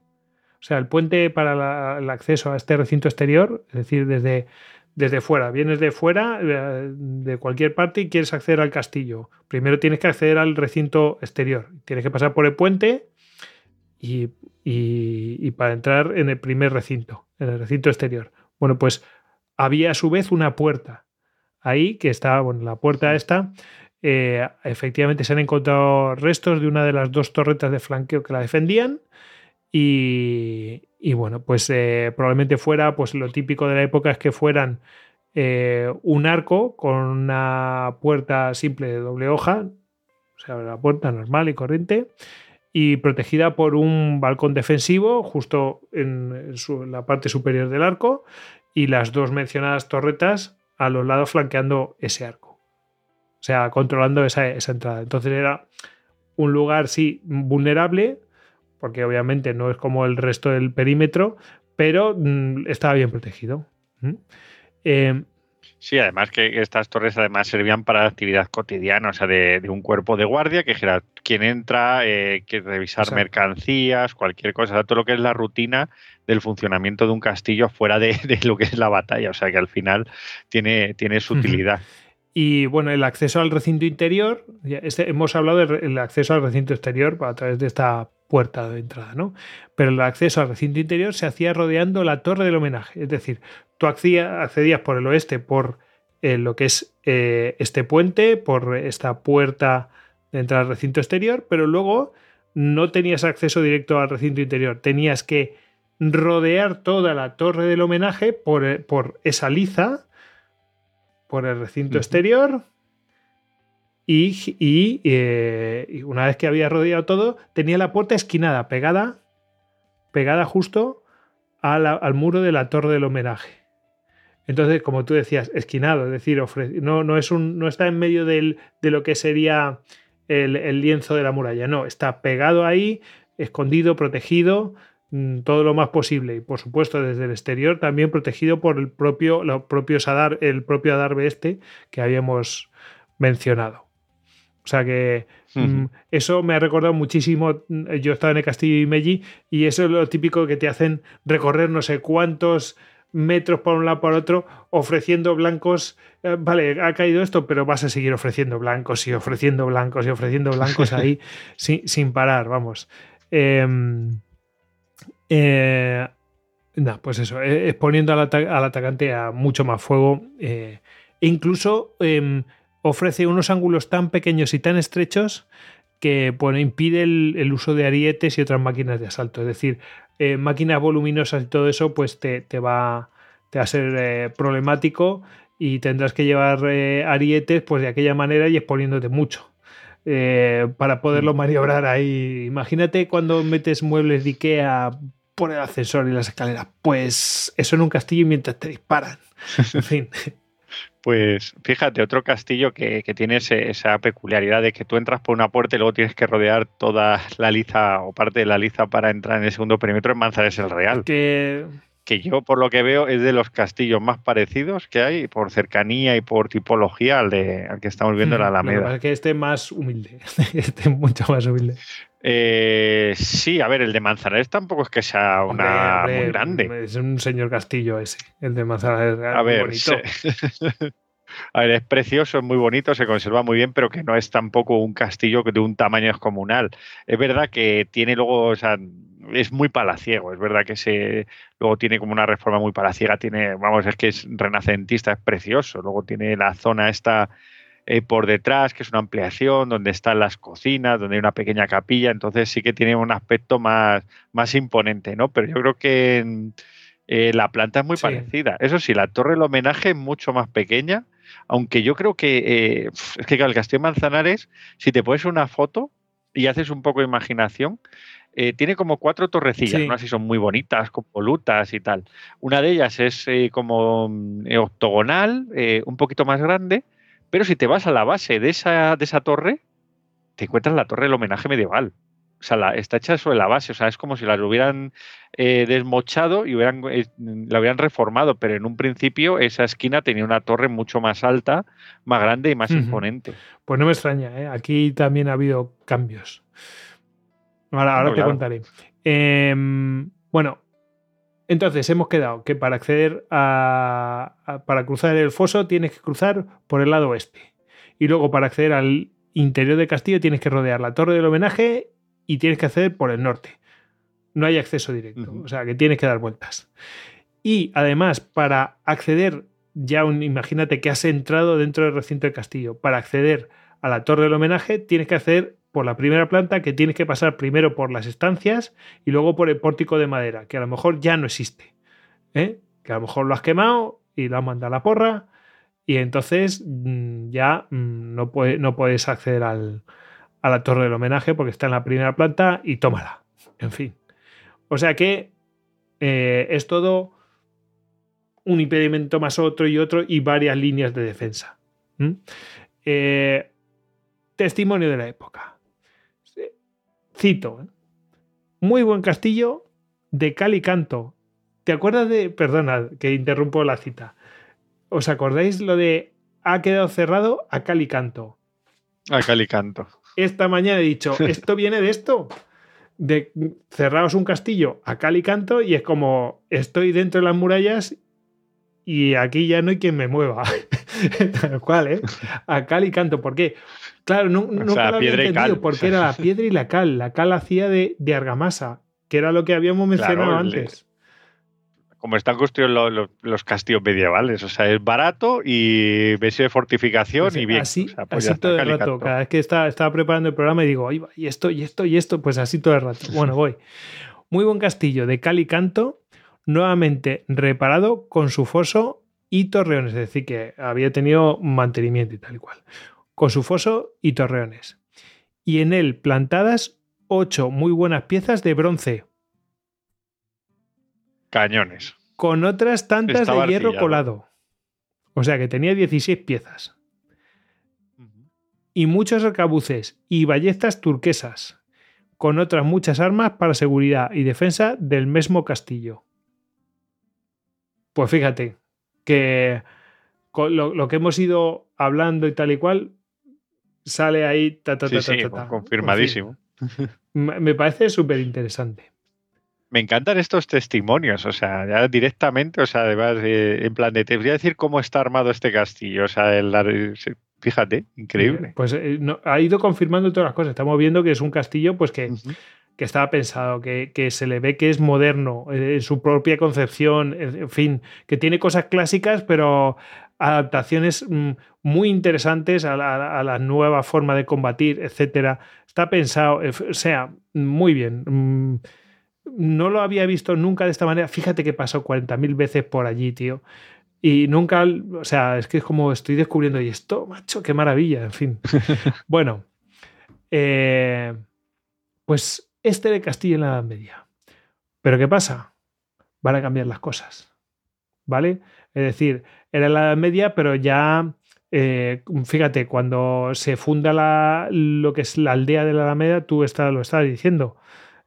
o sea, el puente para la- el acceso a este recinto exterior, es decir, desde, desde fuera. Vienes de fuera, eh, de cualquier parte, y quieres acceder al castillo. Primero tienes que acceder al recinto exterior. Tienes que pasar por el puente y, y- y para entrar en el primer recinto, en el recinto exterior. Bueno, pues había a su vez una puerta ahí que estaba, bueno, la puerta esta eh, efectivamente se han encontrado restos de una de las dos torretas de flanqueo que la defendían. Y, y bueno, pues eh, probablemente fuera, pues lo típico de la época es que fueran eh, un arco con una puerta simple de doble hoja, o sea, la puerta normal y corriente, y protegida por un balcón defensivo justo en, la parte superior del arco, y las dos mencionadas torretas a los lados flanqueando ese arco. O sea, controlando esa, esa entrada. Entonces era un lugar, sí, vulnerable, porque obviamente no es como el resto del perímetro, pero mm, estaba bien protegido. ¿Mm? Eh, Sí, además que estas torres además servían para actividad cotidiana, o sea, de, de un cuerpo de guardia que dijera quien entra, eh, que revisar Exacto. mercancías, cualquier cosa, todo lo que es la rutina del funcionamiento de un castillo fuera de, de lo que es la batalla, o sea, que al final tiene, tiene su utilidad. Y bueno, el acceso al recinto interior, este- hemos hablado del acceso al recinto exterior a través de esta puerta de entrada, ¿no? Pero el acceso al recinto interior se hacía rodeando la torre del homenaje, es decir, tú accedía- accedías por el oeste por eh, lo que es eh, este puente, por esta puerta de entrada al recinto exterior, pero luego no tenías acceso directo al recinto interior, tenías que rodear toda la torre del homenaje por, eh, por esa liza, por el recinto exterior. Eh, y una vez que había rodeado todo, tenía la puerta esquinada, pegada, pegada justo al muro de la torre del homenaje. Entonces, como tú decías, esquinado, es decir, no, está en medio del- de lo que sería el, lienzo de la muralla, no, está pegado ahí, escondido, protegido, mm, todo lo más posible. Y por supuesto, desde el exterior también protegido por el propio, los el propio adarve este que habíamos mencionado. O sea que mm, eso me ha recordado muchísimo. mm, Yo estaba en el castillo de Imeji y eso es lo típico que te hacen recorrer no sé cuántos metros por un lado por otro ofreciendo blancos. Eh, vale, ha caído esto, pero vas a seguir ofreciendo blancos y ofreciendo blancos y ofreciendo blancos ahí sin, sin parar, vamos. Em, eh, no, pues eso, eh, exponiendo al, ata- al atacante a mucho más fuego. eh, e incluso em, ofrece unos ángulos tan pequeños y tan estrechos que bueno, impide el, el uso de arietes y otras máquinas de asalto. Es decir, eh, máquinas voluminosas y todo eso, pues te, te va, te va a ser eh, problemático y tendrás que llevar eh, arietes pues de aquella manera y exponiéndote mucho. para poderlo maniobrar ahí. Imagínate cuando metes muebles de Ikea por el ascensor y las escaleras. Pues eso en un castillo mientras te disparan. En fin. Pues fíjate, otro castillo que, que tiene ese- esa peculiaridad de que tú entras por una puerta y luego tienes que rodear toda la liza o parte de la liza para entrar en el segundo perímetro en Manzanares el Real. que Que yo, por lo que veo, es de los castillos más parecidos que hay por cercanía y por tipología al, de, al que estamos viendo en la Mm, Lo que pasa Alameda. es que este es más humilde. este es mucho más humilde. Eh, sí, a ver, el de Manzanares tampoco es que sea una Hombre, muy grande. Es un señor castillo ese, el de Manzanares. A muy ver, bonito. A ver, es precioso, es muy bonito, se conserva muy bien, pero que no es tampoco un castillo que de un tamaño descomunal. Es verdad que tiene luego, o sea, es muy palaciego, es verdad que se luego tiene como una reforma muy palaciega, tiene, vamos, es que es renacentista, es precioso. Luego tiene la zona esta eh, por detrás, que es una ampliación, donde están las cocinas, donde hay una pequeña capilla, entonces sí que tiene un aspecto más, más imponente, ¿no? Pero yo creo que en, Eh, la planta es muy Sí. parecida. Eso sí, la torre del homenaje es mucho más pequeña, aunque yo creo que eh, es que el Castillo Manzanares, si te pones una foto y haces un poco de imaginación, eh, tiene como cuatro torrecillas, Sí. ¿no? Así son muy bonitas, con volutas y tal. Una de ellas es eh, como mm, octogonal, eh, un poquito más grande, pero si te vas a la base de esa, de esa torre, te encuentras la torre del homenaje medieval. O sea, la- está hecha sobre la base, o sea, es como si la hubieran eh, desmochado y hubieran, eh, la hubieran reformado, pero en un principio esa esquina tenía una torre mucho más alta, más grande y más imponente. Pues no me extraña, ¿eh? aquí también ha habido cambios. Ahora, ahora No, te claro. contaré. Em, bueno, entonces hemos quedado que para acceder a, a- para cruzar el foso tienes que cruzar por el lado oeste. Y luego para acceder al interior del castillo tienes que rodear la torre del homenaje y tienes que acceder por el norte. No hay acceso directo, o sea que tienes que dar vueltas. Y además, para acceder, ya un- imagínate que has entrado dentro del recinto del castillo, para acceder a la torre del homenaje tienes que acceder por la primera planta, que tienes que pasar primero por las estancias y luego por el pórtico de madera, que a lo mejor ya no existe. ¿eh? Que a lo mejor lo has quemado y lo has mandado a la porra y entonces mm, ya mm, no, no puedes acceder al- a la torre del homenaje porque está en la primera planta y tómala. En fin. O sea que eh, es todo un impedimento más otro y otro y varias líneas de defensa. Eh, testimonio de la época. Cito. Muy buen castillo de cal y canto. ¿Te acuerdas de... Perdona, que interrumpo la cita. ¿Os acordáis lo de ha quedado cerrado a cal y canto? A Calicanto. esta mañana he dicho, esto viene de esto. De cerraos un castillo a cal y canto y es como estoy dentro de las murallas y aquí ya no hay quien me mueva. Tal cual, ¿eh? A cal y canto. ¿Por qué? Claro, no, nunca sea, lo había entendido cal. porque era la piedra y la cal. La cal hacía de, de argamasa, que era lo que habíamos mencionado Claro, antes. Como están construidos lo- lo- los castillos medievales, o sea, es barato y versión de fortificación y bien. Así, O sea, pues así todo el rato. Cada vez que estaba, estaba preparando el programa y digo, "Ahí va, y esto, y esto, y esto, pues así todo el rato. Bueno, voy. Muy buen castillo de cal y canto, nuevamente reparado con su foso y torreones, es decir, que había tenido mantenimiento y tal y cual. Con su foso y torreones. Y en él plantadas ocho muy buenas piezas de bronce, Cañones. con otras tantas Estaba de hierro artillado. colado. O sea que tenía 16 piezas. y muchos arcabuces y ballestas turquesas, con otras muchas armas para seguridad y defensa del mismo castillo. Pues fíjate que con lo, lo que hemos ido hablando y tal y cual sale ahí. Ta, ta, Sí, ta, sí, ta, ta, ta. confirmadísimo. Me parece súper interesante. Me encantan estos testimonios, o sea, ya directamente, o sea, además, eh, en plan de, te voy a decir cómo está armado este castillo, o sea, el, fíjate, increíble. Pues eh, no- ha ido confirmando todas las cosas. Estamos viendo que es un castillo pues que. Que estaba pensado, que, que se le ve que es moderno eh, en su propia concepción, en fin, que tiene cosas clásicas, pero adaptaciones mm, muy interesantes a la, a la nueva forma de combatir, etcétera. Está pensado, eh, o sea, muy bien. Mm, No lo había visto nunca de esta manera. Fíjate que pasó 40.000 veces por allí, tío. Y nunca, o sea, es que es como estoy descubriendo, y esto, macho, qué maravilla, en fin. bueno, eh, pues este era el castillo en la Edad Media. Pero ¿qué pasa? Van a cambiar las cosas, ¿vale? Es decir, era en la Edad Media, pero ya, eh, fíjate, cuando se funda la, lo que es la aldea de la Alameda, tú está, lo estabas diciendo,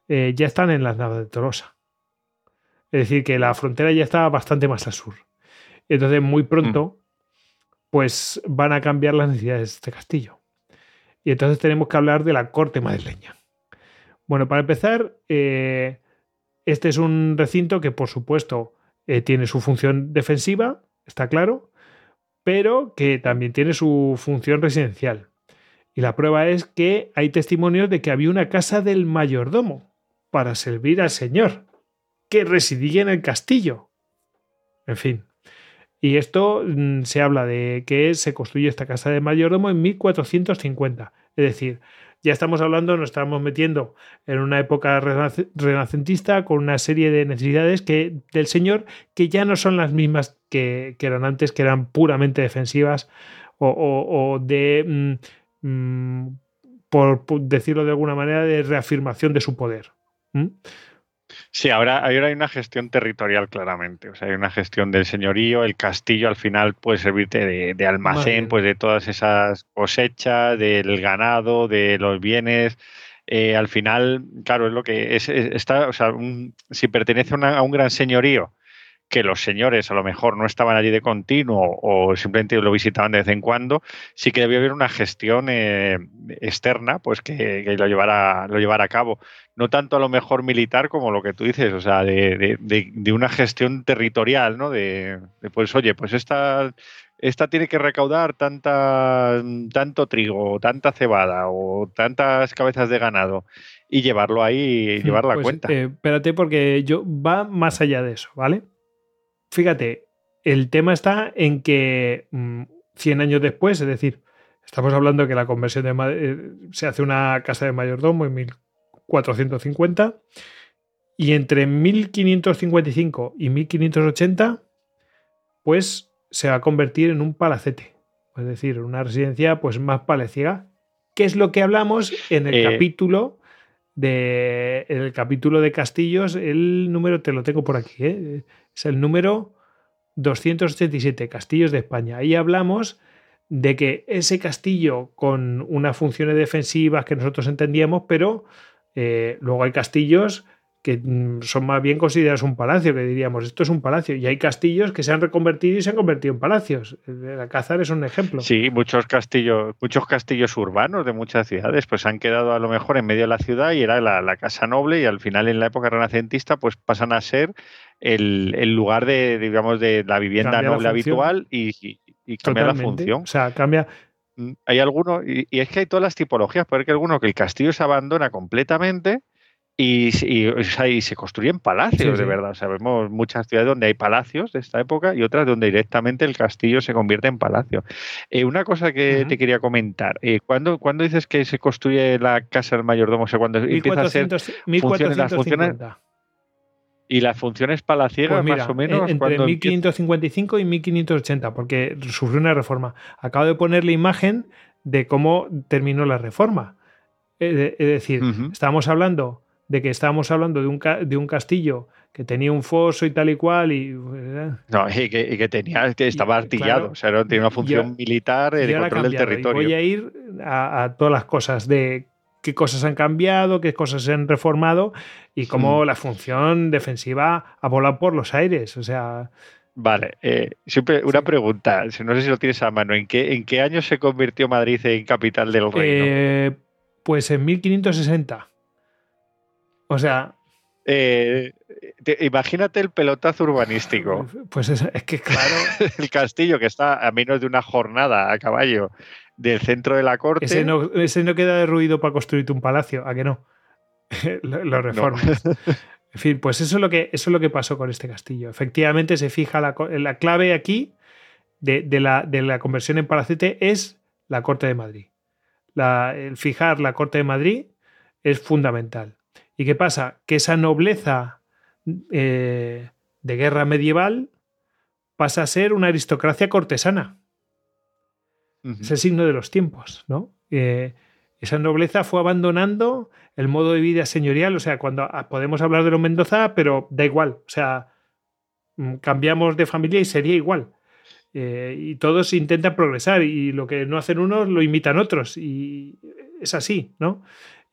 eh, ya están en las naves de Tolosa. Es decir, que la frontera ya está bastante más al sur. Entonces, muy pronto, pues van a cambiar las necesidades de este castillo. Y entonces tenemos que hablar de la corte madrileña. Bueno, para empezar, eh, este es un recinto que, por supuesto, eh, tiene su función defensiva, está claro, pero que también tiene su función residencial. Y la prueba es que hay testimonios de que había una casa del mayordomo para servir al señor, que residía en el castillo. En fin. Y esto mm, se habla de que se construye esta casa de mayordomo en 1450. Es decir, Ya estamos hablando, nos estamos metiendo en una época renacentista con una serie de necesidades que, del señor que ya no son las mismas que, eran antes, que eran puramente defensivas o, de, mm, mm, por, decirlo de alguna manera, de reafirmación de su poder. Sí, ahora, hay una gestión territorial claramente. O sea, hay una gestión del señorío. El castillo al final puede servirte de, almacén, pues de todas esas cosechas, del ganado, de los bienes. Eh, al final, claro, es lo que es, está, o sea, si pertenece a un gran señorío que los señores a lo mejor no estaban allí de continuo o simplemente lo visitaban de vez en cuando, sí que debía haber una gestión eh, externa pues que, lo, llevara, lo llevara a cabo. No tanto a lo mejor militar como lo que tú dices, o sea, de, una gestión territorial, ¿no? De, pues, oye, pues esta, esta tiene que recaudar tanta, tanto trigo, tanta cebada o tantas cabezas de ganado y llevarlo ahí y hmm, llevarlo a pues, cuenta. Eh, espérate, porque yo va más allá de eso, ¿vale? Fíjate, el tema está en que 100 mm, años después, es decir, estamos hablando de que la conversión de eh, se hace una casa de mayordomo en 1450 y entre 1555 y 1580 pues se va a convertir en un palacete, es decir, una residencia pues más palaciega, que es lo que hablamos en el eh, capítulo de el capítulo de castillos, el número te lo tengo por aquí, ¿eh? Es el número 287, Castillos de España. Ahí hablamos de que ese castillo con unas funciones defensivas que nosotros entendíamos, pero eh, luego hay castillos que mm, son más bien considerados un palacio, que diríamos, esto es un palacio. Y hay castillos que se han reconvertido y se han convertido en palacios. El Alcázar es un ejemplo. Sí, muchos castillos, muchos castillos urbanos de muchas ciudades, pues han quedado a lo mejor en medio de la ciudad y era la, casa noble y al final en la época renacentista pues pasan a ser el, lugar de, digamos, de la vivienda noble habitual y, y, cambia la función. O sea, cambia, mm, hay algunos, y, es que hay todas las tipologías, porque hay algunos que el castillo se abandona completamente y, se construyen palacios, de verdad. Sabemos muchas ciudades donde hay palacios de esta época y otras donde directamente el castillo se convierte en palacio. Eh, una cosa que te quería comentar, eh, ¿cuándo, dices que se construye la casa del mayordomo? O sea, cuando empieza a ser funciones, las funciones, ¿Y las funciones palaciegas pues más o menos? Entre 1555 y 1580, porque sufrió una reforma. Acabo de poner la imagen de cómo terminó la reforma. Es decir, estábamos hablando de que estábamos hablando de un, de un castillo que tenía un foso y tal y cual y eh, no y que, tenía que estaba artillado o sea no tenía una función militar de control del territorio voy a ir a, todas las cosas de qué cosas han cambiado qué cosas se han reformado y cómo la función defensiva ha volado por los aires o sea Vale, eh, siempre una pregunta, no sé si lo tienes a mano, ¿en qué, ¿en qué año se convirtió Madrid en capital del reino? Eh, pues en 1560. O sea. Eh, imagínate el pelotazo urbanístico. Pues es, que, claro. el castillo que está a menos de una jornada a caballo del centro de la corte. Ese no, queda de ruido para construirte un palacio, ¿a que no? lo, reformas. En fin, pues eso es, lo que, eso es lo que pasó con este castillo. Efectivamente, se fija la, la clave aquí de, la, de, la, conversión en palacete es la Corte de Madrid. el fijar la Corte de Madrid es fundamental. ¿Y qué pasa? Que esa nobleza eh, de guerra medieval pasa a ser una aristocracia cortesana. Es el signo de los tiempos, ¿no? Eh, esa nobleza fue abandonando el modo de vida señorial, o sea, cuando ah, podemos hablar de los Mendoza, pero da igual, o sea, mm, cambiamos de familia y sería igual. Eh, y todos intentan progresar y lo que no hacen unos lo imitan otros y es así, ¿no?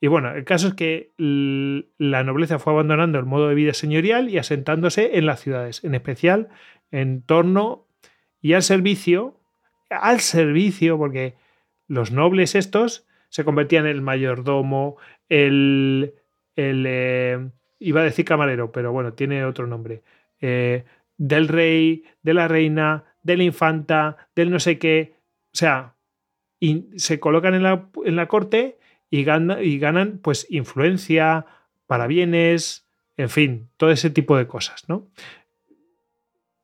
Y bueno, el caso es que la nobleza fue abandonando el modo de vida señorial y asentándose en las ciudades, en especial en torno y al servicio, al servicio, porque los nobles estos se convertían en el mayordomo, el, el eh, iba a decir camarero, pero bueno, tiene otro nombre, eh, del rey, de la reina, de la infanta, del no sé qué, o sea, se colocan en la, en la corte y, y ganan pues influencia, para bienes, en fin, todo ese tipo de cosas, ¿no?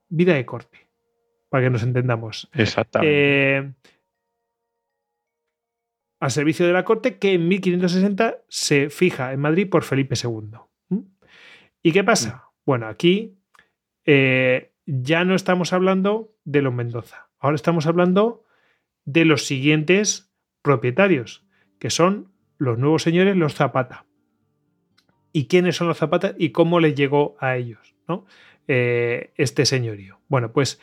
Vida de corte, para que nos entendamos. Exactamente. Eh, al servicio de la corte que en 1560 se fija en Madrid por Felipe II. ¿Mm? ¿Y qué pasa? Bueno, aquí eh, ya no estamos hablando de los Mendoza, ahora estamos hablando de los siguientes propietarios, que son los nuevos señores, los Zapata. ¿Y quiénes son los Zapata y cómo les llegó a ellos ¿no? Eh, este señorío? Bueno, pues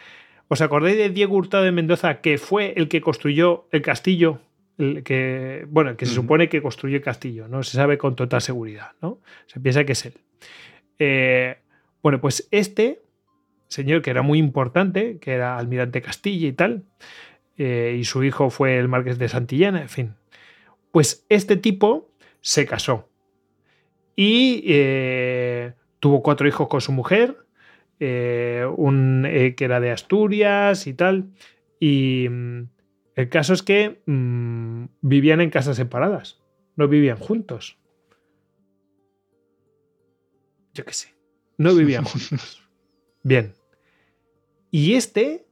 ¿os acordáis de Diego Hurtado de Mendoza, que fue el que construyó el castillo? El que, bueno, el que se supone que construyó el castillo, no se sabe con total seguridad, ¿no? Se piensa que es él. Eh, bueno, pues este señor que era muy importante, que era almirante Castilla y tal, eh, y su hijo fue el marqués de Santillana, en fin. Pues este tipo se casó y eh, tuvo cuatro hijos con su mujer, eh, un que era de Asturias y tal, y mm, el caso es que mm, vivían en casas separadas, no vivían juntos. Yo qué sé, no vivían juntos. Bien. Y este,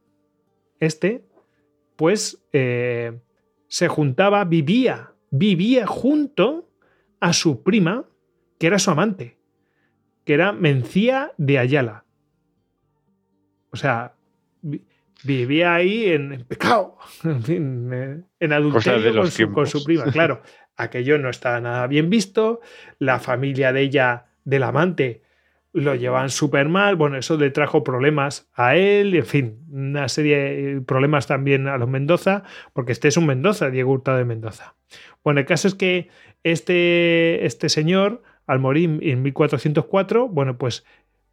este, pues eh, se juntaba, vivía, vivía junto a su prima, que era su amante, que era Mencía de Ayala. O sea, vivía ahí en, pecado, en eh, en adulterio con su, con su prima. Claro, aquello no estaba nada bien visto, la familia de ella, del amante, lo llevan súper mal, bueno, eso le trajo problemas a él, en fin, una serie de problemas también a los Mendoza, porque este es un Mendoza, Diego Hurtado de Mendoza. Bueno, el caso es que este, este señor, al morir en 1404, bueno, pues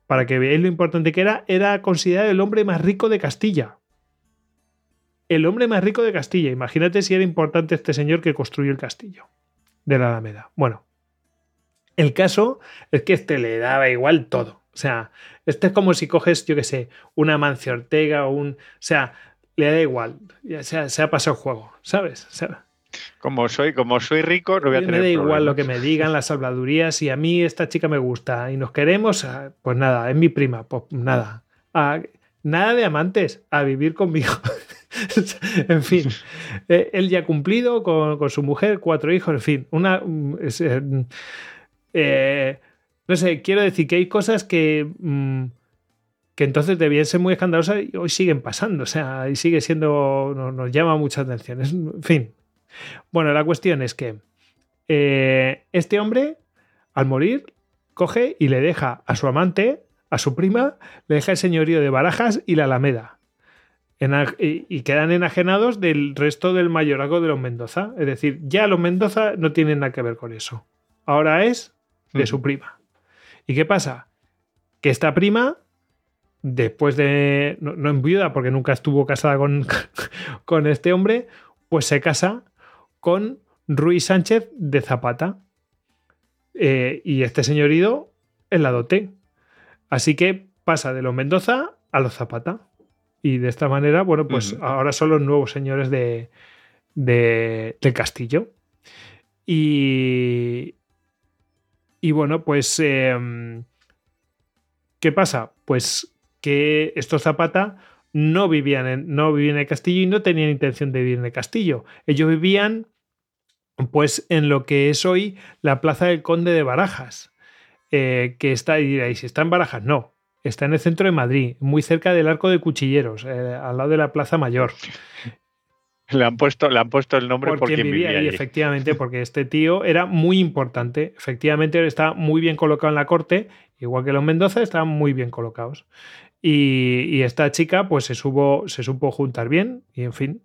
para que veáis lo importante que era, era considerado el hombre más rico de Castilla. El hombre más rico de Castilla. Imagínate si era importante este señor que construyó el castillo de la Alameda. Bueno, el caso es que este le daba igual todo. O sea, este es como si coges, yo qué sé, una Mancio Ortega o un. O sea, le da igual. Ya se ha, se ha pasado el juego, ¿sabes? como soy, como soy rico, no voy a tener. Me da igual lo que me digan, las salvadurías. y a mí esta chica me gusta y nos queremos, ah, pues nada, es mi prima, pues nada. Nada de amantes, a vivir conmigo. en fin, eh, él ya ha cumplido con, su mujer, cuatro hijos, en fin, una. Eh, eh, no sé, quiero decir que hay cosas que, mm, que entonces debían ser muy escandalosas y hoy siguen pasando, o sea, y sigue siendo, nos, llama mucha atención. en fin. Bueno, la cuestión es que eh, este hombre, al morir, coge y le deja a su amante, a su prima, le deja el señorío de Barajas y la Alameda. y quedan enajenados del resto del mayorazgo de los Mendoza. Es decir, ya los Mendoza no tienen nada que ver con eso. Ahora es de su prima. ¿Y qué pasa? Que esta prima, después de. No, no en viuda, porque nunca estuvo casada con, con este hombre, pues se casa con Ruiz Sánchez de Zapata. Eh, y este señorido es la dote. Así que pasa de los Mendoza a los Zapata. Y de esta manera, bueno, pues ahora son los nuevos señores de, de, del castillo. Y, y bueno, pues, em, ¿qué pasa? Pues que estos Zapata no vivían, en, no vivían en el castillo y no tenían intención de vivir en el castillo. Ellos vivían pues en lo que es hoy la Plaza del Conde de Barajas, eh, que está, y diréis, ¿está en Barajas? No, está en el centro de Madrid, muy cerca del Arco de Cuchilleros, eh, al lado de la Plaza Mayor. Le han puesto, le han puesto el nombre por, quien vivía, ahí, efectivamente, porque este tío era muy importante. Efectivamente, estaba muy bien colocado en la corte, igual que los Mendoza, estaban muy bien colocados. Y, esta chica, pues se, supo, se supo juntar bien, y en fin.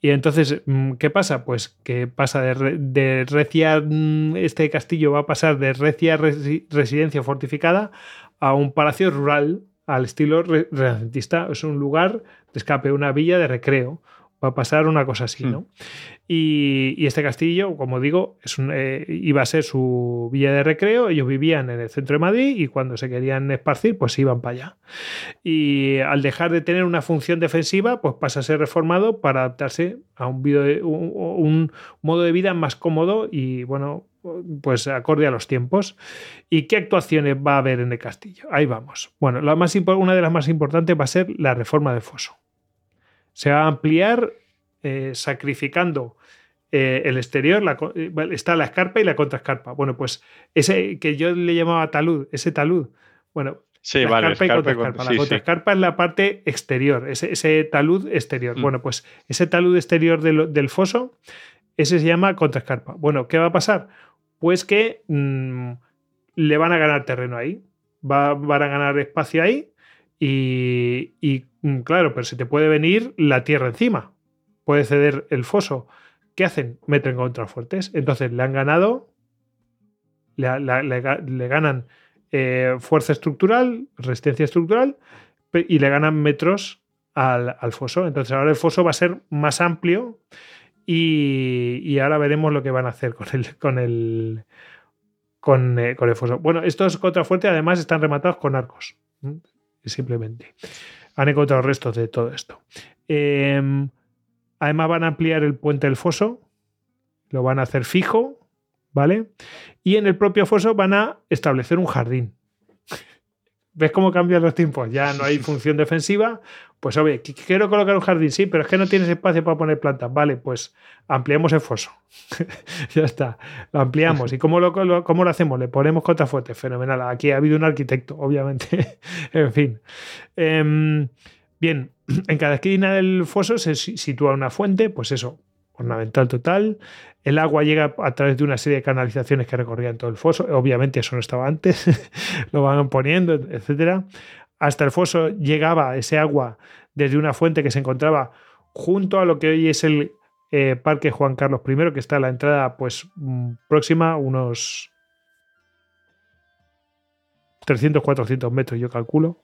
Y entonces, mm, ¿qué pasa? Pues que pasa de, de recia, mm, este castillo va a pasar de recia residencia fortificada a un palacio rural al estilo renacentista. Es un lugar de escape, una villa de recreo va a pasar una cosa así, ¿no? Hmm. Y, este castillo, como digo, es eh, iba a ser su villa de recreo, ellos vivían en el centro de Madrid y cuando se querían esparcir, pues iban para allá. Y al dejar de tener una función defensiva, pues pasa a ser reformado para adaptarse a un, un modo de vida más cómodo y, bueno, pues acorde a los tiempos. ¿Y qué actuaciones va a haber en el castillo? Ahí vamos. Bueno, la más, una de las más importantes va a ser la reforma del foso se va a ampliar eh, sacrificando eh, el exterior, la eh, está la escarpa y la contraescarpa. Bueno, pues ese que yo le llamaba talud, ese talud, bueno, Sí, la vale. escarpa y escarpa y contraescarpa. contra- La sí. contraescarpa es la parte exterior, ese, ese talud exterior. Mm. Bueno, pues ese talud exterior del, del foso, ese se llama contraescarpa. Bueno, ¿qué va a pasar? Pues que mm, le van a ganar terreno ahí, va, van a ganar espacio ahí y, mm, claro, pero se te puede venir la tierra encima, puede ceder el foso. ¿Qué hacen? Meten contrafuertes. Entonces le han ganado, le, ganan eh, fuerza estructural, resistencia estructural y le ganan metros al, al foso. Entonces ahora el foso va a ser más amplio y, ahora veremos lo que van a hacer con el, con el, con, eh, con el foso. Bueno, estos contrafuertes además están rematados con arcos. Simplemente. Han encontrado restos de todo esto. Em, además van a ampliar el puente del foso. Lo van a hacer fijo. ¿Vale? Y en el propio foso van a establecer un jardín. ¿Ves cómo cambian los tiempos? Ya no hay función defensiva. Pues oye, qu- quiero colocar un jardín, sí, pero es que no tienes espacio para poner plantas. Vale, pues ampliamos el foso. ya está, lo ampliamos. ¿Y cómo lo, lo- cómo lo hacemos? Le ponemos contrafuertes. Fenomenal. Aquí ha habido un arquitecto, obviamente. en fin. Em, bien, en cada esquina del foso se si- sitúa una fuente, pues eso, ornamental total. El agua llega a través de una serie de canalizaciones que recorrían todo el foso. Obviamente eso no estaba antes, lo van poniendo, etcétera. Hasta el foso llegaba ese agua desde una fuente que se encontraba junto a lo que hoy es el eh, Parque Juan Carlos I, que está a la entrada pues mm, próxima, unos 300, 400 metros, yo calculo.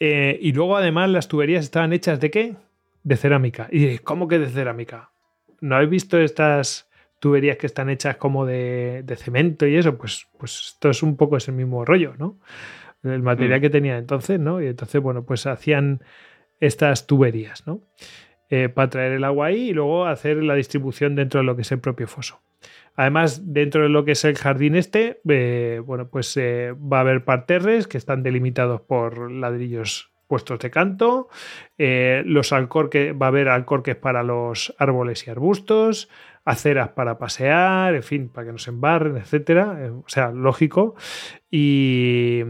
Eh, y luego además las tuberías estaban hechas de qué? De cerámica. Y diréis, ¿cómo que de cerámica? ¿No habéis visto estas tuberías que están hechas como de, de cemento y eso? Pues, pues esto es un poco ese mismo rollo, ¿no? El material Mm. que tenía entonces, ¿no? Y entonces, bueno, pues hacían estas tuberías, ¿no? Eh, para traer el agua ahí y luego hacer la distribución dentro de lo que es el propio foso. Además, dentro de lo que es el jardín este, eh, bueno, pues eh, va a haber parterres que están delimitados por ladrillos puestos de canto. Eh, los alcorques, va a haber alcorques para los árboles y arbustos, aceras para pasear, en fin, para que no se embarren, etcétera. Eh, o sea, lógico. Y,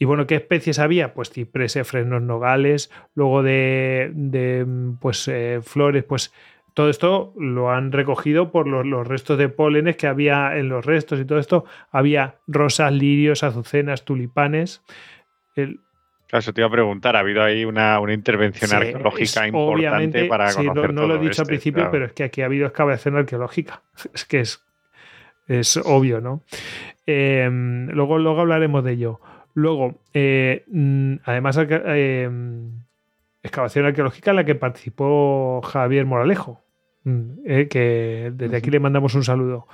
bueno, ¿qué especies había? Pues cipreses, fresnos, nogales, luego de, de, pues eh, flores, pues todo esto lo han recogido por los, los restos de pólenes que había en los restos y todo esto. Había rosas, lirios, azucenas, tulipanes. El- Claro, eso te iba a preguntar. Ha habido ahí una, una intervención Sí, arqueológica es importante para sí, no, conocer no lo he dicho al este, principio, claro. pero es que aquí ha habido excavación arqueológica. Es que es, es obvio, ¿no? Eh, luego, luego hablaremos de ello. Luego, eh, mm, además, eh, excavación arqueológica en la que participó Javier Moralejo, mm, eh, que desde aquí le mandamos un saludo.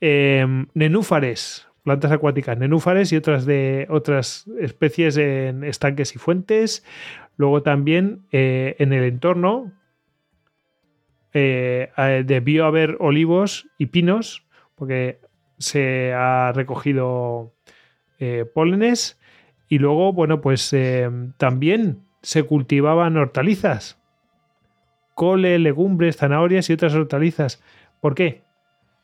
Eh, nenúfares, plantas acuáticas, nenúfares y otras de otras especies en estanques y fuentes. Luego también eh, en el entorno eh, eh, debió haber olivos y pinos, porque se ha recogido eh, pólenes. Y luego, bueno, pues también se cultivaban hortalizas, cole, legumbres, zanahorias y otras hortalizas. ¿Por qué?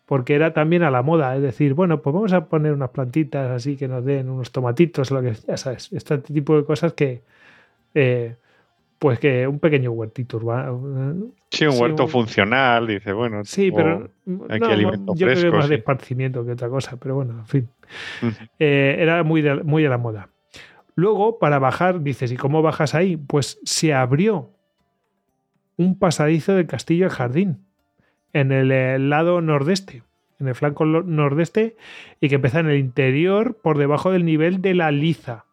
Porque era también a la moda, es decir, bueno, pues vamos a poner unas plantitas así que nos den unos tomatitos, lo que ya sabes, este tipo de cosas que, eh, pues que un pequeño huertito urbano. Sí, un sí, huerto un- funcional, dice, bueno. Sí, pero aquí no, alimento yo creo que fresco, más de sí. esparcimiento que otra cosa, pero bueno, en fin. Eh, era muy, de- muy a la moda. Luego, para bajar, dices, ¿y cómo bajas ahí? Pues se abrió un pasadizo del castillo al jardín, en el, eh, lado nordeste, en el flanco nordeste, y que empezaba en el interior por debajo del nivel de la liza.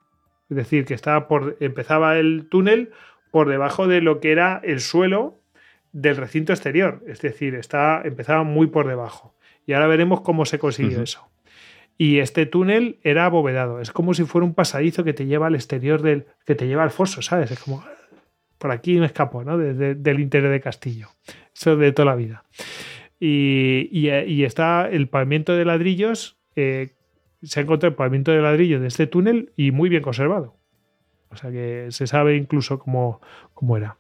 Es decir, que estaba por, empezaba el túnel por debajo de lo que era el suelo del recinto exterior. Es decir, está, empezaba muy por debajo. Y ahora veremos cómo se consiguió eso. Y este túnel era abovedado. Es como si fuera un pasadizo que te lleva al exterior del. que te lleva al foso, ¿sabes? Es como. Por aquí me escapo, ¿no? Desde del interior de Castillo. Eso de toda la vida. Y, y- y está el pavimento de ladrillos. eh, se ha encontrado el pavimento de ladrillos de este túnel y muy bien conservado. O sea que se sabe incluso cómo, cómo era.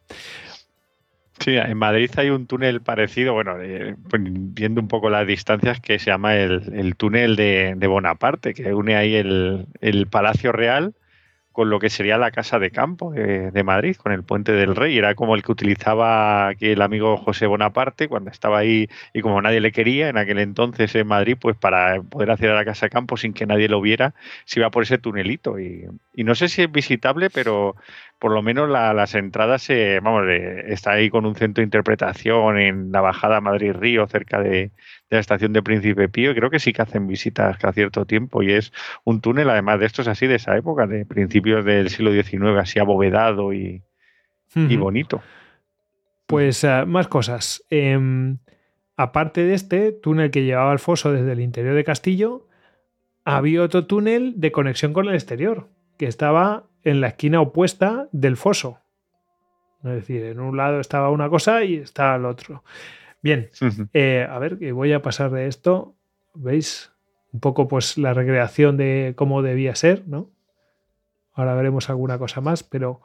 Sí, en Madrid hay un túnel parecido, bueno, eh, pues, viendo un poco las distancias, que se llama el, túnel de, Bonaparte, que une ahí el, el Palacio Real con lo que sería la casa de campo de, Madrid, con el puente del Rey. Era como el que utilizaba aquí el amigo José Bonaparte cuando estaba ahí y como nadie le quería en aquel entonces en Madrid, pues para poder acceder a la casa de campo sin que nadie lo viera, se iba por ese tunelito. Y, no sé si es visitable, pero por lo menos las entradas, vamos, está ahí con un centro de interpretación en la bajada Madrid-Río, cerca de, de la estación de Príncipe Pío creo que sí que hacen visitas cada cierto tiempo y es un túnel además de estos así de esa época, de principios del siglo XIX, así abovedado y, bonito. Pues eh, más cosas. Em, aparte de este túnel que llevaba al foso desde el interior de Castillo, había otro túnel de conexión con el exterior, que estaba en la esquina opuesta del foso. Es decir, en un lado estaba una cosa y estaba el otro. Bien, eh, a ver, que voy a pasar de esto. ¿Veis? Un poco pues la recreación de cómo debía ser, ¿no? Ahora veremos alguna cosa más, pero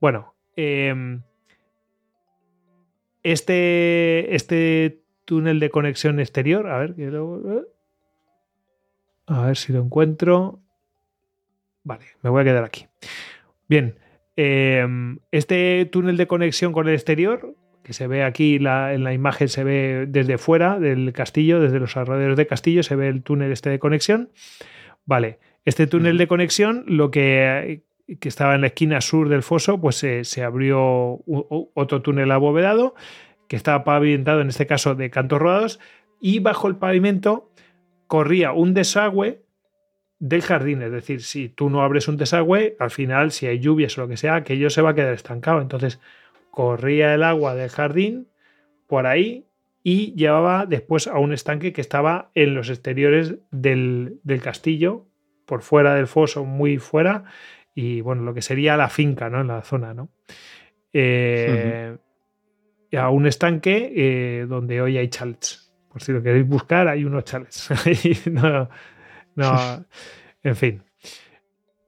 bueno. Em, este, este túnel de conexión exterior, a ver, eh, a ver si lo encuentro. Vale, me voy a quedar aquí. Bien, em, este túnel de conexión con el exterior que se ve aquí en la imagen, se ve desde fuera del castillo, desde los alrededores del castillo, se ve el túnel este de conexión. Vale, este túnel de conexión, lo que, que estaba en la esquina sur del foso, pues se abrió otro túnel abovedado que estaba pavimentado, en este caso, de cantos rodados, y bajo el pavimento corría un desagüe del jardín. Es decir, si tú no abres un desagüe, al final, si hay lluvias o lo que sea, aquello se va a quedar estancado. Entonces, corría el agua del jardín por ahí y llevaba después a un estanque que estaba en los exteriores del, castillo, por fuera del foso, muy fuera, y bueno, lo que sería la finca, ¿no? En la zona, ¿no? Eh, a un estanque eh, donde hoy hay chalets. Por si lo queréis buscar, hay unos chalets. no, no, en fin.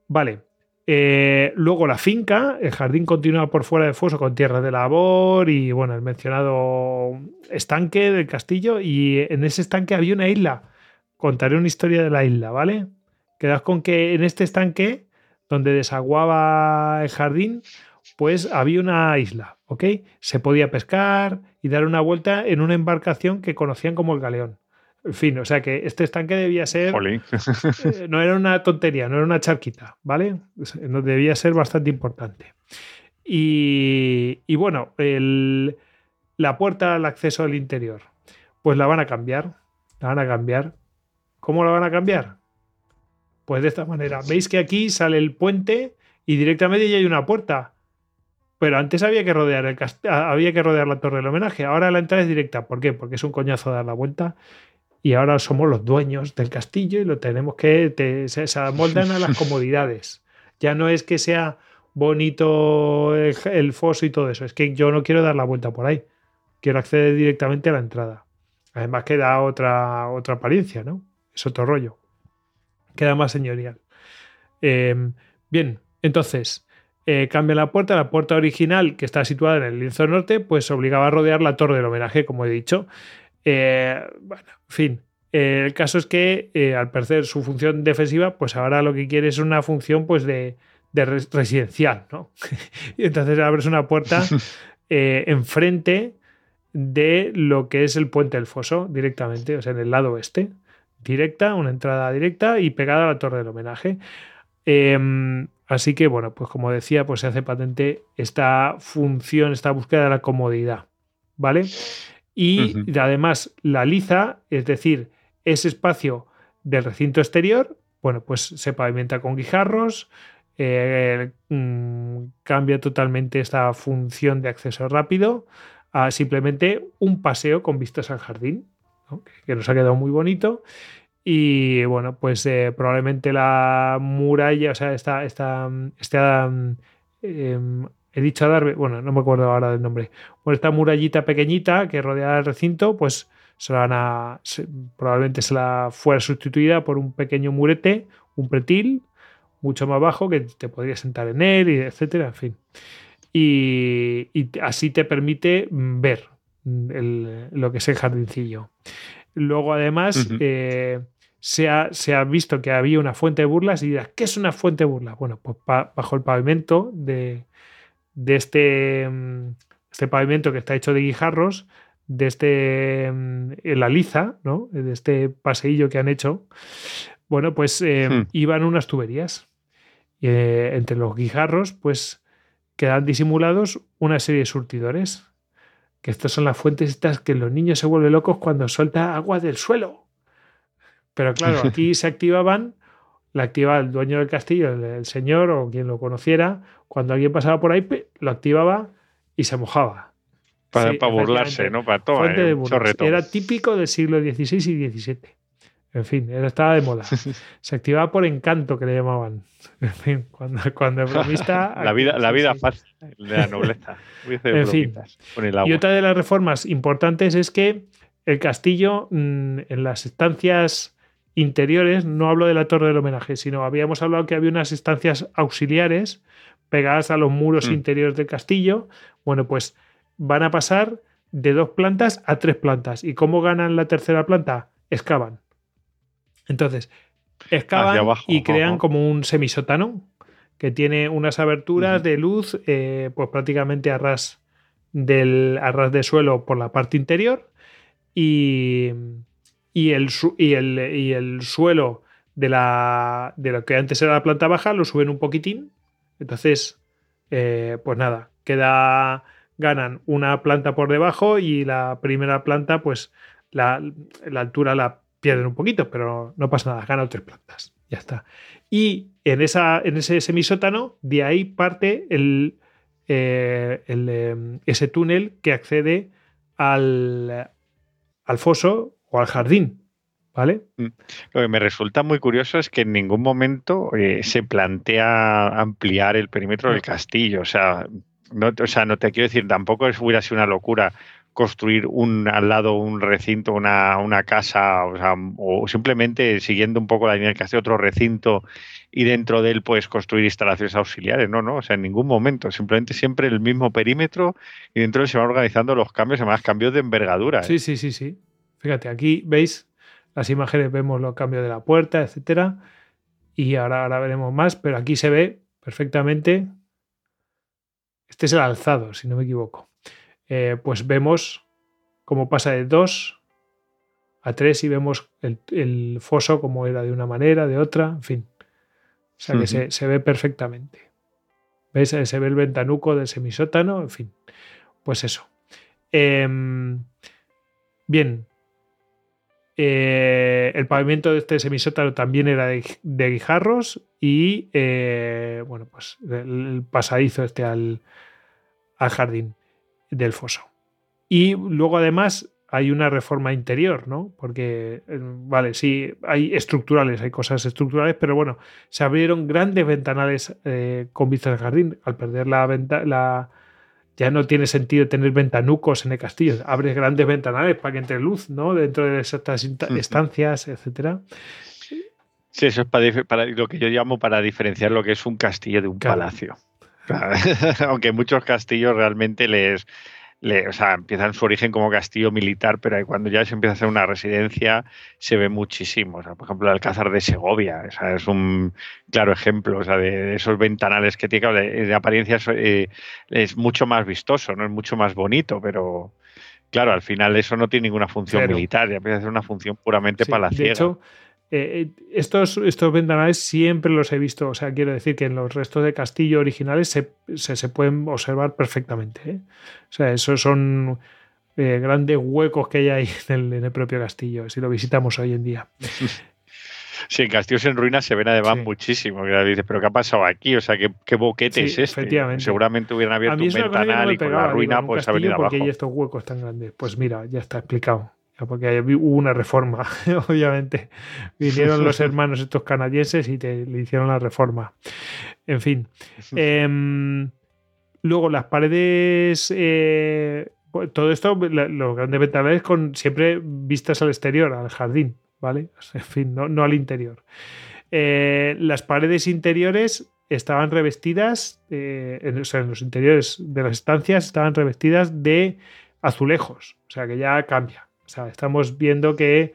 Vale. Eh, luego la finca, el jardín continúa por fuera del foso con tierras de labor y bueno, el mencionado estanque del castillo y en ese estanque había una isla. Contaré una historia de la isla, ¿vale? Quedas con que en este estanque donde desaguaba el jardín, pues había una isla, ¿ok? Se podía pescar y dar una vuelta en una embarcación que conocían como el galeón. En fin, o sea que este estanque debía ser. Eh, no era una tontería, no era una charquita, ¿vale? Debía ser bastante importante. Y, bueno, la puerta al acceso al interior, pues la van a cambiar. La van a cambiar. ¿Cómo la van a cambiar? Pues de esta manera. Veis que aquí sale el puente y directamente ya hay una puerta. Pero antes había que rodear el había que rodear la torre del homenaje. Ahora la entrada es directa. ¿Por qué? Porque es un coñazo dar la vuelta y ahora somos los dueños del castillo y lo tenemos que, se, amoldan a las comodidades. Ya no es que sea bonito el, foso y todo eso, es que yo no quiero dar la vuelta por ahí, quiero acceder directamente a la entrada. Además queda otra, otra apariencia, ¿no? Es otro rollo. Queda más señorial. Em, bien, entonces, eh, cambia la puerta. La puerta original, que está situada en el lienzo norte, pues obligaba a rodear la torre del homenaje, como he dicho. Eh, bueno, en fin. Eh, el caso es que eh, al perder su función defensiva, pues ahora lo que quiere es una función pues de, residencial, ¿no? y entonces abres una puerta enfrente de lo que es el puente del foso directamente, o sea, en el lado oeste. Directa, una entrada directa y pegada a la torre del homenaje. Em, así que, bueno, pues como decía, pues se hace patente esta función, esta búsqueda de la comodidad. ¿Vale? Y además la liza, es decir, ese espacio del recinto exterior, bueno, pues se pavimenta con guijarros, eh, mm, cambia totalmente esta función de acceso rápido a simplemente un paseo con vistas al jardín, que nos ha quedado muy bonito. Y bueno, pues eh, probablemente la muralla, o sea, esta, esta, esta mm, em, he dicho a darme, bueno, no me acuerdo ahora del nombre, bueno, esta murallita pequeñita que rodea el recinto, pues se la van a, probablemente se la fuera sustituida por un pequeño murete, un pretil, mucho más bajo, que te podrías sentar en él, y etcétera, en fin. y, y así te permite ver el- lo que es el jardincillo. Luego, además, eh, se, ha, se ha visto que había una fuente de burlas y dirás, ¿qué es una fuente de burlas? Bueno, pues pa- bajo el pavimento de, de este, mm, este pavimento que está hecho de guijarros, de este, mm, la liza, ¿no? De este paseillo que han hecho, bueno, pues eh, Hmm. iban unas tuberías. Y, eh, entre los guijarros, pues quedan disimulados una serie de surtidores. Que estas son las fuentes estas que los niños se vuelven locos cuando suelta agua del suelo. Pero claro, aquí se activaban, la activaba el dueño del castillo, el, el señor o quien lo conociera. Cuando alguien pasaba por ahí, lo activaba y se mojaba. Para, Sí, para burlarse. ¿no? Para todo. Eh. Era típico del siglo XVI y XVII. En fin, era, estaba de moda. Se activaba por encanto, que le llamaban. En fin, cuando, cuando el bromista. la vida, la vida fácil de la nobleza. En fin. con el agua. Y otra de las reformas importantes es que el castillo, mm, en las estancias interiores, no hablo de la torre del homenaje, sino habíamos hablado que había unas estancias auxiliares pegadas a los muros Mm. interiores del castillo. Bueno, pues van a pasar de dos plantas a tres plantas. ¿Y cómo ganan la tercera planta? Excavan. Entonces, excavan abajo, y crean como un semisótano que tiene unas aberturas de luz, eh, pues prácticamente a ras del a ras de suelo por la parte interior y, y, el, y, el, y el suelo de, la, de lo que antes era la planta baja lo suben un poquitín. Entonces, eh, pues nada, queda, ganan una planta por debajo y la primera planta, pues la, altura la pierden un poquito, pero no pasa nada, ganan tres plantas. Ya está. Y en, esa, en ese semisótano, de ahí parte el, eh, el, eh, ese túnel que accede al, al foso o al jardín. ¿Vale? Lo que me resulta muy curioso es que en ningún momento eh, se plantea ampliar el perímetro del castillo. O sea, no, o sea, no te quiero decir, tampoco es, hubiera sido una locura construir un al lado un recinto, una, una casa, o, sea, o simplemente siguiendo un poco la línea del castillo, otro recinto y dentro de él pues construir instalaciones auxiliares. No, no, o sea, en ningún momento. Simplemente siempre el mismo perímetro y dentro de él se van organizando los cambios, además cambios de envergadura. ¿eh? Sí, sí, sí, sí. Fíjate, aquí veis las imágenes, vemos los cambios de la puerta, etcétera. Y ahora, ahora veremos más, pero aquí se ve perfectamente. Este es el alzado, si no me equivoco. Eh, pues vemos cómo pasa de 2 a 3 y vemos el, el foso como era de una manera, de otra, en fin. O sea que se, se ve perfectamente. ¿Ves? Se ve el ventanuco del semisótano, en fin. Pues eso. Em, bien. Eh, el pavimento de este semisótano también era de, guijarros y el, bueno, pues el, pasadizo este al, al jardín del foso. Y luego además hay una reforma interior, ¿no? Porque, eh, vale, sí, hay estructurales, hay cosas estructurales, pero bueno, se abrieron grandes ventanales eh, con vistas al jardín. Al perder la, venta, la ya no tiene sentido tener ventanucos en el castillo. Abres grandes ventanales para que entre luz, ¿no? Dentro de estas estancias, etcétera. Sí, eso es para, para, lo que yo llamo para diferenciar lo que es un castillo de un claro. palacio. Aunque muchos castillos realmente les, le, o sea, empiezan su origen como castillo militar, pero cuando ya se empieza a hacer una residencia se ve muchísimo. O sea, por ejemplo, el Alcázar de Segovia o sea, es un claro ejemplo o sea, de, de esos ventanales que tiene, de, de apariencia eh, es mucho más vistoso, no es mucho más bonito, pero claro, al final eso no tiene ninguna función militar, ya empieza a ser una función puramente sí, palaciega. De hecho, eh, estos, estos ventanales siempre los he visto, o sea, quiero decir que en los restos de castillo originales se, se, se pueden observar perfectamente. ¿eh? O sea, esos son eh, grandes huecos que hay ahí en el, en el, propio castillo, si lo visitamos hoy en día. Sí, en castillos en ruinas se ven además sí. muchísimo. Dices, pero ¿qué ha pasado aquí? O sea, ¿qué, qué boquete sí, es este? Efectivamente. Seguramente hubieran abierto un ventanal no y con la ruina digo, pues ha venido abajo. hay estos huecos tan grandes. Pues mira, ya está explicado porque hubo una reforma, obviamente. Vinieron los hermanos estos canadienses y te, le hicieron la reforma. En fin. Eh, luego las paredes, eh, todo esto, los grandes ventanales con siempre vistas al exterior, al jardín, ¿vale? En fin, no, no al interior. Eh, las paredes interiores estaban revestidas, eh, en, o sea, en los interiores de las estancias estaban revestidas de azulejos. O sea que ya cambia. O sea, estamos viendo que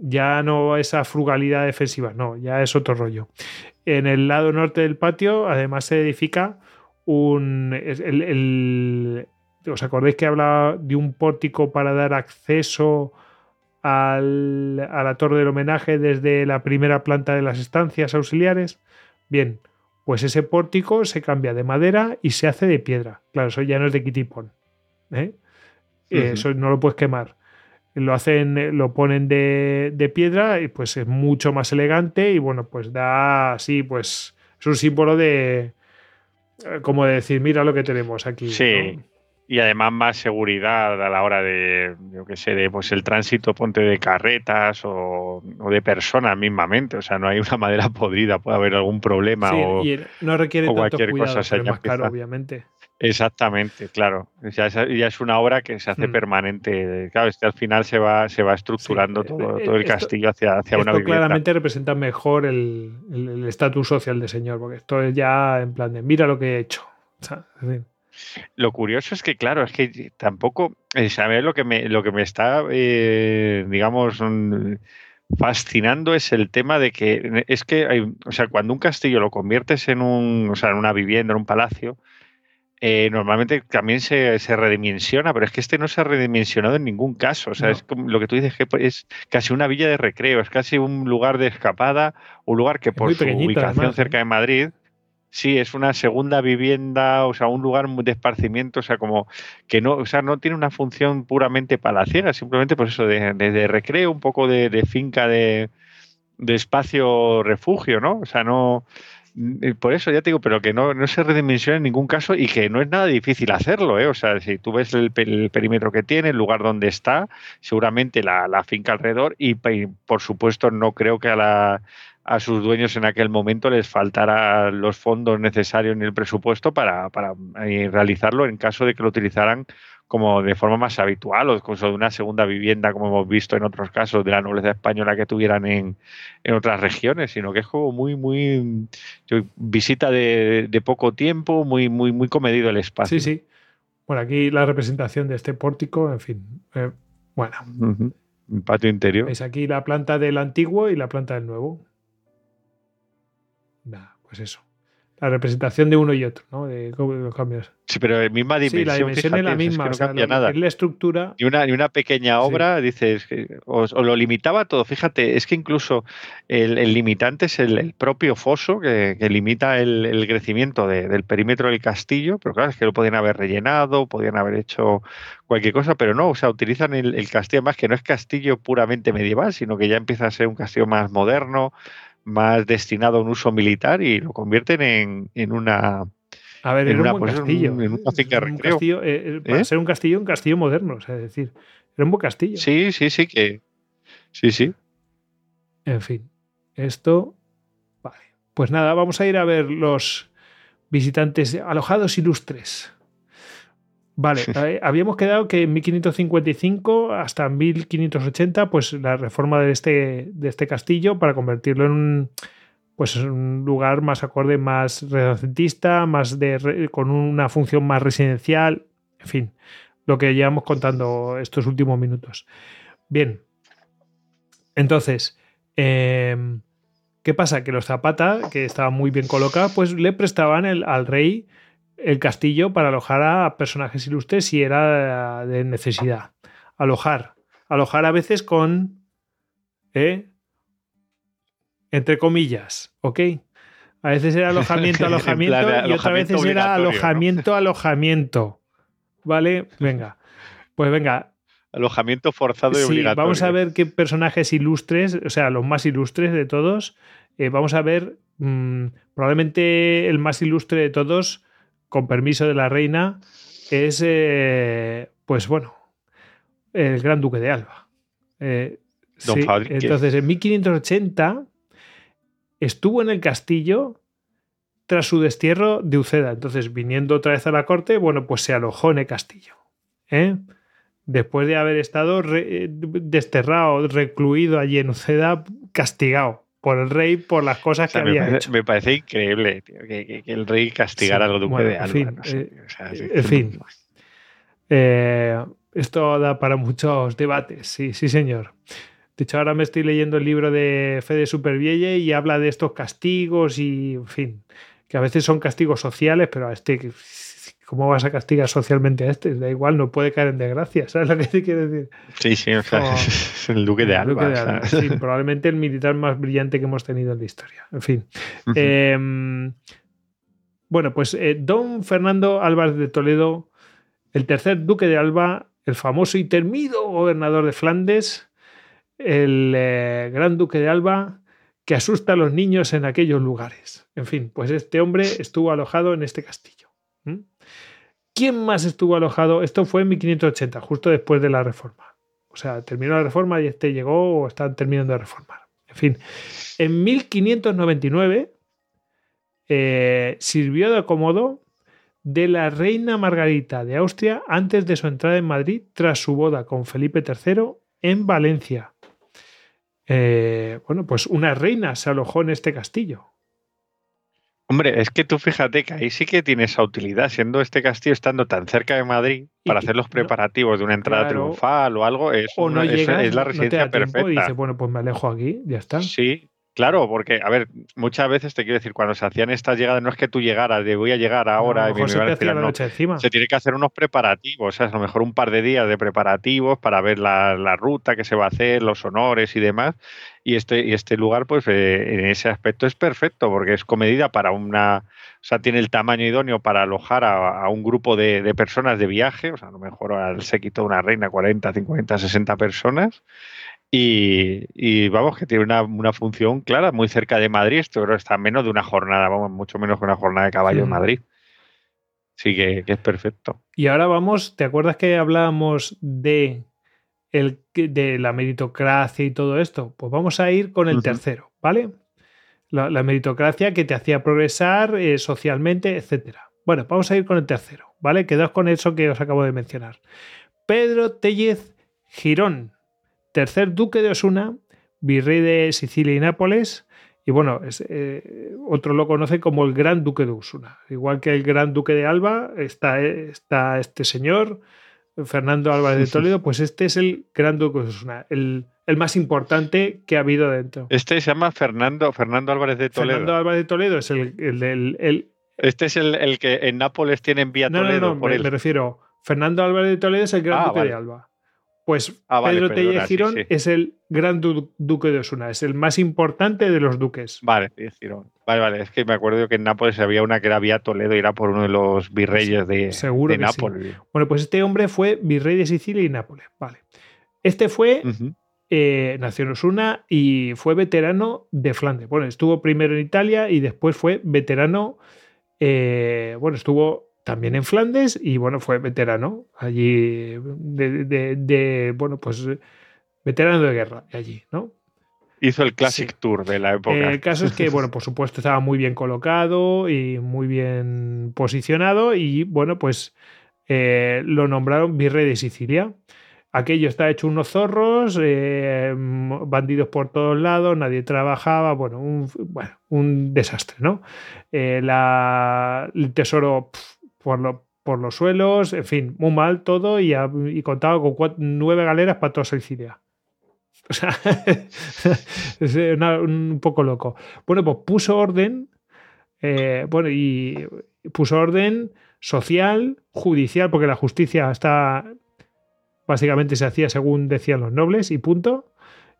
ya no esa frugalidad defensiva, no, ya es otro rollo. En el lado norte del patio, además, se edifica un. El, ¿Os acordáis que hablaba de un pórtico para dar acceso al- a la torre del homenaje desde la primera planta de las estancias auxiliares? Bien, pues ese pórtico se cambia de madera y se hace de piedra. Claro, eso ya no es de kitipón. ¿eh? Eso no lo puedes quemar. Lo hacen, eh, lo ponen de, de piedra y pues es mucho más elegante y bueno, pues da así, pues es un símbolo de eh, como de decir, mira lo que tenemos aquí. Sí. ¿no? Y además más seguridad a la hora de, yo qué sé, de pues el tránsito, ponte de carretas o, o de personas mismamente. O sea, no hay una madera podrida, puede haber algún problema Sí, o... y no requiere o tanto cualquier cuidado, cosa, pero más caro, obviamente. Exactamente, claro. Ya es, ya es una obra que se hace Mm. permanente. Claro, es que al final se va, se va estructurando Sí, todo, eh, todo el esto- castillo hacia, hacia una vivienda. claramente representa mejor el estatus social del señor, porque esto es ya en plan de mira lo que he hecho. O sea. Lo curioso es que, claro, es que tampoco, eh, ¿sabes? Lo que me, lo que me está, eh, digamos, mm, fascinando es el tema de que es que, hay- o sea, cuando un castillo lo conviertes en un, o sea, en una vivienda, en un palacio, eh, normalmente también se, se redimensiona, pero es que este no se ha redimensionado en ningún caso. O sea, No. es como lo que tú dices, que es casi una villa de recreo, es casi un lugar de escapada, un lugar que por su ubicación además, ¿eh? cerca de Madrid, sí, es una segunda vivienda, o sea, un lugar de esparcimiento, o sea, como que no, o sea, no tiene una función puramente palaciega, simplemente pues eso, de, de- de recreo, un poco de, de finca de, de espacio refugio, ¿no? O sea, no. Mm, Por eso ya te digo, pero que no, no se redimensiona en ningún caso y que no es nada difícil hacerlo, ¿eh? O sea, si tú ves el, el perímetro que tiene, el lugar donde está, seguramente la, la finca alrededor y, pe- por supuesto no creo que a, la, a sus dueños en aquel momento les faltara los fondos necesarios ni el presupuesto para, para eh, realizarlo en caso de que lo utilizaran como de forma más habitual o incluso de una segunda vivienda como hemos visto en otros casos de la nobleza española que tuvieran en, en otras regiones, sino que es como muy, muy visita de, de poco tiempo, muy, muy, muy comedido el espacio. Sí, sí. Bueno, aquí la representación de este pórtico, en fin. eh, bueno. Un patio interior. veis aquí la planta del antiguo y la planta del nuevo. Nada, pues eso. La representación de uno y otro, ¿no? De cómo- los cambios. Sí, pero en misma dimensión. Sí, la dimensión es la misma. que o no sea, cambia nada. es la estructura. Ni una, ni una pequeña Sí. obra, dices, que- o, o lo limitaba todo. Fíjate, es que incluso el, el limitante es el, el propio foso que, que limita el, el crecimiento de- del perímetro del castillo, pero claro, es que lo podían haber rellenado, podían haber hecho cualquier cosa, pero no, o sea, utilizan el, el castillo más que no es castillo puramente medieval, sino que ya empieza a ser un castillo más moderno, más destinado a un uso militar y lo convierten en, en una... A ver, En era una- un buen en castillo. un- en una ¿eh? finca Un recreo. castillo, eh, eh, para ¿Eh? ser un castillo, un castillo moderno. O sea, es decir, era un buen castillo. Sí, sí, sí, que... Sí, sí. En fin, esto. Vale. Pues nada, vamos a ir a ver los visitantes alojados ilustres. Vale, eh, habíamos quedado que en 1555 hasta 1580, pues la reforma de este, de este castillo para convertirlo en un, pues, un lugar más acorde, más renacentista, más de, con una función más residencial, en fin, lo que llevamos contando estos últimos minutos. Bien, entonces, Em, ¿Qué pasa? Que los Zapata, que estaban muy bien colocados, pues le prestaban el- al rey el castillo para alojar a personajes ilustres si era de necesidad. Alojar. Alojar a veces con. ¿eh? Entre comillas, ¿ok? A veces era alojamiento, En alojamiento, y otras veces era alojamiento, alojamiento. ¿Vale? Venga. Pues venga, Alojamiento forzado y Sí, obligatorio. vamos a ver qué personajes ilustres, o sea, los más ilustres de todos. Eh, vamos a ver, mm, probablemente el más ilustre de todos, con permiso de la reina, es, eh, pues bueno, el Gran Duque de Alba. Eh, Don sí, entonces, en 1580 estuvo en el castillo tras su destierro de Uceda. Entonces, viniendo otra vez a la corte, bueno, pues se alojó en el castillo. ¿eh? Después de haber estado re- eh, desterrado, recluido allí en Uceda, castigado. Por el rey por las cosas O sea, que había parece, hecho. me parece increíble tío, que, que- que el rey castigara Sí, al duque bueno, de en Alba. fin, sé, eh, o sea, sí, en fin. Eh, esto da para muchos debates, sí, sí, señor. De hecho, ahora me estoy leyendo el libro de Fede Supervielle y habla de estos castigos y, en fin, que a veces son castigos sociales, pero a este, ¿cómo vas a castigar socialmente a este? Da igual, no puede caer en desgracia, ¿sabes lo que te quiero decir? Sí, sí, o sea, es el duque de El Alba. Duque de. Alba, sí, probablemente el militar más brillante que hemos tenido en la historia. En fin. Eh, bueno, pues eh, don Fernando Álvarez de Toledo, el tercer duque de Alba, el famoso y temido gobernador de Flandes, el eh, gran duque de Alba, que asusta a los niños en aquellos lugares. En fin, pues este hombre estuvo alojado en este castillo. ¿Quién más estuvo alojado? Esto fue en 1580, justo después de la reforma. O sea, terminó la reforma y este llegó o están terminando de reformar. En fin, en 1599 eh, sirvió de acomodo de la reina Margarita de Austria antes de su entrada en Madrid tras su boda con Felipe III en Valencia. Eh, bueno, pues una reina se alojó en este castillo. Hombre, es que tú fíjate que ahí sí que tiene esa utilidad, siendo este castillo estando tan cerca de Madrid, para hacer los no- preparativos de una entrada Claro. triunfal o algo, es, O no una- es- llegas, es la no te residencia tiempo perfecta. y dices, bueno, pues me alejo aquí, ya está. Sí, claro, porque, a ver, muchas veces te quiero decir, cuando se hacían estas llegadas, no es que tú llegaras de voy a llegar ahora y me, te a hacía esperar", la no. noche encima. Se tiene que hacer unos preparativos, o sea, a lo mejor un par de días de preparativos para ver la, la ruta que se va a hacer, los honores y demás. Y este, y este lugar, pues eh, en ese aspecto es perfecto, porque es comedida para una. O sea, tiene el tamaño idóneo para alojar a, a un grupo de, de personas de viaje, o sea, a lo mejor al séquito de una reina, 40, 50, 60 personas. Y, y vamos, que tiene una, una función clara, muy cerca de Madrid. Esto creo está menos de una jornada, vamos, mucho menos que una jornada de caballo en. Madrid. Sí, que, que es perfecto. Y ahora vamos, ¿te acuerdas que hablábamos de, el, de la meritocracia y todo esto? Pues vamos a ir con el tercero, ¿vale? La, la meritocracia que te hacía progresar eh, socialmente, etcétera. Bueno, vamos a ir con el tercero, ¿vale? Quedaos con eso que os acabo de mencionar. Pedro Tellez Girón, tercer duque de Osuna, virrey de Sicilia y Nápoles, y bueno, es, eh, otro lo conoce como el Gran Duque de Osuna. Igual que el Gran Duque de Alba, está, eh, está este señor, Fernando Álvarez de Toledo, pues este es el Gran Duque de Osuna, el, el más importante que ha habido dentro. Este se llama Fernando, Fernando Álvarez de Toledo. Fernando Álvarez de Toledo es el, el, Este es el, el que en Nápoles tienen vía no, no, Toledo no, por me, él. me refiero, Fernando Álvarez de Toledo es el Gran Ah, Duque de. Alba. Pues Ah, vale, Pedro perdona, sí, Girón sí. es el Gran Du- Duque de Osuna, es el más importante de los duques. Vale, Girón. vale, vale. Es que me acuerdo que en Nápoles había una que era vía Toledo y era por uno de los virreyes de, Seguro de que sí. Nápoles. Bueno, pues este hombre fue virrey de Sicilia y Nápoles. Vale. Este fue, eh, nació en Osuna y fue veterano de Flandes. Bueno, estuvo primero en Italia y después fue veterano, eh, bueno, estuvo también en Flandes y bueno, fue veterano allí de, de- de, bueno, pues veterano de guerra allí, ¿no? Hizo el Classic Sí. Tour de la época. El caso es que, bueno, por supuesto, estaba muy bien colocado y muy bien posicionado y, bueno, pues eh, lo nombraron virrey de Sicilia. Aquello está hecho unos zorros, eh, bandidos por todos lados, nadie trabajaba, bueno, un, bueno, un desastre, ¿no? Eh, la- el tesoro por, lo- por los suelos, en fin, muy mal todo y, a- contaba con nueve galeras para toda Sicilia. O sea, es una- un poco loco. Bueno, pues puso orden, eh, bueno, y puso orden social, judicial, porque la justicia está, básicamente se hacía según decían los nobles y punto.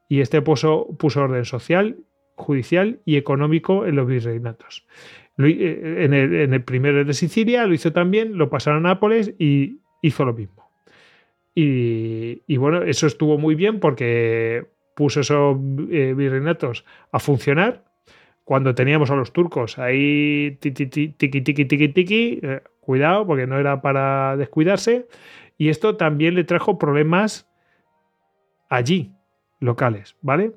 Y este puso, puso orden social, judicial y económico en los virreinatos. Eh, En el, primero de Sicilia lo hizo también, lo pasaron a Nápoles y hizo lo mismo. Y, bueno, eso estuvo muy bien porque puso esos eh, virreinatos a funcionar. Cuando teníamos a los turcos ahí ti, ti, ti, tiqui, tiqui, tiqui, tiqui, eh, cuidado porque no era para descuidarse. Y esto también le trajo problemas allí, locales, ¿vale?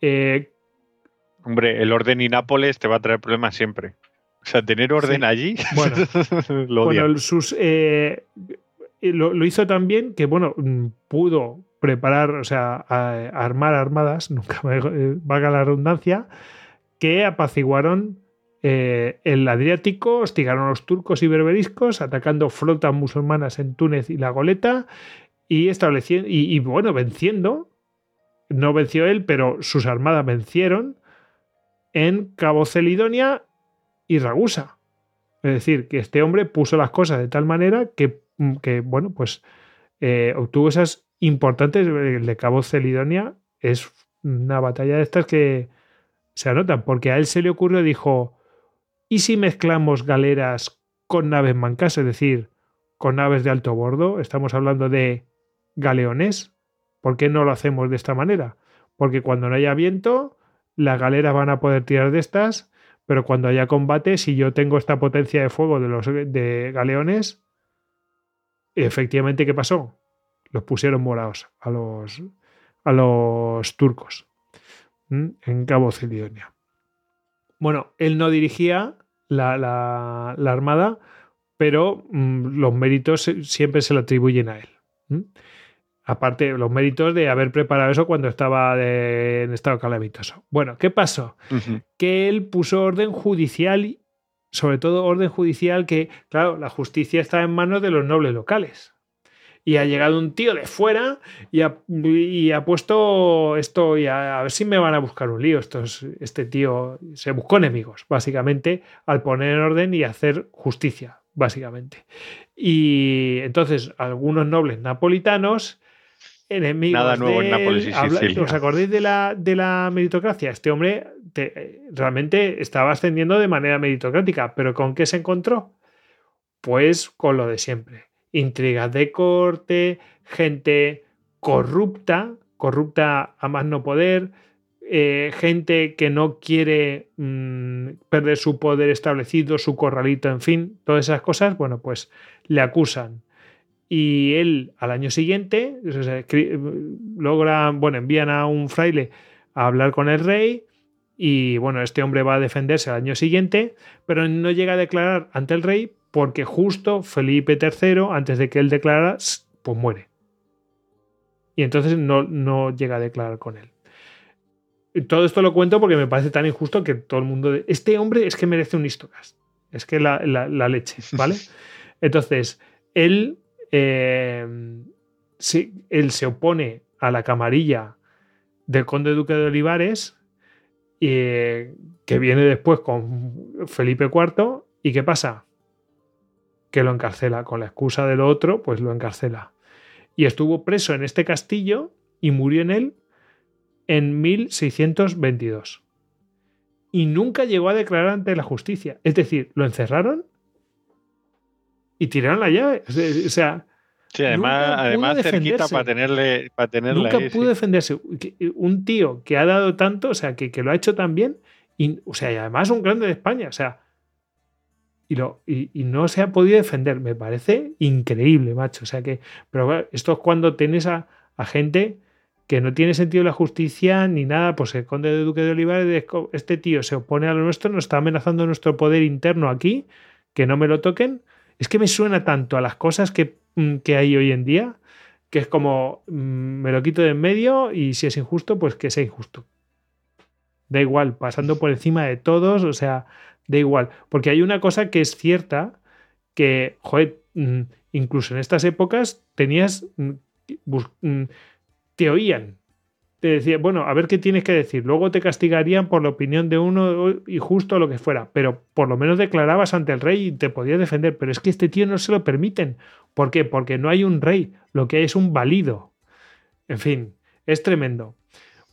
Eh, Hombre, el orden y Nápoles te va a traer problemas siempre. O sea, tener orden Sí. allí, Bueno. lo bueno, sus, eh, lo, lo hizo también que, bueno, mm, pudo preparar, o sea, a- a armar armadas, nunca eh, valga la redundancia, que apaciguaron eh, el Adriático, hostigaron a los turcos y berberiscos, atacando flotas musulmanas en Túnez y la Goleta, y estableciendo, y, y, bueno, venciendo, no venció él, pero sus armadas vencieron en Cabo Celidonia y Ragusa. Es decir, que este hombre puso las cosas de tal manera que, que bueno, pues eh, obtuvo esas importantes. El de Cabo Celidonia es una batalla de estas que se anotan, porque a él se le ocurrió, dijo, ¿y si mezclamos galeras con naves mancas? Es decir, con naves de alto bordo, estamos hablando de galeones. ¿Por qué no lo hacemos de esta manera? Porque cuando no haya viento, las galeras van a poder tirar de estas, pero cuando haya combate, si yo tengo esta potencia de fuego de los de galeones, efectivamente, ¿qué pasó? Los pusieron morados a los, a los turcos en Cabo Celidonia. Bueno, él no dirigía la, la, armada, pero mm, los méritos siempre se le atribuyen a él. Aparte, los méritos de haber preparado eso cuando estaba de- en estado calamitoso. Bueno, ¿qué pasó? Que él puso orden judicial, sobre todo orden judicial que, claro, la justicia está en manos de los nobles locales. Y ha llegado un tío de fuera y ha, y ha puesto esto, y a, a ver si me van a buscar un lío. Estos, este tío se buscó enemigos, básicamente, al poner en orden y hacer justicia, básicamente. Y entonces algunos nobles napolitanos, enemigos Nada nuevo de en Nápoles y Sicilia. ¿Os acordáis de la, de la meritocracia? Este hombre te- realmente estaba ascendiendo de manera meritocrática, pero ¿con qué se encontró? Pues con lo de siempre. Intrigas de corte, gente corrupta, corrupta a más no poder, eh, gente que no quiere mm, perder su poder establecido, su corralito, en fin, todas esas cosas, bueno, pues le acusan. Y él al año siguiente o sea, escri- logra, bueno, envían a un fraile a hablar con el rey y bueno, este hombre va a defenderse al año siguiente, pero no llega a declarar ante el rey porque justo Felipe III, antes de que él declarara, pues muere. Y entonces no, no llega a declarar con él. Todo esto lo cuento porque me parece tan injusto que todo el mundo... Este hombre es que merece un histocast. Es que la, la- la leche, ¿vale? Entonces, él, eh, sí, él se opone a la camarilla del conde duque de Olivares, eh, que viene después con Felipe IV, ¿y qué pasa? Que lo encarcela, con la excusa de lo otro, pues lo encarcela. Y estuvo preso en este castillo y murió en él en 1622. Y nunca llegó a declarar ante la justicia. Es decir, lo encerraron y tiraron la llave. O sea, Sí, además, además cerquita para tenerle, para tenerle nunca ahí, pudo sí. defenderse. Que- Un tío que ha dado tanto, o sea, que, que lo ha hecho tan bien, y, o sea, y además un grande de España, o sea, y, lo, y, y no se ha podido defender. Me parece increíble, macho. O sea que, pero esto es cuando tienes a, a gente que no tiene sentido la justicia ni nada, pues el conde de Duque de Olivares, este tío se opone a lo nuestro, nos está amenazando nuestro poder interno aquí, que no me lo toquen. Es que me suena tanto a las cosas que, mm, que hay hoy en día, que es como mm, me lo quito de en medio y si es injusto, pues que sea injusto. Da igual, pasando por encima de todos, o sea, da igual. Porque hay una cosa que es cierta, que, joder, mm, incluso en estas épocas tenías, te oían. Te decían, bueno, a ver qué tienes que decir. Luego te castigarían por la opinión de uno y justo lo que fuera. Pero por lo menos declarabas ante el rey y te podías defender. Pero es que este tío no se lo permiten. ¿Por qué? Porque no hay un rey. Lo que hay es un valido. En fin, es tremendo.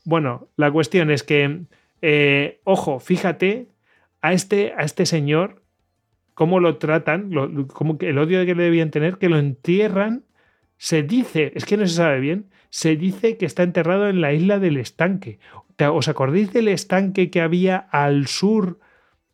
Bueno, la cuestión es que, eh, ojo, fíjate a este, a este señor, cómo lo tratan, que el odio que le debían tener, que lo entierran, se dice, es que no se sabe bien, se dice que está enterrado en la isla del estanque. ¿Te- ¿Os acordáis del estanque que había al sur,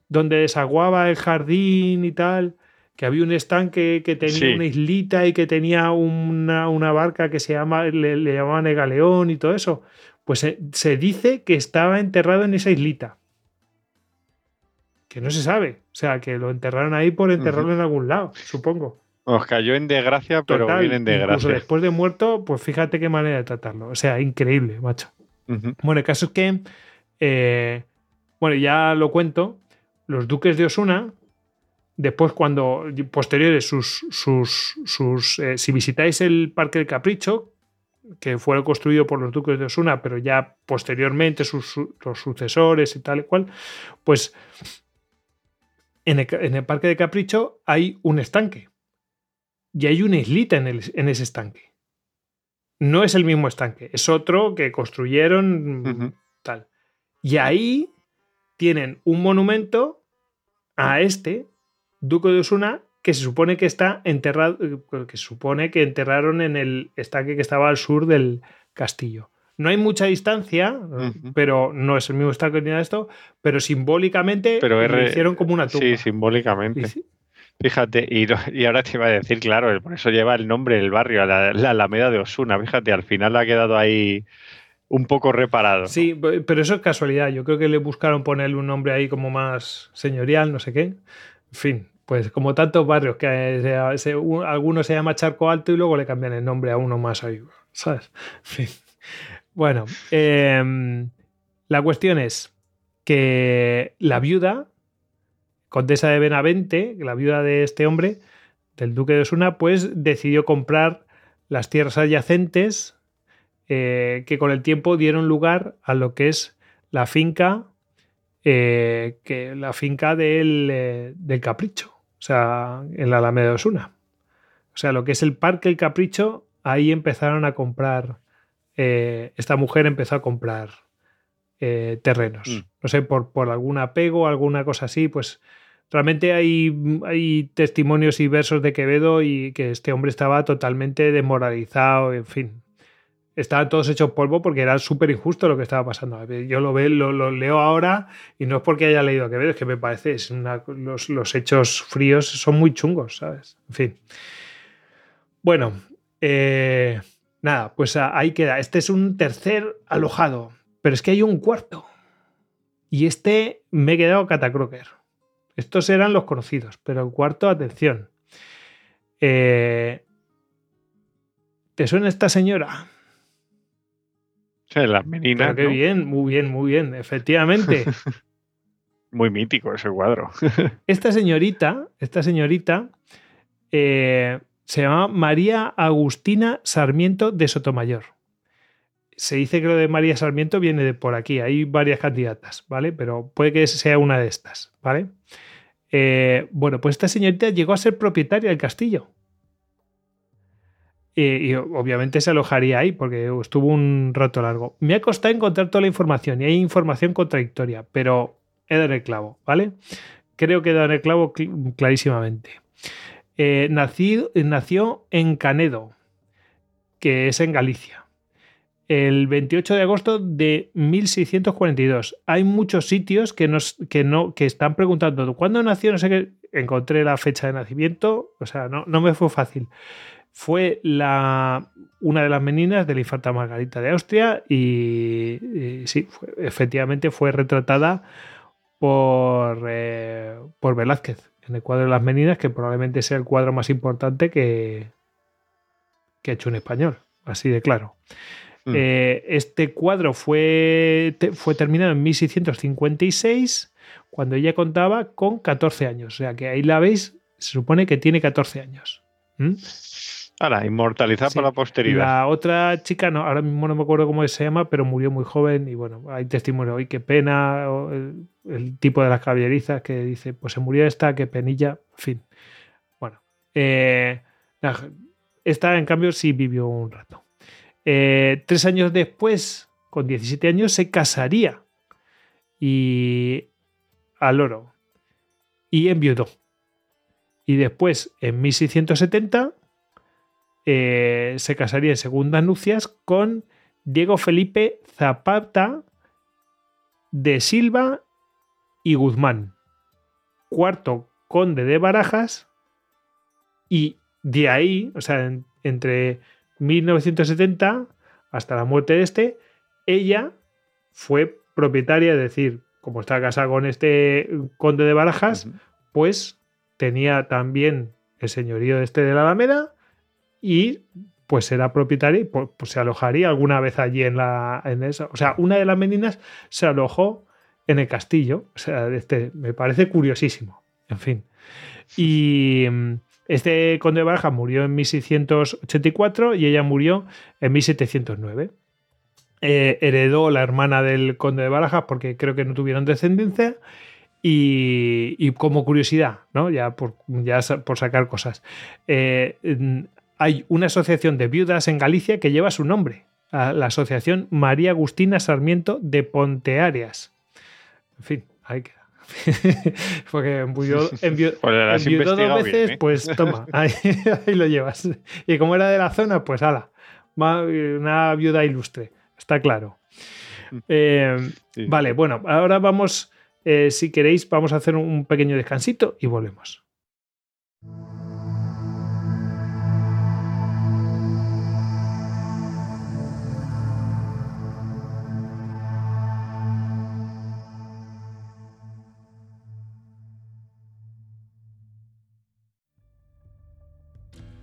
donde desaguaba el jardín y tal? Que había un estanque que tenía Sí. una islita y que tenía una, una barca que se llama, le, le llamaban el galeón y todo eso. Pues se, se dice que estaba enterrado en esa islita. Que no se sabe. O sea, que lo enterraron ahí por enterrarlo en algún lado, supongo. Os cayó en desgracia, pero Total, viene en incluso desgracia. después de muerto, pues fíjate qué manera de tratarlo. O sea, increíble, macho. Bueno, el caso es que, eh, bueno, ya lo cuento, los duques de Osuna, después cuando, posteriores, sus, sus, sus eh, si visitáis el Parque del Capricho, que fue construido por los duques de Osuna, pero ya posteriormente sus, su- los sucesores y tal y cual, pues en el, en el Parque de Capricho hay un estanque y hay una islita en, el- en ese estanque. No es el mismo estanque, es otro que construyeron tal. Y ahí tienen un monumento a este duque de Osuna que se supone que está enterrado, eh, que se supone que enterraron en el estanque que estaba al sur del castillo. No hay mucha distancia, pero no es el mismo estanque ni nada de esto, pero simbólicamente Pero lo R- hicieron como una tumba. Sí, simbólicamente. Sí, Fíjate, y, ahora te iba a decir, claro, por eso lleva el nombre del barrio, la, la Alameda de Osuna. Fíjate, al final ha quedado ahí un poco reparado. Sí, pe- pero eso es casualidad. Yo creo que le buscaron ponerle un nombre ahí como más señorial, no sé qué. En fin, pues como tantos barrios que se- se- un- alguno se llama Charco Alto y luego le cambian el nombre a uno más ahí, ¿sabes? Bueno, em, la cuestión es que la viuda, condesa de Benavente, la viuda de este hombre, del duque de Osuna, pues decidió comprar las tierras adyacentes eh, que con el tiempo dieron lugar a lo que es la finca, eh, que, la finca del, eh, del Capricho, o sea, en la Alameda de Osuna. O sea, lo que es el Parque El Capricho, ahí empezaron a comprar, esta mujer empezó a comprar eh, terrenos. Mm. No sé, por, por algún apego, alguna cosa así, pues realmente hay, hay testimonios y versos de Quevedo y que este hombre estaba totalmente desmoralizado, en fin. Estaban todos hechos polvo porque era súper injusto lo que estaba pasando. Yo lo, veo, lo, lo leo ahora y no es porque haya leído a Quevedo, es que me parece, es una- los, los hechos fríos son muy chungos, ¿sabes? En fin. Bueno, eh, nada, pues ah, ahí queda. Este es un tercer alojado, pero es que hay un cuarto. Y este me he quedado catacroker. Estos eran los conocidos, pero el cuarto, atención. Eh, ¿Te suena esta señora? Sí, las meninas. Qué ¿no? bien, muy bien, muy bien, efectivamente. Muy mítico ese cuadro. esta señorita, esta señorita eh, se llama María Agustina Sarmiento de Sotomayor. Se dice que lo de María Sarmiento viene de por aquí. Hay varias candidatas, ¿vale? Pero puede que sea una de estas, ¿vale? Eh, bueno, pues esta señorita llegó a ser propietaria del castillo. Eh, y obviamente se alojaría ahí porque estuvo un rato largo. Me ha costado encontrar toda la información y hay información contradictoria, pero he dado el clavo, ¿vale? Creo que he dado el clavo cl- clarísimamente. Eh, nació en Canedo, que es en Galicia, el 28 de agosto de 1642. Hay muchos sitios que, nos, que, no, que están preguntando cuándo nació, no sé qué. Encontré la fecha de nacimiento, o sea, no, no me fue fácil. Fue la, una de las meninas de la infanta Margarita de Austria y, sí, efectivamente fue retratada por, eh, por Velázquez en el cuadro de las meninas, que probablemente sea el cuadro más importante que, que ha hecho un español, así de claro. Mm. Eh, este cuadro fue, te- fue terminado en 1656, cuando ella contaba con 14 años. O sea que ahí la veis, se supone que tiene 14 años. ¿Mm? Ahora, inmortalizar Sí. para la posteridad. La otra chica, no, ahora mismo no me acuerdo cómo se llama, pero murió muy joven y bueno, hay testimonio hoy, qué pena, el, el tipo de las caballerizas que dice, pues se murió esta, qué penilla, en fin. Bueno, eh, esta en cambio sí vivió un rato. Eh, tres años después, con 17 años, se casaría. Y al oro. Y enviudó. Y después, en 1670, eh, se casaría en segundas nupcias con Diego Felipe Zapata de Silva y Guzmán, cuarto conde de Barajas, y de ahí, o sea, en- entre 1970 hasta la muerte de este, ella fue propietaria, es decir, como estaba casada con este conde de Barajas, pues tenía también el señorío este de la Alameda y pues será propietario y pues, pues se alojaría alguna vez allí en la en esa. O sea, una de las meninas se alojó en el castillo. O sea, este me parece curiosísimo. En fin. Y mm, este conde de Barajas murió en 1684 y ella murió en 1709. Eh, heredó la hermana del conde de Barajas porque creo que no tuvieron descendencia. Y, como curiosidad, ¿no? ya, por, sacar cosas, eh, hay una asociación de viudas en Galicia que lleva su nombre, la Asociación María Agustina Sarmiento de Pontearias. En fin, ahí queda. Porque enviudó, dos veces, ¿eh? pues toma, ahí, lo llevas. Y como era de la zona, pues ala, una viuda ilustre, está claro. Mm. Eh, vale, bueno, ahora vamos, eh, si queréis, vamos a hacer un pequeño descansito y volvemos.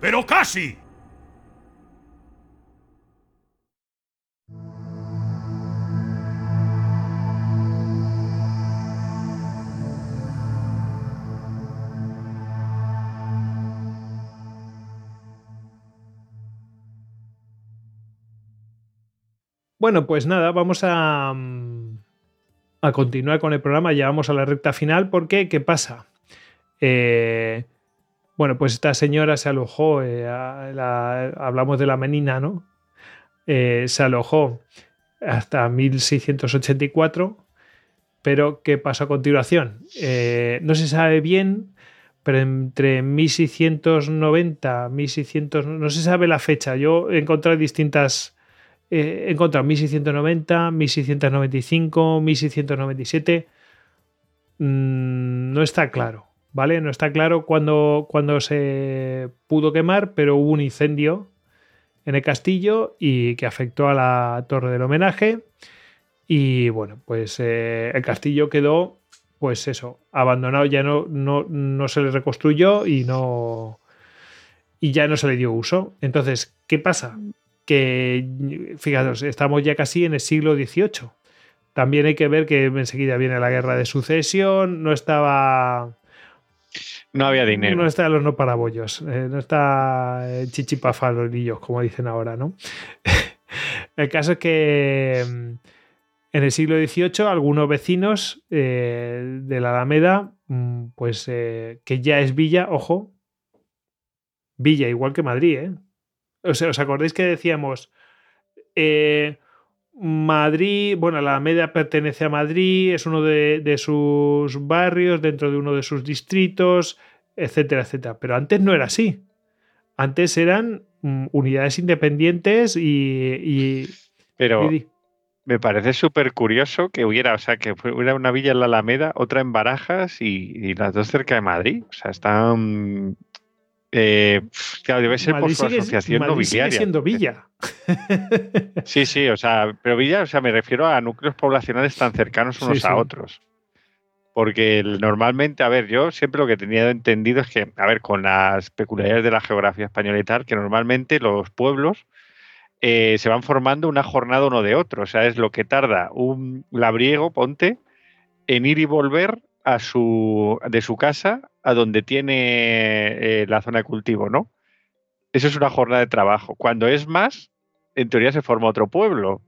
Pero casi. Bueno, pues nada, vamos a, mm, a continuar con el programa. Ya vamos a la recta final porque, ¿qué pasa? Eh, bueno, pues esta señora se alojó, eh, hablamos de la menina, ¿no? Eh, se alojó hasta 1684, pero ¿qué pasó a continuación? Eh, no se sabe bien, pero entre 1690, 1600, no se sabe la fecha. Yo he encontrado distintas, he encontrado 1690, 1695, 1697. no está claro. ¿Vale? No está claro cuándo, se pudo quemar, pero hubo un incendio en el castillo y que afectó a la torre del homenaje. Y bueno, pues eh, el castillo quedó, pues eso, abandonado, ya no, no, se le reconstruyó y no. Y ya no se le dio uso. Entonces, ¿qué pasa? Que, fijaros, estamos ya casi en el siglo XVIII. También hay que ver que enseguida viene la guerra de sucesión, no estaba no había dinero. No está los no parabollos, eh, no está eh, chichipafalonillos, como dicen ahora, ¿no? el caso es que mm, en el siglo XVIII algunos vecinos eh, de la Alameda, mm, pues que ya es villa, ojo, villa igual que Madrid, ¿eh? O sea, ¿os acordáis que decíamos... Madrid, bueno, la Alameda pertenece a Madrid, es uno de, sus barrios, dentro de uno de sus distritos, etcétera, etcétera. Pero antes no era así. Antes eran mm, unidades independientes y. Pero me parece súper curioso que hubiera, o sea, que hubiera una villa en la Alameda, otra en Barajas y, las dos cerca de Madrid. O sea, están eh, claro, debe ser por su asociación Madrid nobiliaria. Sigue siendo villa. Sí, sí, o sea, pero villa, o sea, me refiero a núcleos poblacionales tan cercanos unos a otros. Porque normalmente, a ver, yo siempre lo que tenía entendido es que, a ver, con las peculiaridades de la geografía española y tal, que normalmente los pueblos eh, se van formando una jornada uno de otro. O sea, es lo que tarda un labriego, ponte, en ir y volver a su, de su casa a donde tiene eh, la zona de cultivo, ¿no? Eso es una jornada de trabajo. Cuando es más, en teoría se forma otro pueblo.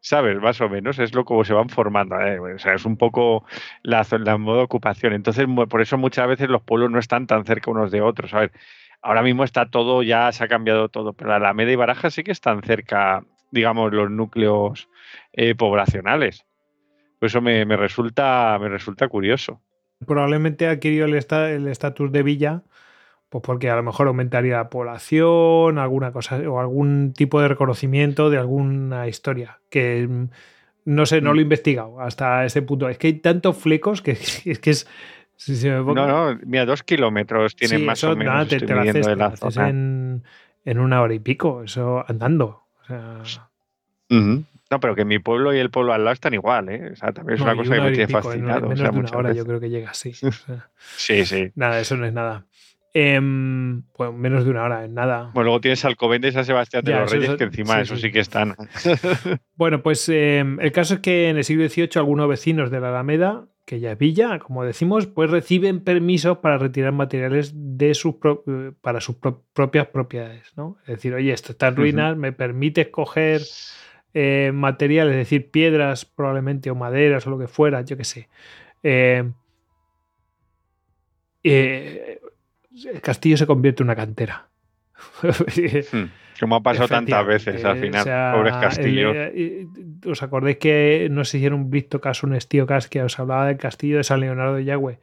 ¿Sabes? Más o menos es lo como se van formando. ¿eh? O sea, es un poco la, la modo de ocupación. Entonces, por eso muchas veces los pueblos no están tan cerca unos de otros. Ahora mismo está todo, ya se ha cambiado todo, pero la Alameda y Baraja sí que están cerca, digamos, los núcleos eh, poblacionales. Por eso me, resulta, me resulta curioso probablemente ha adquirido el estatus de villa Pues porque a lo mejor aumentaría la población, alguna cosa, o algún tipo de reconocimiento de alguna historia. Que mm, no sé, no lo he investigado hasta ese punto. Es que hay tantos flecos que es que es. si se me No, no, mira, dos kilómetros tienen Sí, más eso, o menos. nada, te, lo haces, de te la haces zona. en, en una hora y pico, eso andando. O sea. No, pero que mi pueblo y el pueblo al lado están igual, ¿eh? O sea, también es no, una cosa que me tiene pico, en fascinado. o menos sea, de una hora yo creo que llega así. o sea, Sí, sí. nada, eso no es nada. Em, pues menos de una hora, es nada. Bueno, luego tienes Alcobendas y San Sebastián de Ya, los Reyes, es- que encima sí, eso sí. sí que están. Bueno, pues eh, el caso es que en el siglo XVIII algunos vecinos de la Alameda, que ya es villa, como decimos, pues reciben permisos para retirar materiales de sus pro- eh, para sus pro- propias propiedades. ¿no? Es decir, oye, esto está en ruinas, me permites coger eh, materiales, es decir, piedras probablemente o maderas o lo que fuera, yo qué sé. Eh, eh, el castillo se convierte en una cantera. Hmm. Como ha pasado tantas veces al final. o sea, Pobres castillos. ¿Os acordáis que no se hicieron un visto caso un estío cas que os hablaba del castillo de San Leonardo de Yagüe?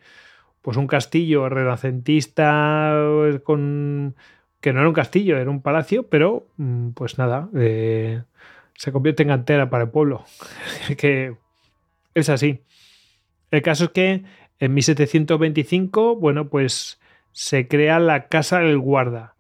Pues un castillo renacentista eh, con que no era un castillo, era un palacio, pero mm, pues nada, eh, se convierte en cantera para el pueblo. que es así. El caso es que en 1725, bueno, pues se crea la Casa del Guarda,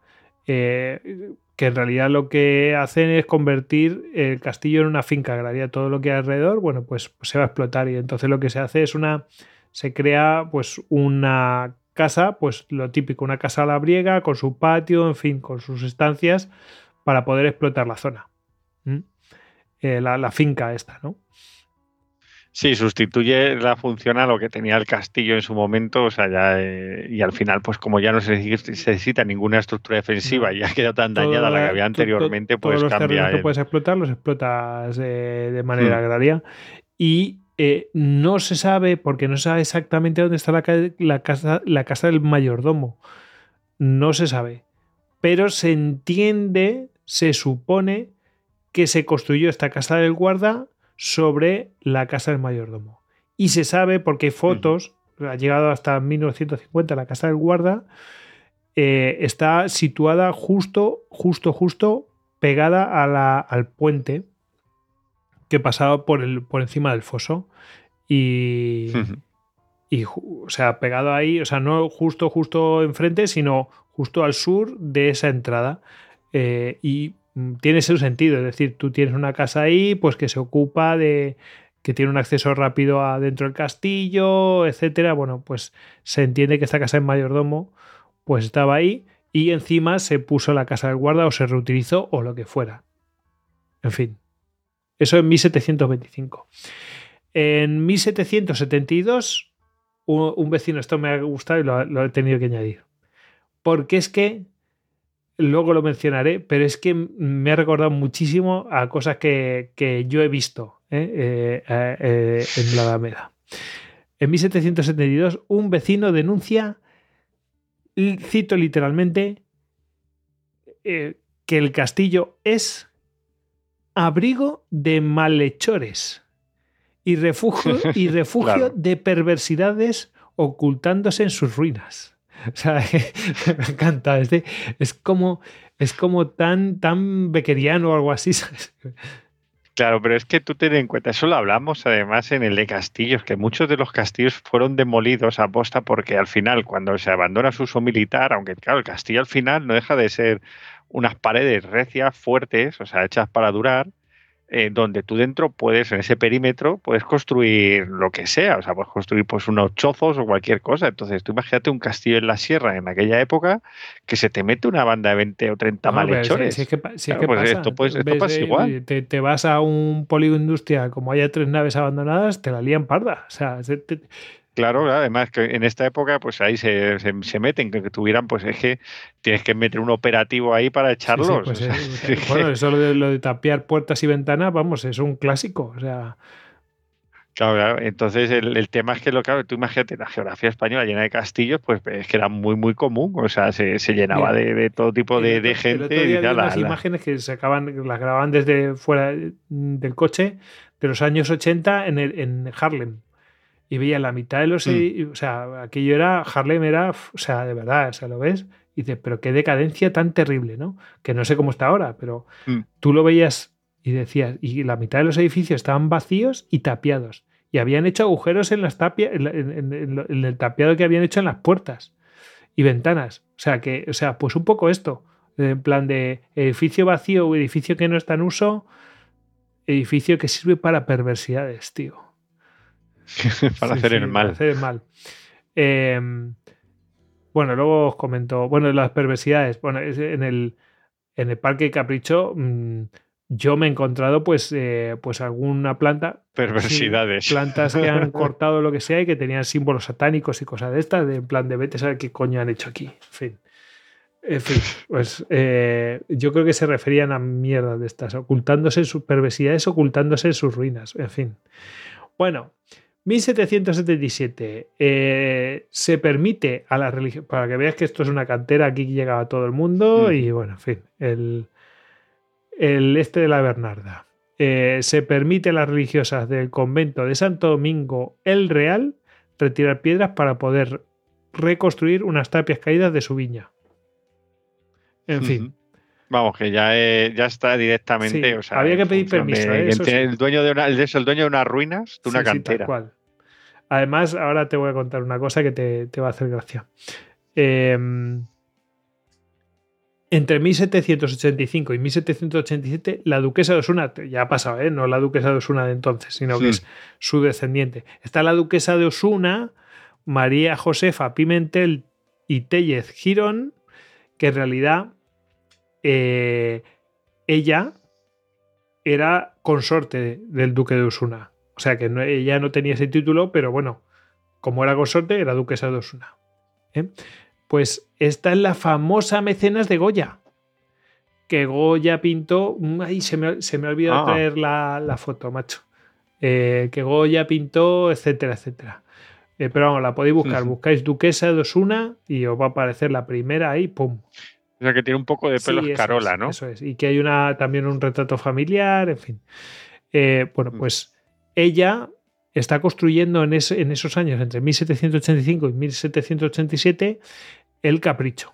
eh, que en realidad lo que hacen es convertir el castillo en una finca agraria. Todo lo que hay alrededor, bueno, pues, se va a explotar y entonces lo que se hace es una, se crea pues una casa, pues lo típico, una casa labriega con su patio, en fin, con sus estancias para poder explotar la zona. ¿Mm? Eh, la, la finca esta, ¿no? Sí, sustituye la función a lo que tenía el castillo en su momento, o sea, ya, eh, y al final, pues como ya no se neces- se necesita ninguna estructura defensiva No. y ha quedado tan dañada la que había to- to- anteriormente, pues todos los que puedes explotar los explotas eh, de manera Hmm. agraria y eh, no se sabe porque no se sabe exactamente dónde está la casa la casa del mayordomo no se sabe pero se entiende se supone que se construyó esta casa del guarda sobre la casa del mayordomo y se sabe porque hay fotos ha llegado hasta 1950 la casa del guarda eh, está situada justo, justo, justo pegada a la- al puente que pasaba por, el, por encima del foso. Y, y, o sea, pegado ahí, o sea, no justo, justo enfrente, sino justo al sur de esa entrada. Eh, y tiene ese sentido, es decir, tú tienes una casa ahí, pues que se ocupa de que tiene un acceso rápido adentro del castillo, etcétera. Bueno, pues se entiende que esta casa en mayordomo pues estaba ahí y encima se puso la casa del guarda o se reutilizó o lo que fuera. En fin, eso en 1725. En 1772, un, vecino, esto me ha gustado y lo he tenido que añadir. Porque es que, luego lo mencionaré, pero es que me ha recordado muchísimo a cosas que, que yo he visto ¿eh? Eh, eh, en la Alameda. En 1772, un vecino denuncia cito literalmente, que el castillo es abrigo de malhechores y refugio, y refugio Claro. de perversidades ocultándose en sus ruinas. O sea, me encanta. Es, de- es como, es como tan, tan bequeriano o algo así. Claro, pero es que tú ten en cuenta, eso lo hablamos además en el de castillos, que muchos de los castillos fueron demolidos a posta porque al final, cuando se abandona su uso militar, aunque claro, el castillo al final no deja de ser unas paredes recias, fuertes, o sea, hechas para durar, eh, donde tú dentro puedes, en ese perímetro, puedes construir lo que sea, o sea, puedes construir pues unos chozos o cualquier cosa. Entonces, tú imagínate un castillo en la sierra en aquella época que se te mete una banda de 20 o 30 No, si- malhechores. si es que, si es Claro, que pues pasa. esto, pues, esto Ves, pasa igual. Te, te vas a un polígono industrial, como haya tres naves abandonadas, te la lían parda. O sea, se- te- Claro, además que en esta época, pues ahí se, se, se meten, que, tuvieran, pues es que tienes que meter un operativo ahí para echarlos. sí, pues, sea, eh, es que- bueno, eso lo de, lo de tapiar puertas y ventanas, vamos, es un clásico. O sea, claro, claro, Entonces el, el tema es que lo claro, tú imagínate la geografía española llena de castillos, pues es que era muy muy común, o sea, se, se llenaba Mira, de, de todo tipo de, gente. El otro día y vi tal, unas ala. imágenes que se acaban, las grababan desde fuera mm, del coche de los años 80 en, el, en Harlem. Y veía la mitad de los. Mm. O sea, aquello era. Harlem era. O sea, de verdad, o sea, lo ves. Y dices, pero qué decadencia tan terrible, ¿no? Que no sé cómo está ahora, pero Mm. tú lo veías y decías, y la mitad de los edificios estaban vacíos y tapiados. Y habían hecho agujeros en, las tapia, en, en el tapiado que habían hecho en las puertas y ventanas. O sea, que, o sea, pues un poco esto. En plan de edificio vacío o edificio que no está en uso, edificio que sirve para perversidades, tío. para Sí, hacer sí, el para mal. hacer el mal. Eh, bueno, luego os comento. Bueno, las perversidades. Bueno, en el, en el Parque Capricho, mm, yo me he encontrado, pues, eh, pues alguna planta. Perversidades. sí, plantas que han cortado lo que sea y que tenían símbolos satánicos y cosas de estas, de en plan de vete a saber qué coño han hecho aquí. En fin. En fin, pues eh, yo creo que se referían a mierdas de estas, ocultándose sus perversidades, ocultándose en sus ruinas. En fin. Bueno, 1777 eh, se permite a la religión, para que veas que esto es una cantera, aquí llega a todo el mundo Mm. y bueno, en fin, el, el este de la Bernarda. Eh, se permite a las religiosas del convento de Santo Domingo el Real retirar piedras para poder reconstruir unas tapias caídas de su viña. En fin. Vamos, que ya, eh, ya está directamente. Sí, o sea, había que pedir permiso, de- ¿eh? Eso entre sí. el dueño de una, el, el dueño de unas ruinas de una Sí, tal cantera. cual. Además, ahora te voy a contar una cosa que te, te va a hacer gracia. Eh, entre 1785 y 1787, la duquesa de Osuna, ya ha pasado, ¿eh? no la duquesa de Osuna de entonces, sino que es su descendiente. Está la duquesa de Osuna, María Josefa Pimentel y Tellez Girón, que en realidad eh, ella era consorte del duque de Osuna. O sea que no- ella no tenía ese título, pero bueno, como era consorte, era duquesa de Osuna. ¿eh? Pues esta es la famosa mecenas de Goya. Que Goya pintó. Ay, se me, se me ha olvidado Ah. traer la, la foto, macho. Eh, que Goya pintó, etcétera, etcétera. Eh, pero vamos, la podéis buscar. Buscáis Duquesa de Osuna y os va a aparecer la primera ahí, ¡pum! O sea, que tiene un poco de pelo Sí, escarola, es, ¿no? Eso es. Y que hay una, también un retrato familiar, en fin. Eh, bueno, Mm. pues ella está construyendo en, esos años, entre 1785 y 1787, el Capricho,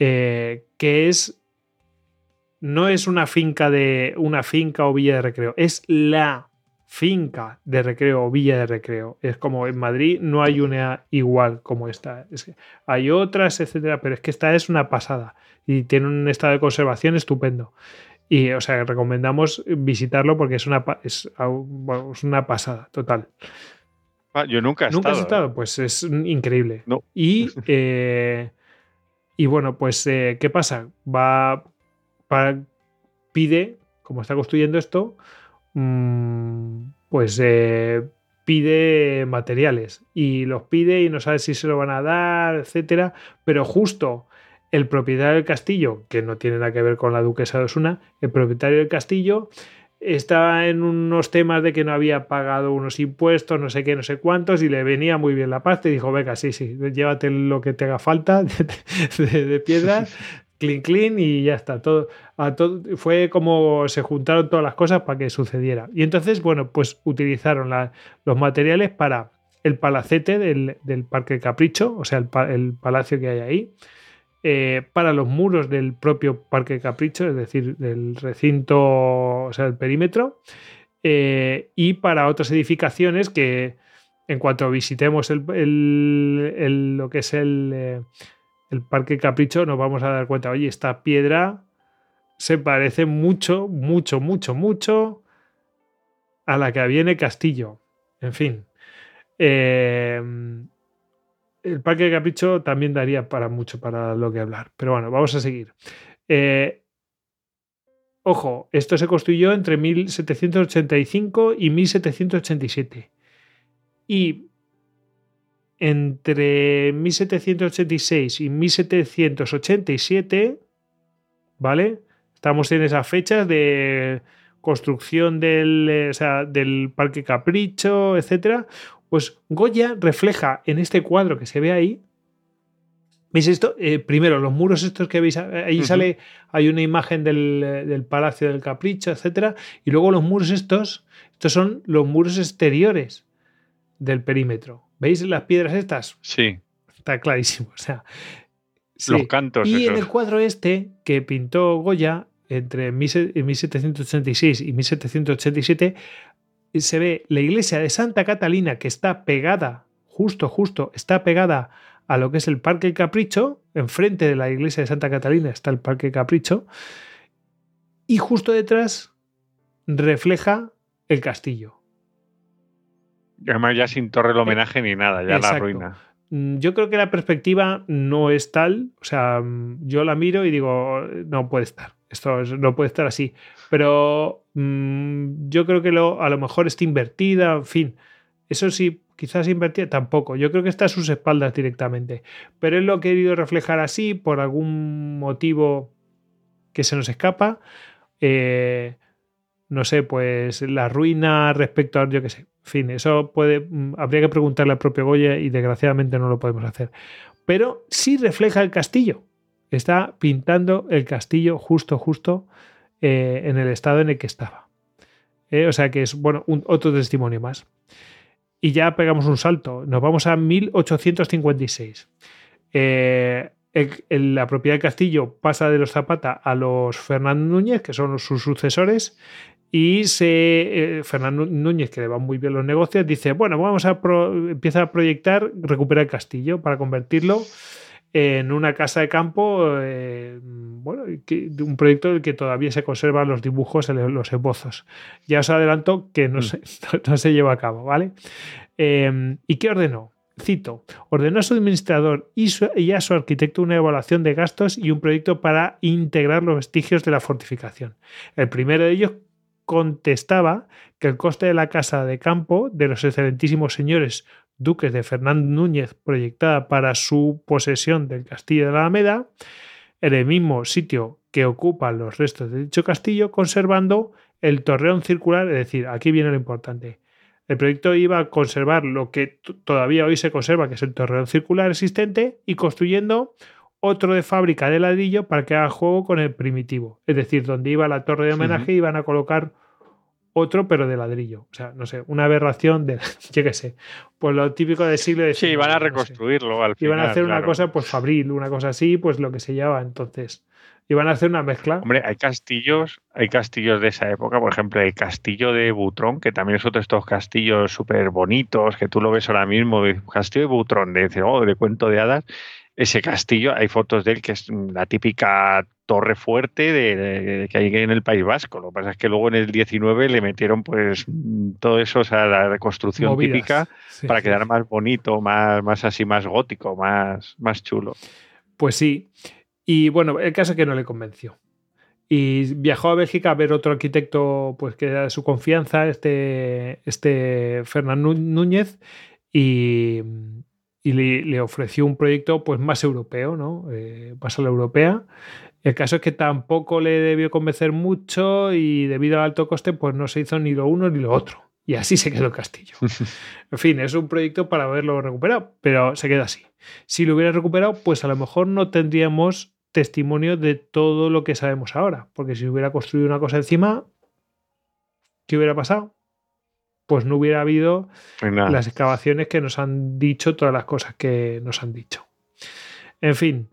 eh, que es no es una finca de una finca o villa de recreo, es la finca de recreo o villa de recreo. Es como en Madrid no hay una igual como esta. Hay otras, etcétera, pero es que esta es una pasada y tiene un estado de conservación estupendo. Y, o sea, recomendamos visitarlo porque es una, es, au- bueno, es una pasada, total. Ah, yo nunca he ¿Nunca has estado. ¿eh? estado? Pues es increíble. No. Y, eh, y bueno, pues, eh, ¿qué pasa? Va, para- pide, como está construyendo esto, mm, pues pide materiales y los pide y no sabe si se lo van a dar, etcétera, pero justo el propietario del castillo, que no tiene nada que ver con la duquesa de Osuna, el propietario del castillo estaba en unos temas de que no había pagado unos impuestos, no sé qué, no sé cuántos, y le venía muy bien la pasta y dijo, venga, sí, sí, llévate lo que te haga falta de, piedras, clean, clean, y ya está. Todo, todo, fue como se juntaron todas las cosas para que sucediera. Y entonces, bueno, pues utilizaron los materiales para el palacete del, del Parque Capricho, o sea, el, el palacio que hay ahí, eh, para los muros del propio Parque Capricho, es decir, del recinto, o sea, el perímetro, eh, y para otras edificaciones que en cuanto visitemos el, lo que es el, eh, el Parque Capricho nos vamos a dar cuenta, oye, esta piedra se parece mucho, mucho, mucho, mucho a la que había en el castillo. En fin. El Parque Capricho también daría para mucho para lo que hablar. Pero bueno, vamos a seguir. Eh, ojo, esto se construyó entre 1785 y 1787. Y entre 1786 y 1787, ¿vale? Estamos en esas fechas de construcción del, eh, o sea, del Parque Capricho, etcétera. Pues Goya refleja en este cuadro que se ve ahí. ¿Veis esto? Eh, primero, los muros estos que veis, eh, ahí sale, hay una imagen del, eh, del Palacio del Capricho, etcétera. Y luego los muros estos, estos son los muros exteriores del perímetro. ¿Veis las piedras estas? Sí. Está clarísimo. O sea, los cantos. Y en el cuadro este que pintó Goya entre 1786 y 1787 se ve la iglesia de Santa Catalina que está pegada, justo, justo, está pegada a lo que es el Parque Capricho. Enfrente de la iglesia de Santa Catalina está el Parque Capricho. Y justo detrás refleja el castillo. Además, ya sin torre el homenaje ni nada, ya la ruina. Mm, Yo creo que la perspectiva no es tal, o sea, mm, yo la miro y digo, no puede estar, esto es- no puede estar así, pero mm, yo creo que lo, a lo mejor está invertida, en fin, eso sí, quizás invertida, tampoco, yo creo que está a sus espaldas directamente, pero él lo ha querido reflejar así por algún motivo que se nos escapa, eh, no sé, pues la ruina respecto a, yo qué sé, en fin, eso puede, mm, habría que preguntarle al propio Goya y desgraciadamente no lo podemos hacer. Pero sí refleja el castillo. Está pintando el castillo justo, justo eh, en el estado en el que estaba. Eh, o sea que es, bueno, otro testimonio más. Y ya pegamos un salto. Nos vamos a 1856. Eh, el- el- la propiedad del castillo pasa de los Zapata a los Fernando Núñez, que son sus sucesores, y se, eh, Fernando Núñez, que le van muy bien los negocios, dice, bueno, vamos a pro- empieza a proyectar recuperar el castillo para convertirlo en una casa de campo, eh, bueno, un proyecto del que todavía se conservan los dibujos, los esbozos. Ya os adelanto que no, se, no se lleva a cabo, ¿vale? Eh, ¿Y qué ordenó? Cito, ordenó a su administrador y, su- y a su arquitecto una evaluación de gastos y un proyecto para integrar los vestigios de la fortificación. El primero de ellos contestaba que el coste de la casa de campo de los excelentísimos señores duques de Fernando Núñez proyectada para su posesión del castillo de la Alameda, en el mismo sitio que ocupan los restos de dicho castillo, conservando el torreón circular, es decir, aquí viene lo importante. El proyecto iba a conservar lo que todavía hoy se conserva, que es el torreón circular existente, y construyendo otro de fábrica de ladrillo para que haga juego con el primitivo. Es decir, donde iba la torre de homenaje iban a colocar otro, pero de ladrillo. O sea, no sé, una aberración de, yo qué sé, pues lo típico del siglo XIX. Sí, van a no sé. reconstruirlo al final. Iban a hacer una cosa, pues fabril, una cosa así, pues lo que se lleva entonces. Iban a hacer una mezcla. Hombre, hay castillos, hay castillos de esa época, por ejemplo, el castillo de Butrón, que también es otro de estos castillos súper bonitos, que tú lo ves ahora mismo, el castillo de Butrón, de, de- oh, de cuento de hadas. Ese castillo, hay fotos de él que es la típica torre fuerte de, de- que hay en el País Vasco. Lo que pasa es que luego en el 19 le metieron pues todo eso, o sea, la reconstrucción movidas. típica Sí. para quedar más bonito, más, más así, más gótico, más, más chulo. Pues sí. Y bueno, el caso es que no le convenció. Y viajó a Bélgica a ver otro arquitecto pues, que era de su confianza, este, este Fernando Núñez, y, y le, le ofreció un proyecto pues, más europeo, ¿no? Eh, más a la europea. El caso es que tampoco le debió convencer mucho y debido al alto coste pues no se hizo ni lo uno ni lo otro. Y así se quedó el castillo. En fin, es un proyecto para haberlo recuperado, pero se queda así. Si lo hubiera recuperado, pues a lo mejor no tendríamos testimonio de todo lo que sabemos ahora, porque si hubiera construido una cosa encima, ¿qué hubiera pasado? Pues no hubiera habido nada. las excavaciones que nos han dicho todas las cosas que nos han dicho. En fin,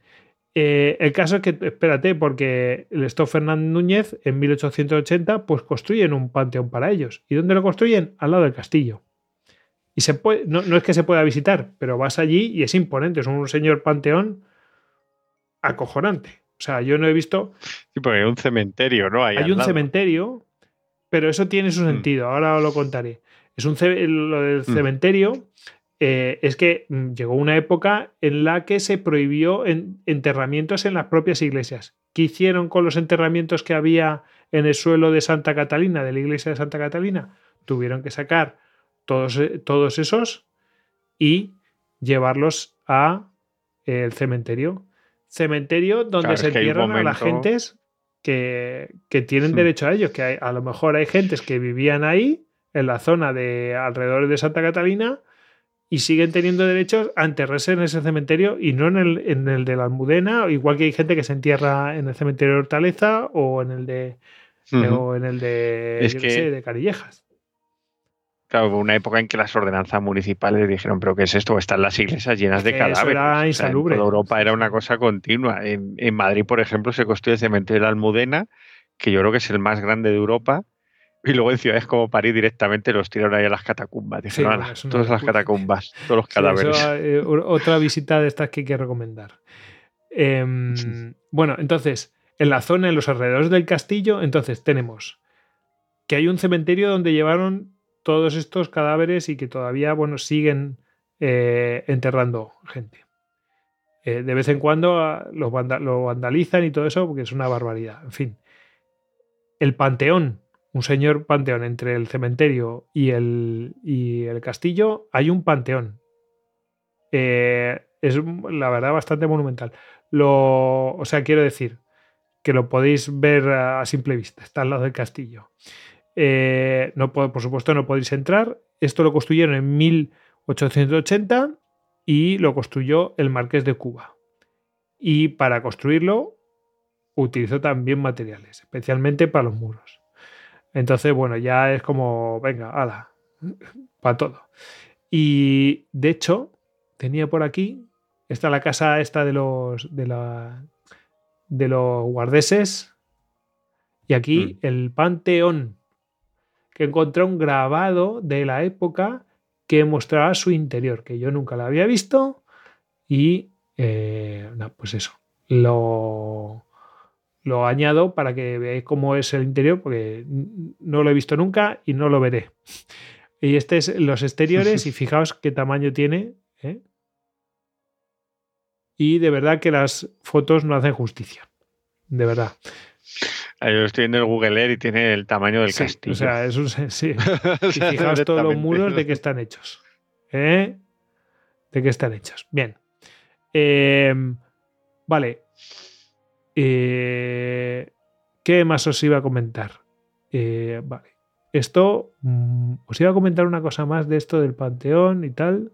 eh, el caso es que, espérate, porque el Stoff Fernández Núñez en 1880 pues construyen un panteón para ellos. ¿Y dónde lo construyen? Al lado del castillo. Y se puede, no, no es que se pueda visitar, pero vas allí y es imponente, es un señor panteón acojonante. O sea, yo no he visto Sí, porque hay un cementerio, ¿no? Ahí hay un lado. cementerio, pero eso tiene su Mm. sentido. Ahora os lo contaré. Es un lo del Mm. cementerio eh, es que mm, llegó una época en la que se prohibió en- enterramientos en las propias iglesias. ¿Qué hicieron con los enterramientos que había en el suelo de Santa Catalina, de la iglesia de Santa Catalina? Tuvieron que sacar todos, eh, todos esos y llevarlos a eh, el cementerio. Cementerio donde Claro, se entierran a las gentes que, que tienen Hmm. derecho a ellos, que hay- a lo mejor hay gentes que vivían ahí, en la zona de alrededor de Santa Catalina, y siguen teniendo derechos a enterrarse en ese cementerio y no en el, en el de la Almudena, igual que hay gente que se entierra en el cementerio de Hortaleza o en el de, o en el de, Es yo que- sé, de Carillejas. Claro, hubo una época en que las ordenanzas municipales dijeron, pero ¿qué es esto? Están las iglesias llenas de eso cadáveres. era O sea, en insalubre. toda Europa era una cosa continua. En, en Madrid, por ejemplo, se construye el cementerio de la Almudena, que yo creo que es el más grande de Europa. Y luego en ciudades como París directamente los tiraron ahí a las catacumbas. Dijeron, bueno, "Ala, es una todas las locura". catacumbas, todos los Sí, cadáveres. eso, eh, otra visita de estas que hay que recomendar. Em, bueno, entonces, en la zona, en los alrededores del castillo, entonces tenemos que hay un cementerio donde llevaron todos estos cadáveres y que todavía, bueno, siguen eh, enterrando gente. Eh, de vez en cuando ah, los vanda- lo vandalizan y todo eso porque es una barbaridad. En fin. El panteón, un señor panteón entre el cementerio y el, y el castillo, hay un panteón. Eh, es la verdad bastante monumental. Lo, o sea, quiero decir que lo podéis ver a, simple vista, está al lado del castillo. Eh, no, po- por supuesto, no podéis entrar. Esto lo construyeron en 1880 y lo construyó el Marqués de Cuba. Y para construirlo utilizó también materiales, especialmente para los muros. Entonces, bueno, ya es como, venga, ala, para todo. Y de hecho, tenía por aquí, está la casa esta de los de la de los guardeses y aquí el panteón que encontré un grabado de la época que mostraba su interior, que yo nunca lo había visto y eh, no, pues eso, lo, lo añado para que veáis cómo es el interior, porque no lo he visto nunca y no lo veré. Y este es los exteriores y fijaos qué tamaño tiene. ¿eh? Y de verdad que las fotos no hacen justicia. De verdad. Yo estoy viendo el Google Earth y tiene el tamaño del Sí, castillo. o sea, es un, sí. Y fijaos todos los muros de qué están hechos. ¿Eh? De qué están hechos. Bien. Eh, vale. Eh, ¿Qué más os iba a comentar? Eh, vale. Esto. mm, os iba a comentar una cosa más de esto del panteón y tal.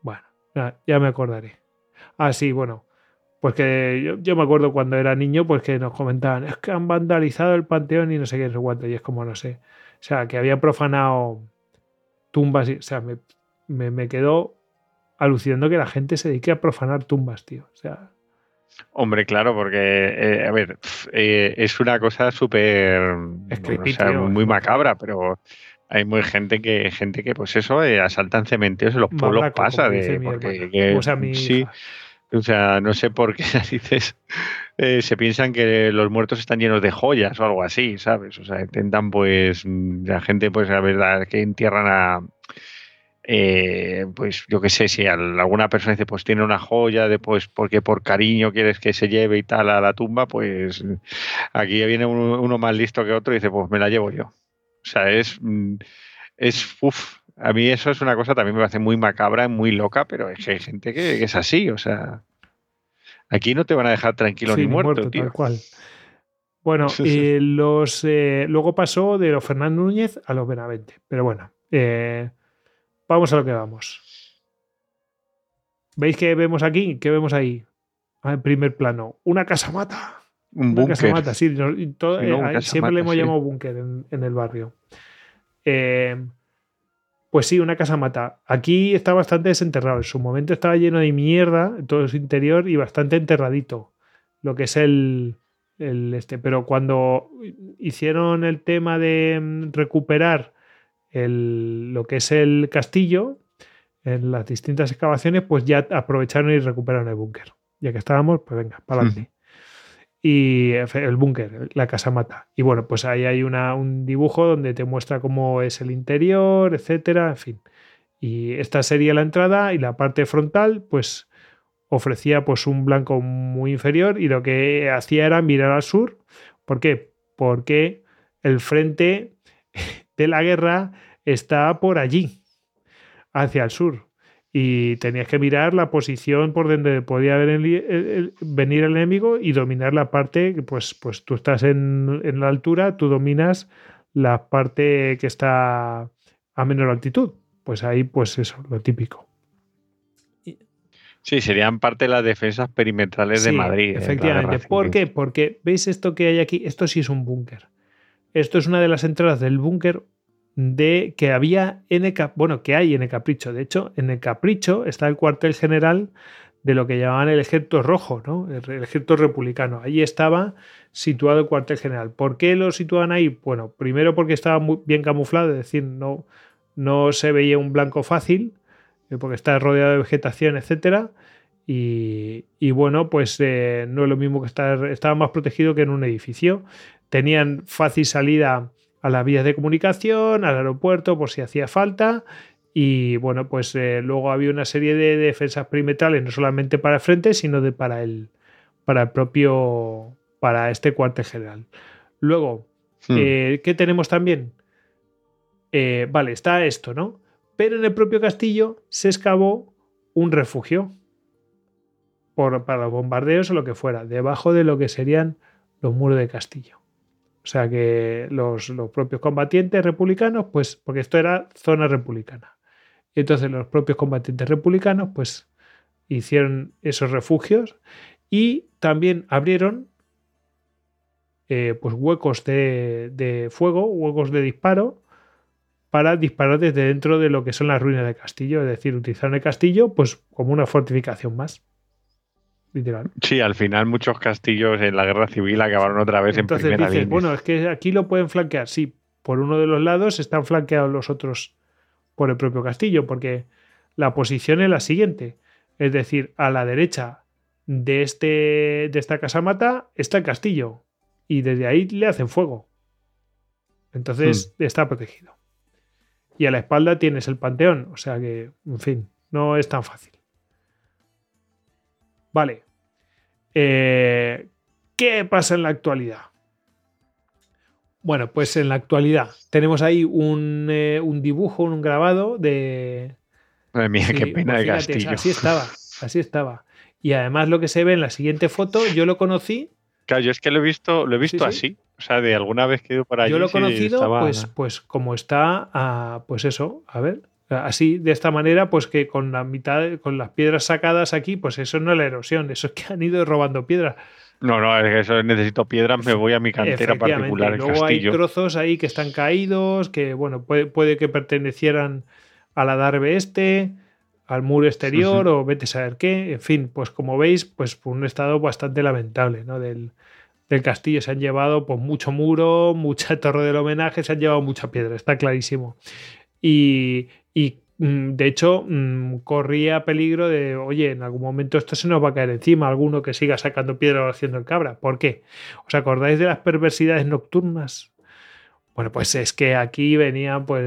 Bueno, ya me acordaré. Ah, sí, bueno. Pues que yo, me acuerdo cuando era niño, pues que nos comentaban, es que han vandalizado el panteón y no sé qué, no sé. Y es como, no sé. O sea, que habían profanado tumbas. Y, o sea, me, me, me quedó alucinando que la gente se dedique a profanar tumbas, tío. O sea, Hombre, claro, porque, eh, a ver, eh, es una cosa súper, bueno, o sea, muy macabra, pero hay muy gente que, gente que pues eso, eh, asaltan cementerios en los pueblos mabraco, pasa de, porque, hermana. que- o sea, mi sí, hija. o sea, no sé por qué narices eh, se piensan que los muertos están llenos de joyas o algo así, ¿sabes? O sea, intentan pues mm, la gente pues la verdad que entierran a eh, pues yo qué sé, si al- alguna persona dice pues tiene una joya de pues porque por cariño quieres que se lleve y tal a la tumba, pues aquí viene uno, uno más listo que otro y dice pues me la llevo yo. O sea, es mm, es uf, a mí eso es una cosa también me parece muy macabra, muy loca, pero es que hay gente que, que es así, o sea, aquí no te van a dejar tranquilo Sí, ni ni muerto, tío. tal cual. Bueno, Sí, sí. y los, eh, luego pasó de los Fernando Núñez a los Benavente. Pero bueno, eh, vamos a lo que vamos. ¿Veis qué vemos aquí? ¿Qué vemos ahí? Ah, En primer plano. Una casa mata. Un Una casa búnker. mata, sí. no- y todo- Sí, no, eh, un ahí casa siempre le hemos sí. llamado búnker en, en el barrio. Eh, pues sí, una casa mata. Aquí está bastante desenterrado. En su momento estaba lleno de mierda, todo su interior y bastante enterradito. Lo que es el, el este. Pero cuando hicieron el tema de mm, recuperar el- lo que es el castillo, en las distintas excavaciones, pues ya aprovecharon y recuperaron el búnker. Ya que estábamos, pues venga, para adelante. Y el búnker, la casa mata. Y bueno, pues ahí hay una, un dibujo donde te muestra cómo es el interior, etcétera, en fin. Y esta sería la entrada y la parte frontal, pues ofrecía pues un blanco muy inferior y lo que hacía era mirar al sur. ¿Por qué? Porque el frente de la guerra está por allí, hacia el sur. Y tenías que mirar la posición por donde podía haber el- el- el- venir el enemigo y dominar la parte, que, pues, pues tú estás en, en la altura, tú dominas la parte que está a menor altitud. Pues ahí, pues eso, lo típico. Sí, serían parte de las defensas perimetrales de Madrid. la Efectivamente. ¿Por qué? Porque veis esto que hay aquí. Esto sí es un búnker. Esto es una de las entradas del búnker de que había en el, bueno, que hay en el Capricho. De hecho, en el Capricho está el cuartel general de lo que llamaban el ejército rojo, ¿no? el ejército republicano. Allí estaba situado el cuartel general. ¿Por qué lo situaban ahí? Bueno, primero porque estaba muy bien camuflado, es decir, no, no se veía un blanco fácil, eh, porque está rodeado de vegetación, etcétera. Y, bueno, pues eh, no es lo mismo que estar, estaba más protegido que en un edificio. Tenían fácil salida a las vías de comunicación, al aeropuerto por si hacía falta. Y bueno, pues eh, luego había una serie de defensas perimetrales, no solamente para el frente, sino de para el, para el propio, para este cuartel general. Luego, hmm. eh, ¿qué tenemos también? Eh, vale, está esto, ¿no? Pero en el propio castillo se excavó un refugio por, para los bombardeos o lo que fuera, debajo de lo que serían los muros de castillo. O sea que los, propios combatientes republicanos, pues, porque esto era zona republicana. Entonces los propios combatientes republicanos, pues, hicieron esos refugios y también abrieron eh, pues huecos de, de, fuego, huecos de disparo, para disparar desde dentro de lo que son las ruinas del castillo. Es decir, utilizaron el castillo pues como una fortificación más. Sí, al final muchos castillos en la guerra civil acabaron otra vez en primera línea. Bueno, es que aquí lo pueden flanquear. Sí, por uno de los lados están flanqueados los otros por el propio castillo, porque la posición es la siguiente. Es decir, a la derecha de, este, de esta casamata está el castillo y desde ahí le hacen fuego. Entonces hmm. está protegido. Y a la espalda tienes el panteón, o sea que, en fin, no es tan fácil. Vale. Eh, ¿Qué pasa en la actualidad? Bueno, pues en la actualidad tenemos ahí un, eh, dibujo, un grabado de. Madre mía, qué pena de castillo. Así estaba, así estaba. Y además lo que se ve en la siguiente foto, yo lo conocí. Claro, yo es que lo he visto, lo he visto así. O sea, de alguna vez que he ido por allí. Yo lo he conocido, pues, pues como está, pues eso, a ver, Así, de esta manera, pues que con la mitad, con las piedras sacadas aquí, pues eso no es la erosión, eso es que han ido robando piedras. No, no, es que eso necesito piedras, me voy a mi cantera particular. luego hay trozos ahí que están caídos, que bueno, puede, puede que pertenecieran a la Darbe este, al muro exterior, o vete a saber qué. En fin, pues como veis, pues por un estado bastante lamentable, ¿no? Del, del castillo. Se han llevado pues mucho muro, mucha torre del homenaje, se han llevado mucha piedra, está clarísimo. Y, y mm, de hecho, mm, corría peligro de, oye, en algún momento esto se nos va a caer encima, alguno que siga sacando piedra o haciendo el cabra. ¿Por qué? ¿Os acordáis de las perversidades nocturnas? Bueno, pues es que aquí venía pues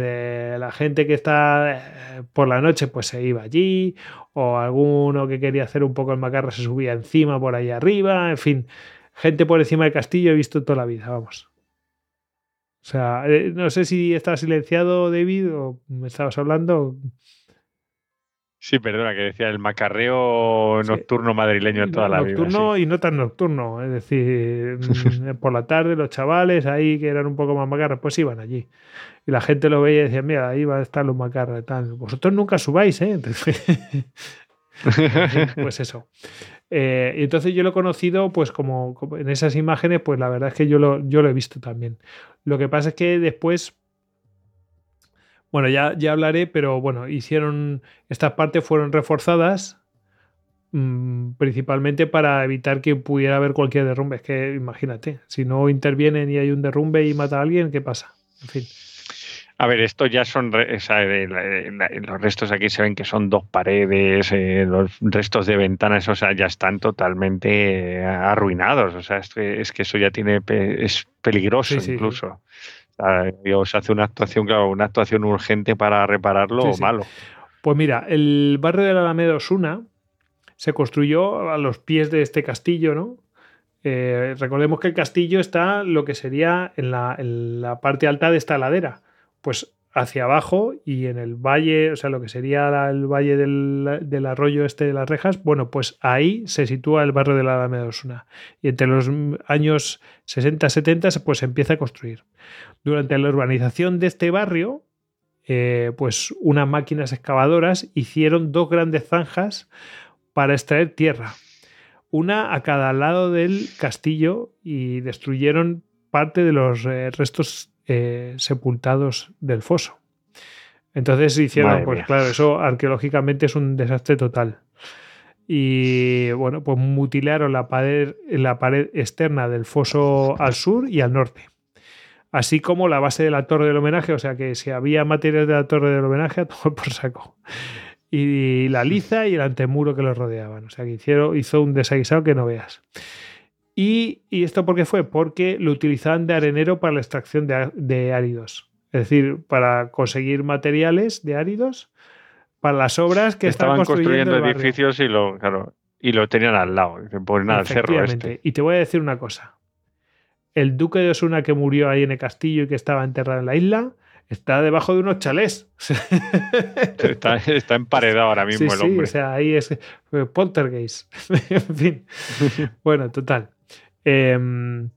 la gente que está eh, por la noche pues se iba allí o alguno que quería hacer un poco el macarra se subía encima por ahí arriba, en fin, gente por encima del castillo he visto toda la vida, vamos. O sea, eh, no sé si estás silenciado, David, o me estabas hablando. Sí, perdona, que decía el macarreo nocturno madrileño en toda la vida. Nocturno y no tan nocturno. Es decir, mm, por la tarde los chavales ahí que eran un poco más macarras, pues iban allí. Y la gente lo veía y decía, mira, ahí va a estar los macarras y tal. Vosotros nunca subáis, ¿eh? pues eso. Eh, y entonces yo lo he conocido, pues como, en esas imágenes, pues la verdad es que yo lo, yo lo he visto también. Lo que pasa es que después, bueno, ya, ya hablaré, pero bueno, hicieron, estas partes fueron reforzadas mm, principalmente para evitar que pudiera haber cualquier derrumbe. Es que imagínate, si no intervienen y hay un derrumbe y mata a alguien, ¿qué pasa? En fin. A ver, esto ya son, los restos aquí se ven que son dos paredes, eh, los restos de ventanas, o sea, ya están totalmente eh, arruinados. O sea, es que, es que eso ya tiene, es peligroso incluso. O se hace una actuación, claro, una actuación urgente para repararlo o malo. Pues mira, el barrio de la Alameda Osuna se construyó a los pies de este castillo, ¿no? Eh, recordemos que el castillo está lo que sería en la, en la parte alta de esta ladera pues hacia abajo y en el valle, o sea, lo que sería el valle del, arroyo este de las rejas, bueno, pues ahí se sitúa el barrio de la Alameda Osuna. Y entre los años 60-70 pues se empieza a construir. Durante la urbanización de este barrio, eh, pues unas máquinas excavadoras hicieron dos grandes zanjas para extraer tierra. Una a cada lado del castillo y destruyeron parte de los eh, restos eh, sepultados del foso. Entonces hicieron, Madre pues mía. claro, eso arqueológicamente es un desastre total. Y bueno, pues mutilaron la pared, la pared externa del foso al sur y al norte. Así como la base de la torre del homenaje, o sea que si había materiales de la torre del homenaje, a tomar por saco. Y la liza y el antemuro que los rodeaban. O sea que hicieron, hizo un desaguisado que no veas. Y, y esto por qué fue? Porque lo utilizaban de arenero para la extracción de, áridos. Es decir, para conseguir materiales de áridos para las obras que estaban, Estaban construyendo, barrio. edificios y lo, claro, y lo tenían al lado. Ponen al cerro este. Y te voy a decir una cosa. El duque de Osuna que murió ahí en el castillo y que estaba enterrado en la isla está debajo de unos chalés. Está, está emparedado ahora mismo sí, el sí, hombre. o sea, ahí es eh, poltergeist. en fin. Bueno, total. Eh,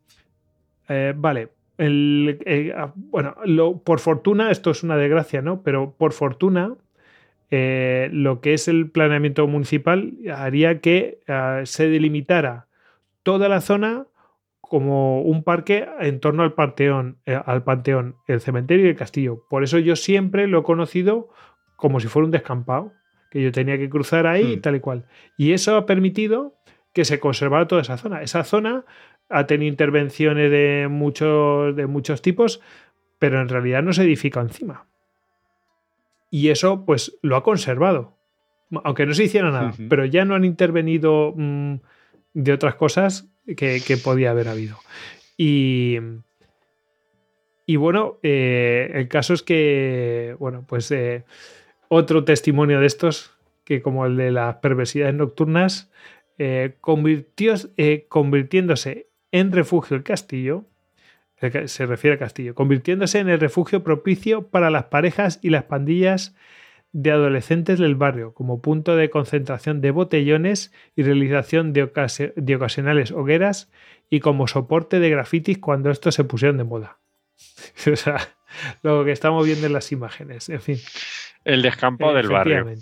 eh, vale. El, eh, ah, bueno, lo- por fortuna, esto es una desgracia, ¿no? Pero por fortuna, eh, lo que es el planeamiento municipal haría que ah, se delimitara toda la zona como un parque en torno al panteón, al panteón, el cementerio y el castillo. Por eso yo siempre lo he conocido como si fuera un descampado, que yo tenía que cruzar ahí y Hmm. tal y cual. Y eso ha permitido que se conservara toda esa zona. Esa zona ha tenido intervenciones de muchos, de muchos tipos, pero en realidad no se edifica encima. Y eso, pues, lo ha conservado. Aunque no se hiciera nada, pero ya no han intervenido mm, de otras cosas que, que podía haber habido. Y, y bueno, eh, el caso es que, bueno, pues eh, otro testimonio de estos, que como el de las perversidades nocturnas, eh, convirtió, eh, convirtiéndose en refugio el castillo, el se refiere al castillo, convirtiéndose en el refugio propicio para las parejas y las pandillas de adolescentes del barrio, como punto de concentración de botellones y realización de, ocasi- de ocasionales hogueras y como soporte de grafitis cuando estos se pusieron de moda. o sea, lo que estamos viendo en las imágenes, en fin. El descampado del barrio.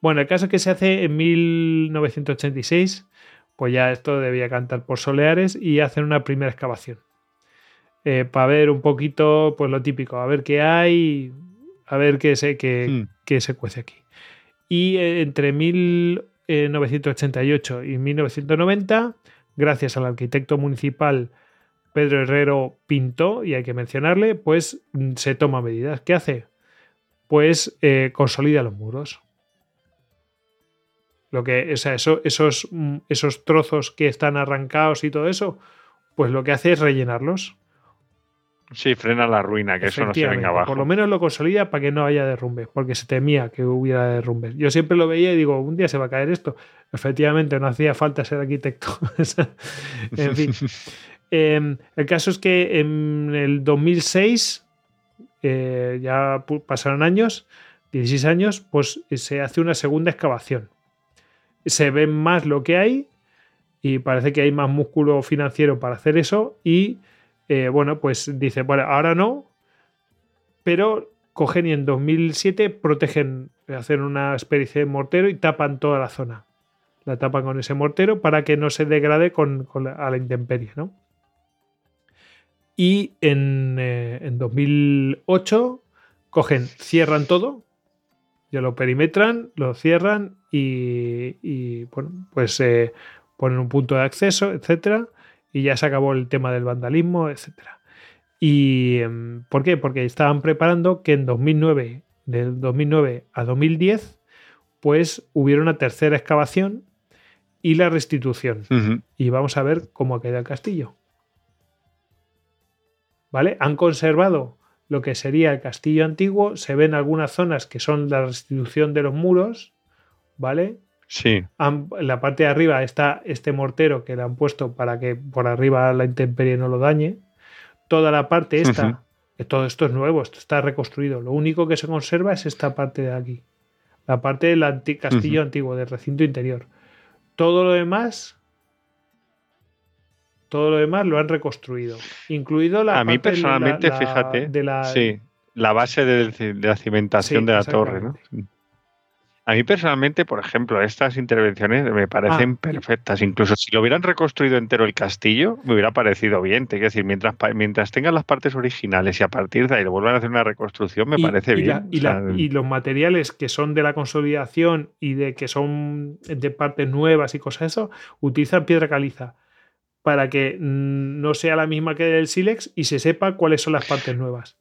Bueno, el caso es que se hace en 1986, pues ya esto debía cantar por soleares y hacen una primera excavación. Eh, para ver un poquito, pues lo típico, a ver qué hay, a ver qué se, qué, Hmm. qué se cuece aquí. Y eh, entre 1988 y 1990, gracias al arquitecto municipal Pedro Herrero Pinto, y hay que mencionarle, pues mm, se toma medidas. ¿Qué hace? Pues eh, consolida los muros. Lo que, o sea, eso- esos, mm, esos trozos que están arrancados y todo eso, pues lo que hace es rellenarlos. Sí, frena la ruina, que eso no se venga abajo. Por lo menos lo consolida para que no haya derrumbes, porque se temía que hubiera derrumbes. Yo siempre lo veía y digo, un día se va a caer esto. Efectivamente, no hacía falta ser arquitecto. en fin. Eh, el caso es que en el 2006, eh, ya pasaron años, 16 años, pues se hace una segunda excavación. Se ve más lo que hay y parece que hay más músculo financiero para hacer eso y eh, bueno, pues dice, bueno, ahora no, pero cogen y en 2007 protegen, hacen una especie de mortero y tapan toda la zona. La tapan con ese mortero para que no se degrade con, a la intemperie, ¿no? Y en, eh, en 2008 cogen, cierran todo, ya lo perimetran, lo cierran y, y, bueno, pues eh, ponen un punto de acceso, etcétera, y ya se acabó el tema del vandalismo, etcétera. ¿Y em, por qué? Porque estaban preparando que en 2009, del 2009 a 2010, pues hubiera una tercera excavación y la restitución. Y vamos a ver cómo ha quedado el castillo. ¿Vale? Han conservado lo que sería el castillo antiguo. Se ven algunas zonas que son la restitución de los muros, ¿vale? Sí, Han- en la parte de arriba está este mortero que le han puesto para que por arriba la intemperie no lo dañe. Toda la parte esta, que todo esto es nuevo, esto está reconstruido. Lo único que se conserva es esta parte de aquí. La parte del anti- castillo antiguo, del recinto interior. Todo lo demás, todo lo demás lo han reconstruido. Incluido la A mí parte de la- personalmente, la- fíjate, de la, sí, la base de la cimentación Sí, de la torre, ¿no? A mí personalmente, por ejemplo, estas intervenciones me parecen Ah, perfectas. Incluso si lo hubieran reconstruido entero el castillo, me hubiera parecido bien. Te quiero decir, mientras, mientras tengan las partes originales y a partir de ahí lo vuelvan a hacer una reconstrucción, me y- parece y bien. la- y, O la- y los materiales que son de la consolidación y de que son de partes nuevas y cosas eso, utilizan piedra caliza para que mm, no sea la misma que del sílex y se sepa cuáles son las partes nuevas.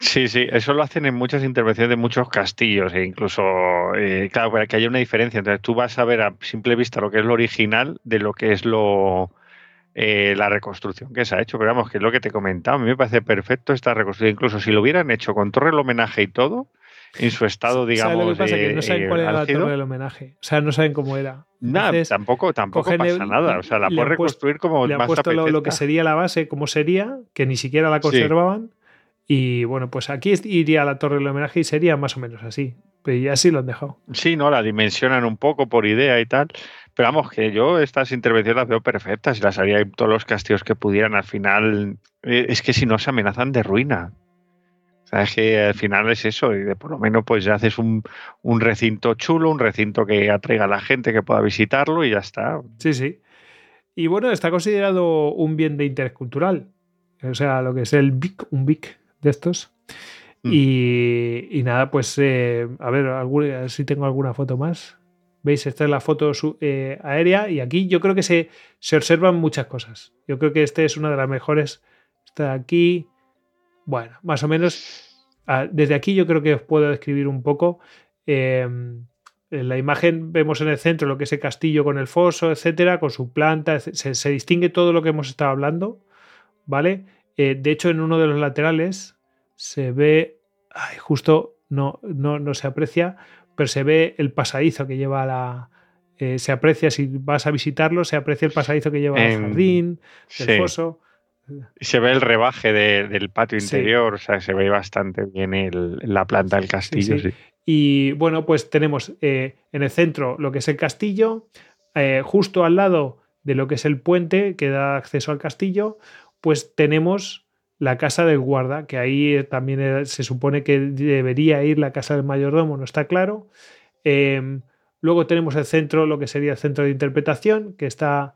Sí, sí, eso lo hacen en muchas intervenciones de muchos castillos e incluso, eh, claro, para que haya una diferencia. Entonces tú vas a ver a simple vista lo que es lo original de lo que es lo eh, la reconstrucción que se ha hecho. Pero vamos, que es lo que te comentaba, a mí me parece perfecto esta reconstrucción. Incluso si lo hubieran hecho con torre el homenaje y todo, en su estado, digamos, ¿Sabes lo que pasa? eh, que no saben eh, cuál era la torre del homenaje. O sea, no saben cómo era. Nada, tampoco, tampoco pasa nada. O sea, la puedes reconstruir como le han más puesto lo, lo que sería la base, cómo sería, que ni siquiera la Sí. Y bueno, pues aquí iría la torre del homenaje y sería más o menos así. Pero ya sí lo han dejado. Sí, no, la dimensionan un poco por idea y tal. Pero vamos, que yo estas intervenciones las veo perfectas y las haría en todos los castillos que pudieran. Al final, eh, es que si no se amenazan de ruina. O sea, es que al final es eso, y de por lo menos pues ya haces un, un recinto chulo, un recinto que atraiga a la gente que pueda visitarlo y ya está. Sí, sí. Y bueno, está considerado un bien de interés cultural. O sea, lo que es el BIC, un BIC de estos. Mm. Y, y nada, pues eh, a ver, alguna- a ver si tengo alguna foto más. ¿Veis? Esta es la foto eh, aérea y aquí yo creo que se, se observan muchas cosas. Yo creo que este es una de las mejores. Está aquí. Bueno, más o menos. ah, Desde aquí yo creo que os puedo describir un poco. eh, en la imagen vemos en el centro lo que es el castillo con el foso, etcétera, con su planta. Se, se distingue todo lo que hemos estado hablando, ¿vale? Eh, de hecho, en uno de los laterales se ve, ay, justo no, no, no se aprecia, pero se ve el pasadizo que lleva a la. eh, se aprecia, si vas a visitarlo, se aprecia el pasadizo que lleva al jardín, del Sí. foso. Y se ve el rebaje de- del patio Sí. interior, o sea, se ve bastante bien el- la planta del castillo. sí. Y bueno, pues tenemos eh, en el centro lo que es el castillo, justo al lado de lo que es el puente que da acceso al castillo, pues tenemos la casa del guarda, que ahí eh, también eh, se supone que debería ir la casa del mayordomo, no está claro. Eh, luego tenemos el centro, lo que sería el centro de interpretación, que está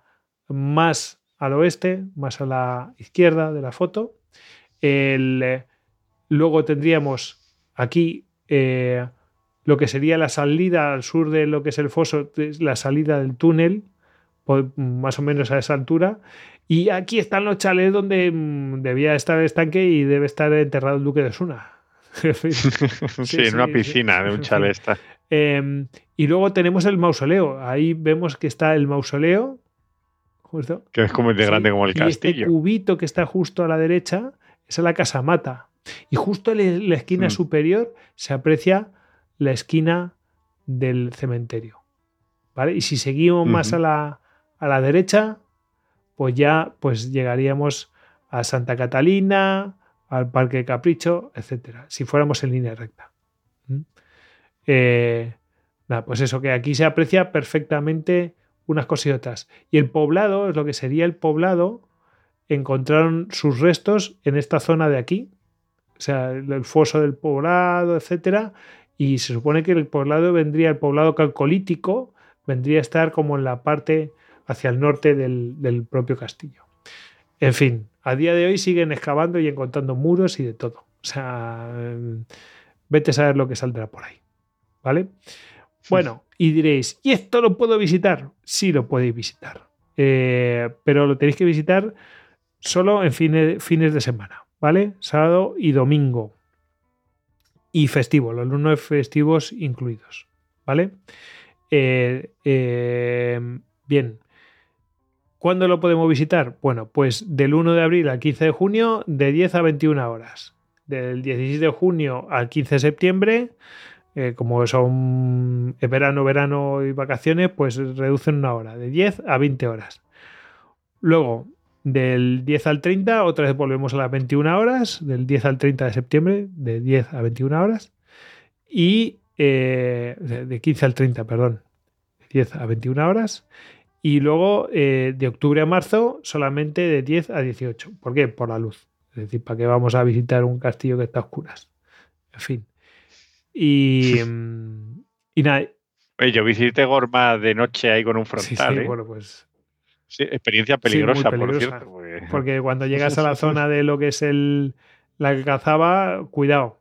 más al oeste, más a la izquierda de la foto. El, eh, luego tendríamos aquí lo que sería la salida al sur de lo que es el foso, la salida del túnel, más o menos a esa altura. Y aquí están los chalets donde mm, debía estar el estanque y debe estar enterrado el duque de fin. Sí, en una sí, piscina de un chalet está. Eh, y luego tenemos el mausoleo. Ahí vemos que está el mausoleo. Justo. Que es como de grande como el y este cubito que está justo a la derecha, es la casa mata. Y justo en la esquina Mm. superior se aprecia la esquina del cementerio. ¿Vale? Y si seguimos más a la, a la derecha, pues ya pues llegaríamos a Santa Catalina, al Parque Capricho, etcétera. Si fuéramos en línea recta. Eh, nada, pues eso, que aquí se aprecia perfectamente unas cosas y otras. Y el poblado, es lo que sería el poblado, encontraron sus restos en esta zona de aquí. O sea, el, foso del poblado, etcétera. Y se supone que el poblado vendría, el poblado calcolítico, vendría a estar como en la parte hacia el norte del, propio castillo. En fin, a día de hoy siguen excavando y encontrando muros y de todo. O sea, eh, vete a saber lo que saldrá por ahí. ¿Vale? Bueno, y diréis, ¿y esto lo puedo visitar? Sí, lo podéis visitar. Eh, pero lo tenéis que visitar solo en fine- fines de semana, ¿vale? Sábado y domingo. Y festivo, los lunes festivos incluidos, ¿vale? Eh, eh, bien. ¿Cuándo lo podemos visitar? Bueno, pues del 1 de abril al 15 de junio, de 10 a 21 horas. Del 16 de junio al 15 de septiembre, eh, como son verano, verano y vacaciones, pues reducen una hora, de 10 a 20 horas. Luego, del 10 al 30, otra vez volvemos a las 21 horas, del 10 al 30 de septiembre, de 10 a 21 horas. Y eh, de de 15 al 30, perdón, de 10 a 21 horas. Y luego eh, de octubre a marzo solamente de 10 a 18. ¿Por qué? Por la luz. Es decir, ¿para qué vamos a visitar un castillo que está a oscuras? En fin. Y, mm, y nada, Oye, yo visité Gorma de noche ahí con un Sí, sí, frontal, ¿eh? bueno, pues. Sí, experiencia Sí, peligrosa, por cierto. porque- Porque cuando llegas a la zona de lo que es el la alcazaba, cuidado.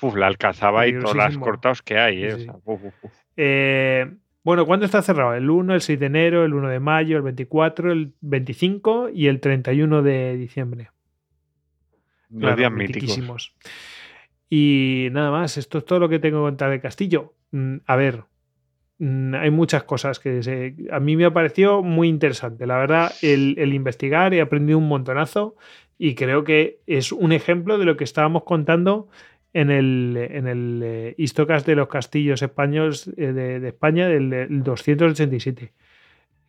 Uf, la alcazaba y todas las cortados que hay, ¿eh? Sí, O sí. sea, uf, uf, uf. Eh, bueno, ¿cuándo está cerrado? El 1, el 6 de enero, el 1 de mayo, el 24, el 25 y el 31 de diciembre. Los Claro, días míticos. Y nada más, esto es todo lo que tengo que contar de Castillo. Mm, A ver, mm, hay muchas cosas que se- a mí me ha parecido muy interesante. La verdad, el, el investigar he aprendido un montonazo y creo que es un ejemplo de lo que estábamos contando en el, en el eh, de los castillos españoles eh, de, de España del, del 287.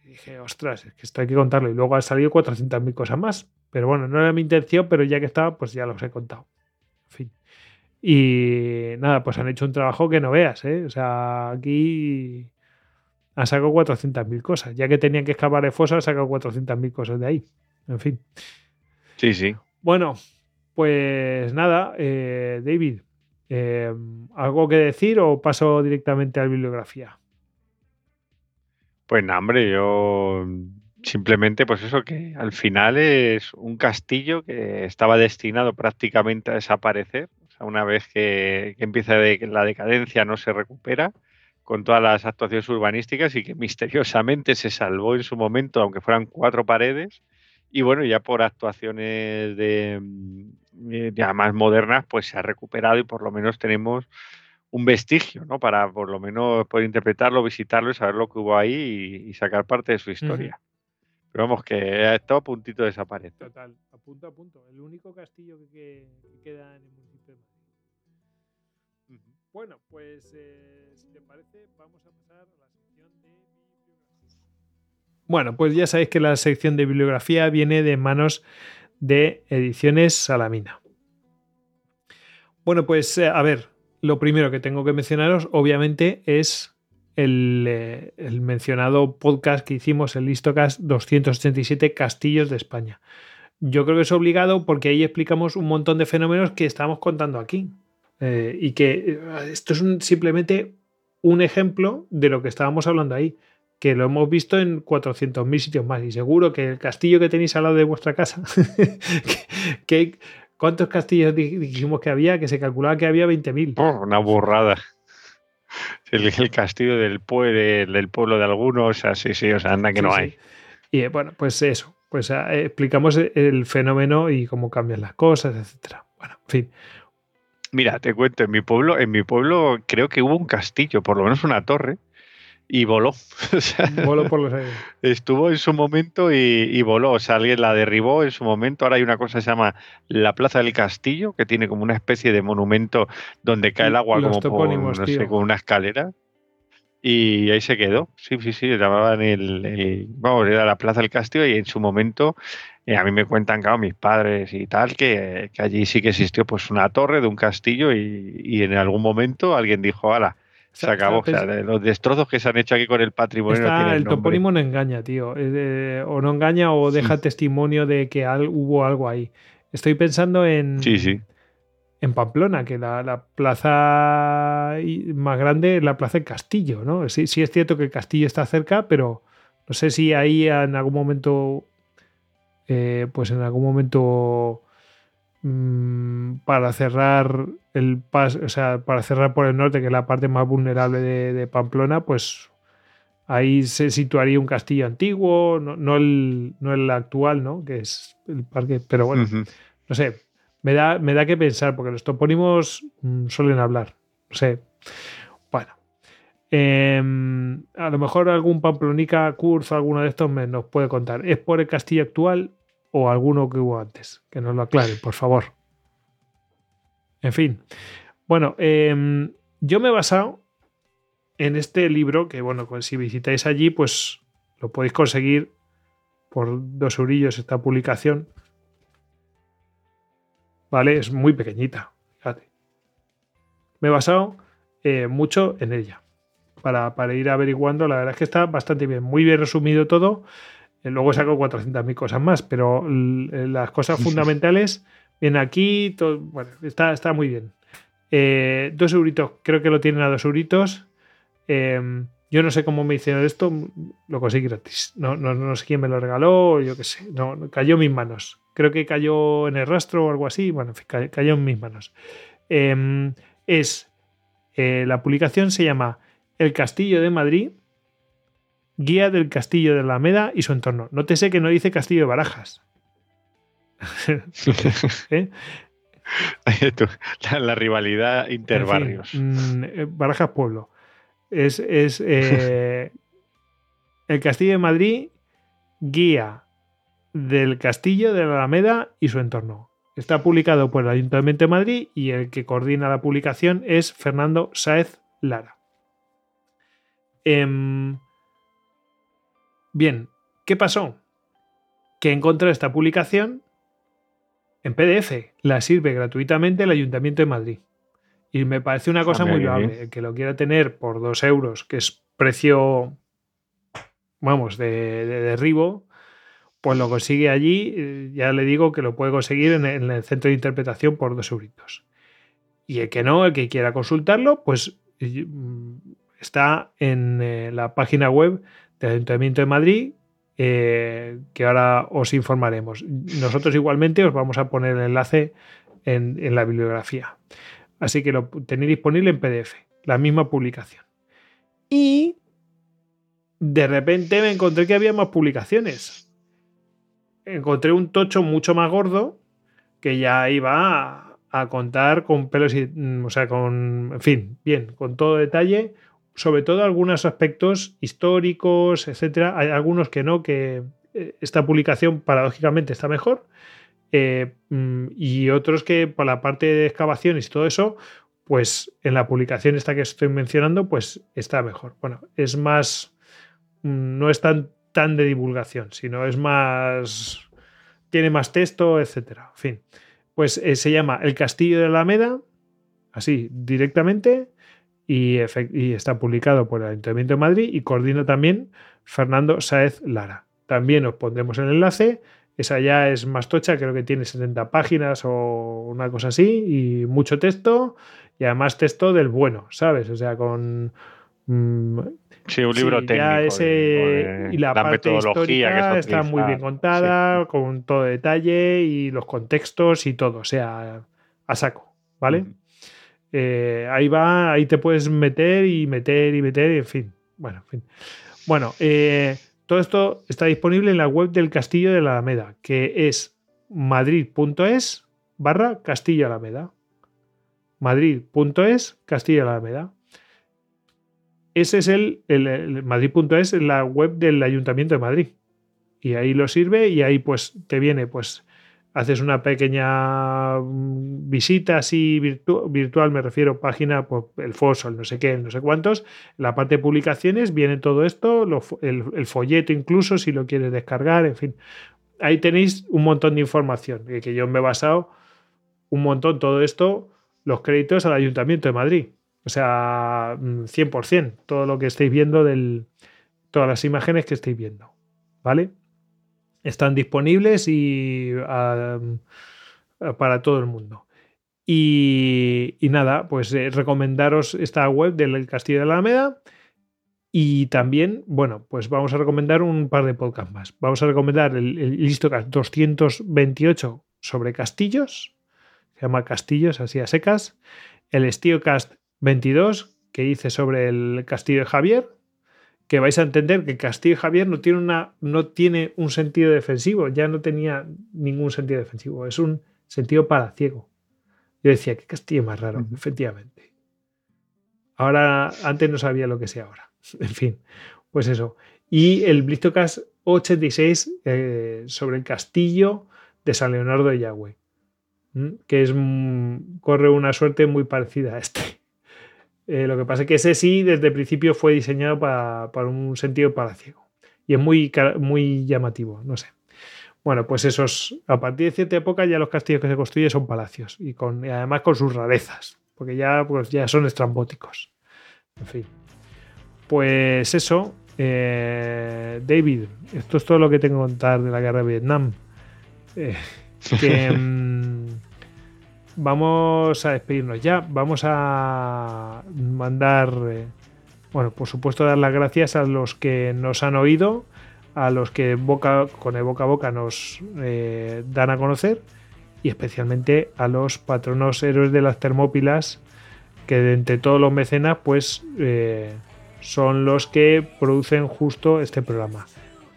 Y dije, ostras, es que esto hay que contarlo. Y luego ha salido 400.000 cosas más. Pero bueno, no era mi intención, pero ya que estaba, pues ya los he contado. En fin. Y nada, pues han hecho un trabajo que no veas, ¿eh? O sea, aquí han sacado 400.000 cosas. Ya que tenían que escapar de fosa, han sacado 400.000 cosas de ahí. En fin. Sí, sí. Bueno, pues nada, eh, David, eh, ¿algo que decir o paso directamente a la bibliografía? Pues nada, hombre, yo simplemente, pues eso, que al final es un castillo que estaba destinado prácticamente a desaparecer. O sea, una vez que, empieza la decadencia, no se recupera con todas las actuaciones urbanísticas y que misteriosamente se salvó en su momento, aunque fueran cuatro paredes. Y bueno, ya por actuaciones de, eh, ya más modernas, pues se ha recuperado y por lo menos tenemos un vestigio, ¿no? Para por lo menos poder interpretarlo, visitarlo y saber lo que hubo ahí y, y sacar parte de su historia. Pero vamos, que ha estado a puntito de desaparecer. Total, a punto a punto. El único castillo que, que- que queda en el municipio de Madrid. Bueno, pues eh, si te parece, vamos a pasar a la sección de bibliografía. Bueno, pues ya sabéis que la sección de bibliografía viene de manos de Ediciones Salamina. Bueno, pues eh, a ver, lo primero que tengo que mencionaros, obviamente, es el, eh, el mencionado podcast que hicimos, el Listocast 287 Castillos de España. Yo creo que es obligado porque ahí explicamos un montón de fenómenos que estamos contando aquí. Eh, y que esto es simplemente un ejemplo de lo que estábamos hablando ahí, que lo hemos visto en 400.000 sitios más. Y seguro que el castillo que tenéis al lado de vuestra casa, que, que- ¿cuántos castillos di- dijimos que había? Que se calculaba que había 20.000. Oh, una burrada. El, el castillo del, pue- del, pueblo de algunos, o sea, sí, sí, o sea, anda que Sí, no sí. hay. Y eh, bueno, pues eso, pues eh, explicamos el fenómeno y cómo cambian las cosas, etcétera. Bueno, en fin. Mira, te cuento, en mi pueblo, en mi pueblo creo que hubo un castillo, por lo menos una torre, y voló. O sea, Vuelo por los aires. estuvo en su momento y, y voló. O sea, alguien la derribó en su momento. Ahora hay una cosa que se llama la Plaza del Castillo, que tiene como una especie de monumento donde cae el agua Los como por, no sé, con una escalera. Y ahí se quedó. Sí, sí, sí. Llamaban el, el- Vamos, era la Plaza del Castillo y en su momento. eh, a mí me cuentan, claro, mis padres y tal, que, que allí sí que existió pues una torre de un castillo y, y en algún momento alguien dijo, ala, se acabó. O sea, los destrozos que se han hecho aquí con el patrimonio Está- el nombre. topónimo no engaña, tío. O no engaña o deja testimonio de que al- hubo algo ahí. Estoy pensando en, Sí, sí. en Pamplona, que la, la plaza más grande es la plaza del Castillo, ¿no? Sí, sí es cierto que el castillo está cerca, pero no sé si ahí en algún momento, eh, pues en algún momento mm, para cerrar el pas, o sea, para cerrar por el norte, que es la parte más vulnerable de, de Pamplona, pues ahí se situaría un castillo antiguo, no, no el, no el actual, ¿no? Que es el parque, pero bueno, no sé, me da, me da que pensar, porque los topónimos mm, suelen hablar. No sé. Bueno. Em, a lo mejor algún Pamplonica, Kurz, alguno de estos me, nos puede contar. ¿Es por el castillo actual o alguno que hubo antes? Que nos lo aclaren, por favor. En fin. Bueno, em, yo me he basado en este libro, que bueno, pues si visitáis allí, pues lo podéis conseguir por dos eurillos esta publicación. ¿vale? Es muy pequeñita, fíjate. Me he basado eh, mucho en ella para, para ir averiguando. La verdad es que está bastante bien, muy bien resumido todo. Eh, luego saco 400.000 cosas más, pero l- las cosas fundamentales vienen aquí, todo, bueno, está, está muy bien. Eh, dos euritos, creo que lo tienen a dos euritos. Em, yo no sé cómo me hicieron esto, lo conseguí gratis. No, no, no sé quién me lo regaló, yo qué sé. No, cayó en mis manos. Creo que cayó en el rastro o algo así. Bueno, cayó en mis manos. Em, es eh, la publicación se llama El Castillo de Madrid, Guía del Castillo de Alameda y su entorno. Nótese que no dice Castillo de Barajas. ¿Eh? la, rivalidad interbarrios. Mm, eh, Barajas Pueblo. Es, el Castillo de Madrid, guía del Castillo de la Alameda y su entorno. Está publicado por el Ayuntamiento de Madrid y el que coordina la publicación es Fernando Sáez Lara. Em, bien, ¿qué pasó? Que encontré esta publicación en PDF. La sirve gratuitamente el Ayuntamiento de Madrid. Y me parece una cosa muy loable. El que lo quiera tener por dos euros, que es precio, vamos, de derribo, pues lo consigue allí. Eh, ya le digo que lo puede conseguir en el, centro de interpretación por dos euritos. Y el que no, el que quiera consultarlo, pues mm, está en eh, la página web del Ayuntamiento de Madrid, eh, que ahora os informaremos. Nosotros igualmente os vamos a poner el enlace en, la bibliografía. Así que lo tenéis disponible en PDF, la misma publicación. Y de repente me encontré que había más publicaciones encontré un tocho mucho más gordo que ya iba a, contar con pelos y, mm, o sea, con, en fin, bien, con todo detalle, sobre todo algunos aspectos históricos, etcétera. Hay algunos que no, que eh, esta publicación paradójicamente está mejor. Eh, mm, y otros que por la parte de excavaciones y todo eso, pues en la publicación esta que estoy mencionando, pues está mejor. Bueno, es más, mm, no es tan tan de divulgación, sino es más. tiene más texto, etcétera. En fin. Pues eh, se llama El Castillo de Alameda, así, directamente, y, está publicado por el Ayuntamiento de Madrid y coordina también Fernando Saez Lara. También os pondremos el enlace. Esa ya es más tocha, creo que tiene 70 páginas o una cosa así, y mucho texto, y además texto del bueno, ¿sabes? O sea, con mm, Sí, un libro técnico. y la, parte histórica está muy bien contada, con todo detalle y los contextos y todo, o sea, a saco, ¿vale? Eh, ahí va, ahí te puedes meter y meter y meter, y en fin. Bueno. Bueno, eh, todo esto está disponible en la web del Castillo de la Alameda, que es madrid.es barra Castillo Alameda. Madrid.es Castillo Alameda. Ese es el, el, Madrid.es, la web del Ayuntamiento de Madrid. Y ahí lo sirve y ahí pues te viene, pues haces una pequeña mm, visita así virtual, me refiero página, pues, el fósil, no sé qué, no sé cuántos. la parte de publicaciones viene todo esto, el, folleto incluso, si lo quieres descargar, en fin. Ahí tenéis un montón de información, que yo me he basado un montón todo esto, los créditos al Ayuntamiento de Madrid. O sea, 100%, mm, todo lo que estáis viendo, del, todas las imágenes que estáis viendo. ¿Vale? Están disponibles y para todo el mundo. Y, nada, pues eh, recomendaros esta web del Castillo de la Alameda. Y también, bueno, pues vamos a recomendar un par de podcasts más. Vamos a recomendar el, el Listocast 228 sobre castillos, se llama Castillos, así a secas. El Estiocast 22 que hice sobre el castillo de Javier, que vais a entender que castillo de Javier no tiene, una, no tiene un sentido defensivo, ya no tenía ningún sentido defensivo, es un sentido para ciego. Yo decía, qué castillo más raro, efectivamente. Ahora, antes no sabía lo que sea ahora. En fin, pues eso. Y el Blistocast 86 eh, sobre el castillo de San Leonardo de Yahweh, que es, corre una suerte muy parecida a este. Eh, lo que pasa es que ese sí, desde el principio fue diseñado para, un sentido ciego Y es muy, muy llamativo, no sé. Bueno, pues esos, a partir de cierta época ya los castillos que se construyen son palacios y, con, además con sus rarezas, porque ya, pues ya son estrambóticos. En fin. Pues eso, eh, David, esto es todo lo que tengo que contar de la guerra de Vietnam. Eh, que, vamos a despedirnos ya. Vamos a mandar eh, bueno, por supuesto, dar las gracias a los que nos han oído, a los que boca, con el boca a boca nos eh, dan a conocer y especialmente a los patronos héroes de las Termópilas, que de entre todos los mecenas, pues eh, son los que producen justo este programa.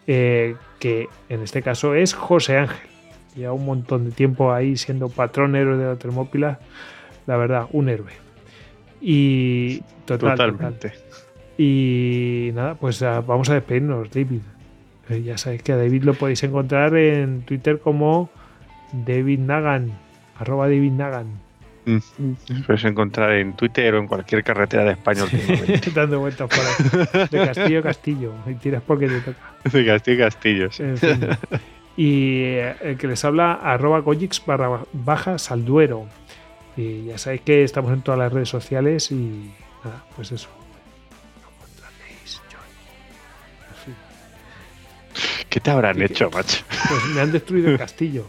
Que en este caso es José Ángel. Lleva un montón de tiempo ahí siendo patrón héroe de la Termópila. La verdad, un héroe. Y total, Totalmente. total. Y nada, pues ah, vamos a despedirnos, David. Eh, ya sabéis que a David lo podéis encontrar en Twitter como David Nagan, arroba David Nagan, Mm. Los Puedes encontrar en Twitter o en cualquier carretera de España últimamente. dando vueltas por ahí. De castillo a castillo. Y tiras porque te toca. de Castillo. En fin. Y eh, el que les habla, arroba Gojix barra baja salduero. Y ya sabéis que estamos en todas las redes sociales y nada, pues eso. ¿Qué te habrán hecho, macho? Pues me han destruido el castillo.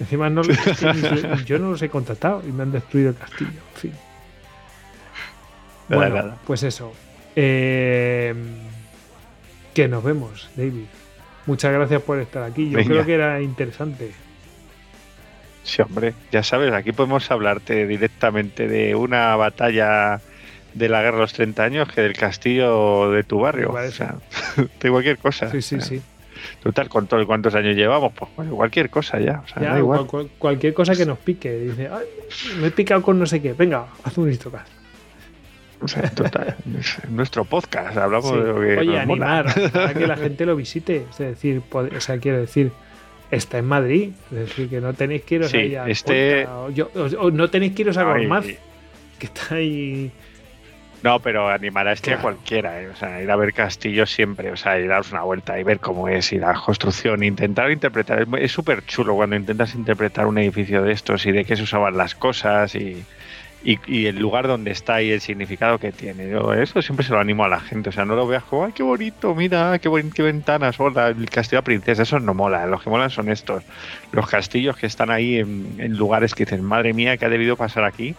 Encima no, yo no los he contratado y me han destruido el castillo. En fin. Nada, Bueno, nada. pues eso. Eh, que nos vemos, David. Muchas gracias por estar aquí. Yo Venga. creo que era interesante. Sí, hombre, ya sabes, aquí podemos hablarte directamente de una batalla de la guerra de los 30 años que del castillo de tu barrio. O sea, de cualquier cosa. Sí, sí, O sea, sí. Total, con todo y cuántos años llevamos, pues bueno, cualquier cosa ya. O sea, Ya, da igual. cual- cual- cualquier cosa que nos pique. Dice, "Ay, me he picado con no sé qué. Venga, haz un histocast. O sea, total. es nuestro podcast, hablamos Sí. de lo que. Oye, nos mola. animar para que la gente lo visite. Es decir, pod- o sea, quiero decir, está en Madrid. Es decir, que no tenéis que iros Sí, este- Cuenca, o yo- o- o no tenéis que iros a Gormaz, que está ahí. No, pero animar a este a cualquiera, ¿eh? o sea, ir a ver castillos siempre, o sea, ir a daros una vuelta y ver cómo es y la construcción, intentar interpretar, es- es súper chulo cuando intentas interpretar un edificio de estos y de qué se usaban las cosas y, y- el lugar donde está y el significado que tiene. Eso siempre se lo animo a la gente, o sea, no lo veas como, ay, qué bonito, mira, qué, buen, qué ventanas, hola, el castillo de princesa, eso no mola, los que molan son estos, los castillos que están ahí en, lugares que dicen, madre mía, ¿qué ha debido pasar aquí?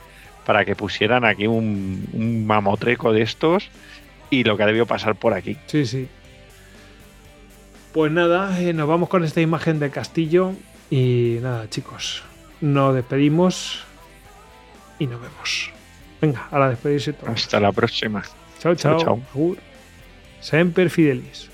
para que pusieran aquí un, un mamotreco de estos y lo que ha debido pasar por aquí. Sí, sí. Pues nada, eh, nos vamos con esta imagen del castillo. Y nada, chicos, nos despedimos y nos vemos. Venga, a la despedirse todos. Hasta la próxima. Chao, chao. chao. Agur. Semper Fidelis.